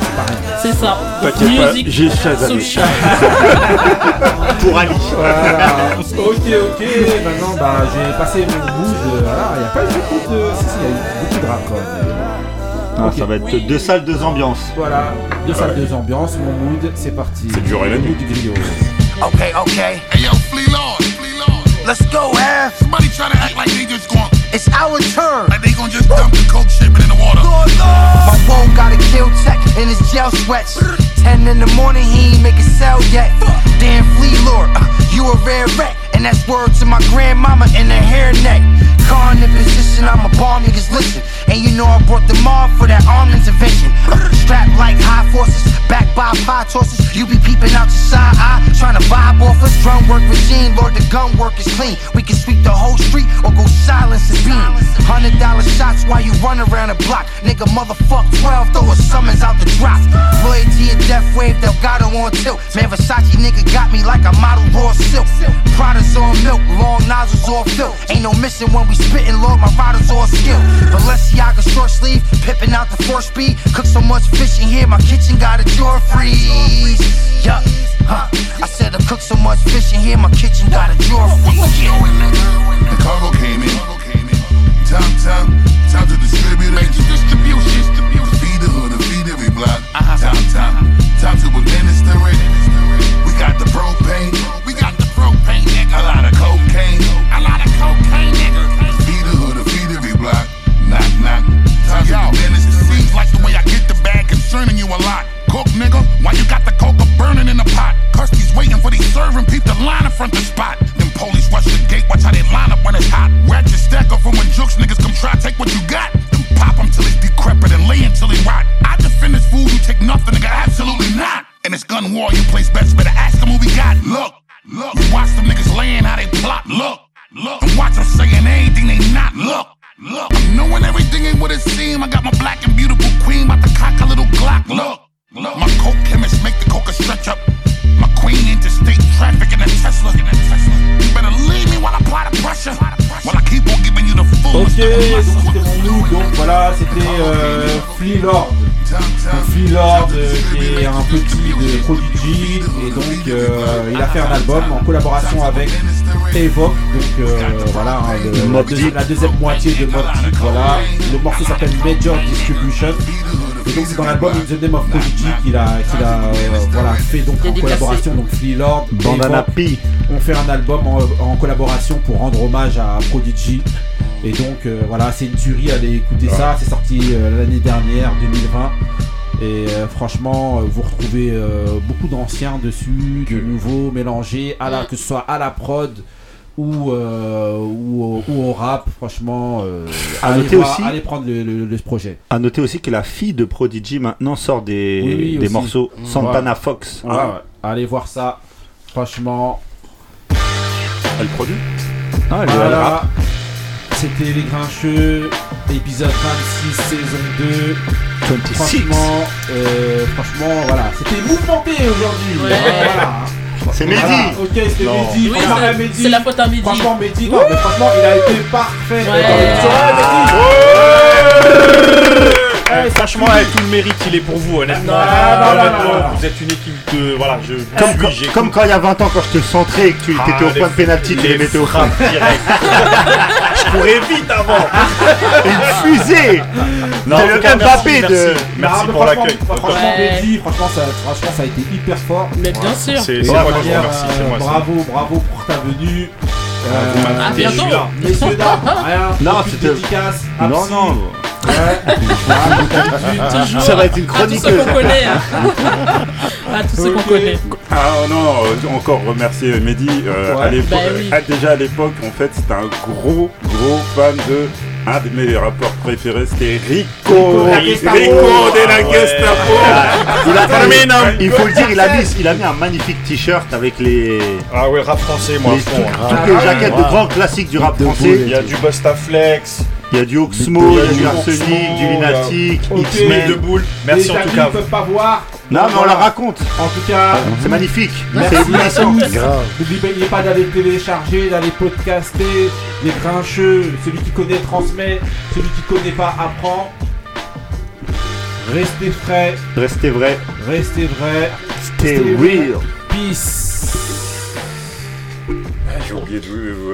c'est pareil.
C'est ça.
T'inquiète pas,
Music
j'ai pour Ali
Voilà. ok, ok. Maintenant, bah, j'ai passé mon mood. Voilà, il n'y a pas eu beaucoup de. Si, si, il y a eu beaucoup de rap quand même.
Ah,
Ok.
ça va être deux salles deux ambiances
Voilà, deux salles,
Ouais.
deux ambiances. Mon mood, c'est parti.
C'est dur et la nuit.
mood du griot.
Okay, okay. Hey yo, Flea Lord, Flea Lord. Let's go, Av. Somebody try to act like they just going. It's our turn. Like they gonna just dump the coke shipment in the water. Lord, Lord. My woe got a kill tech in his jail sweats. Ten in the morning, he ain't make a sell yet. Damn Flea Lord, uh, you a rare wreck. And that's word to my grandmama in the hairnet. Car in the position, I'm a bomb, niggas listen. And you know I brought them all for that armed intervention. Strapped like high forces, backed by pie torses. You be peeping out your side eye, trying to vibe off us. Drum work regime, Lord, the gun work is clean. We can sweep the whole street or go silence and beam. Hundred dollar shots while you run around the block. Nigga, motherfuck 12, throw a summons out the drop. Loyalty and death wave, Delgado on tilt. Man, Versace nigga got me like a model raw silk. Prada's on milk, long nozzles all filled. Ain't no missing when we spittin', Lord, my riders all skilled. Balenciaga short sleeve, pippin' out the four speed. Cook so much fish in here, my kitchen got a drawer freeze. Yup, huh. I said I cook so much fish in here, my kitchen got a drawer freeze.
The cargo came in. Time, time, time to distribute it. distribution. Feed the hood and feed every block. Time, time, time to administer it. We got the propane. To administer it. Seems like the way I get the bag concerning you a lot. Cook, nigga. Why you got the coca burning in the pot? Kirsty's waiting for these serving peep the line in front the spot. Them police rush the gate, watch how they line up when it's hot. Ratchet stack up from when jokes niggas come try take what you got. Then pop him till he's decrepit and lay until he rot. I defend this fool, you take nothing, nigga, absolutely not. In this gun war, you place bets, better ask them who we got. Look, look, you watch them niggas laying how they plot. Look, look, and watch them saying anything they not. Look, look, knowing everything ain't what it seem. I got my black and beautiful queen, about to cock a little Glock. Look, look, my coke chemist make the coca stretch up. My queen interstate traffic in a Tesla. In a Tesla. You better leave me while I apply the pressure. While I keep on giving you the full.
Ok, donc c'était mon mood. Donc voilà, c'était euh, Flea Lord. Donc Flea Lord euh, qui est un petit de Prodigy. Et donc euh, il a fait un album en collaboration avec Evoque. Donc euh, voilà, hein, le- la, deuxi- la deuxième moitié de Mob Deep, Voilà, le morceau s'appelle Major Distribution. Et donc c'est dans l'album In the Name of Prodigy qu'il a, a euh, voilà, fait donc en collaboration. Donc Flea Lord,
Bandana P.
ont fait un album en, en collaboration pour rendre hommage à Prodigy. Et donc euh, voilà, c'est une tuerie, allez écouter ça, c'est sorti euh, l'année dernière, 2020. Et euh, franchement, vous retrouvez beaucoup d'anciens dessus, de nouveaux mélangés, à la, que ce soit à la prod ou, euh, ou, ou au rap. Franchement, euh,
À
allez,
noter
voir-
aussi-
allez prendre le, le- le projet.
À noter aussi que la fille de Prodigy maintenant sort des,
Oui, oui,
des
aussi.
morceaux
Mm.
Santana
Ouais.
Fox.
Ouais, ouais. Allez voir ça. Franchement.
Elle produit
Ah, elle-
Voilà. c'était Les Grincheux, épisode 26, saison 2.
26.
Franchement, euh, franchement, voilà, c'était mouvementé aujourd'hui.
Ouais.
Voilà.
C'est
Voilà,
Mehdi.
Ok,
c'est-
Mehdi.
c'est la faute à Mehdi.
Franchement, Mehdi, non, mais franchement, il a été parfait.
Ouais.
Eh, franchement, eh, tout le mérite, il est pour vous, honnêtement.
Non, non, non,
Honnêtement,
non, non.
Vous êtes une équipe de. Voilà, je.
Comme,
suis,
quand-
j'écoute.
comme quand il y a 20 ans, quand je te centrais et que tu
Ah,
étais au point de pénalty, tu les mettais au
frappes direct. je courais vite avant.
Une fusée
Non,
C'est le
cas,
Mbappé
merci,
de.
merci. Merci pour l'accueil.
Franchement,
Ouais.
Mehdi, franchement, ça, franchement, ça a été hyper fort.
Mais bien sûr.
C'est moi qui remercie,
euh, bravo, bravo pour ta venue.
vous
Euh,
suis
bientôt.
là.
Messieurs, dames, rien.
Non, c'était-. Non, non.
Toujours.
Ça va être une
À tous ceux
chroniqueuse.
qu'on connaît. hein. À tous ceux qu'on connaît.
Ah non, euh, encore remercier Mehdi. euh,
Ouais.
à l'époque,
Bah oui.
ah, déjà à l'époque, en fait, c'était un gros, gros fan de un de mes rappeurs préférés, c'était Rico.
Rico de la
Rico
Gestapo.
de la
Ah.
Gestapo.
Il a,
Terminum.
il faut le dire, il a mis, il a mis un magnifique t-shirt avec les,
Ah ouais, rap français, moi.
les-
hein.
toutes les jaquettes de grands classiques du rap français.
Il y a du Bustaflex,
Il y a du Oxmo, il y a du Arsenic, du Lunatic, X-Men.
de boules. Merci
Les
en tout cas.
ne peuvent pas voir.
Non, mais on la raconte.
En tout cas,
C'est magnifique.
Merci
C'est
à
éblouissant.
N'oubliez pas d'aller télécharger, d'aller podcaster. Les grincheux, celui qui connaît transmet, celui qui connaît pas apprend. Restez frais,
Restez vrai.
restez vrais.
Stay real.
Peace.
J'ai oublié de vous-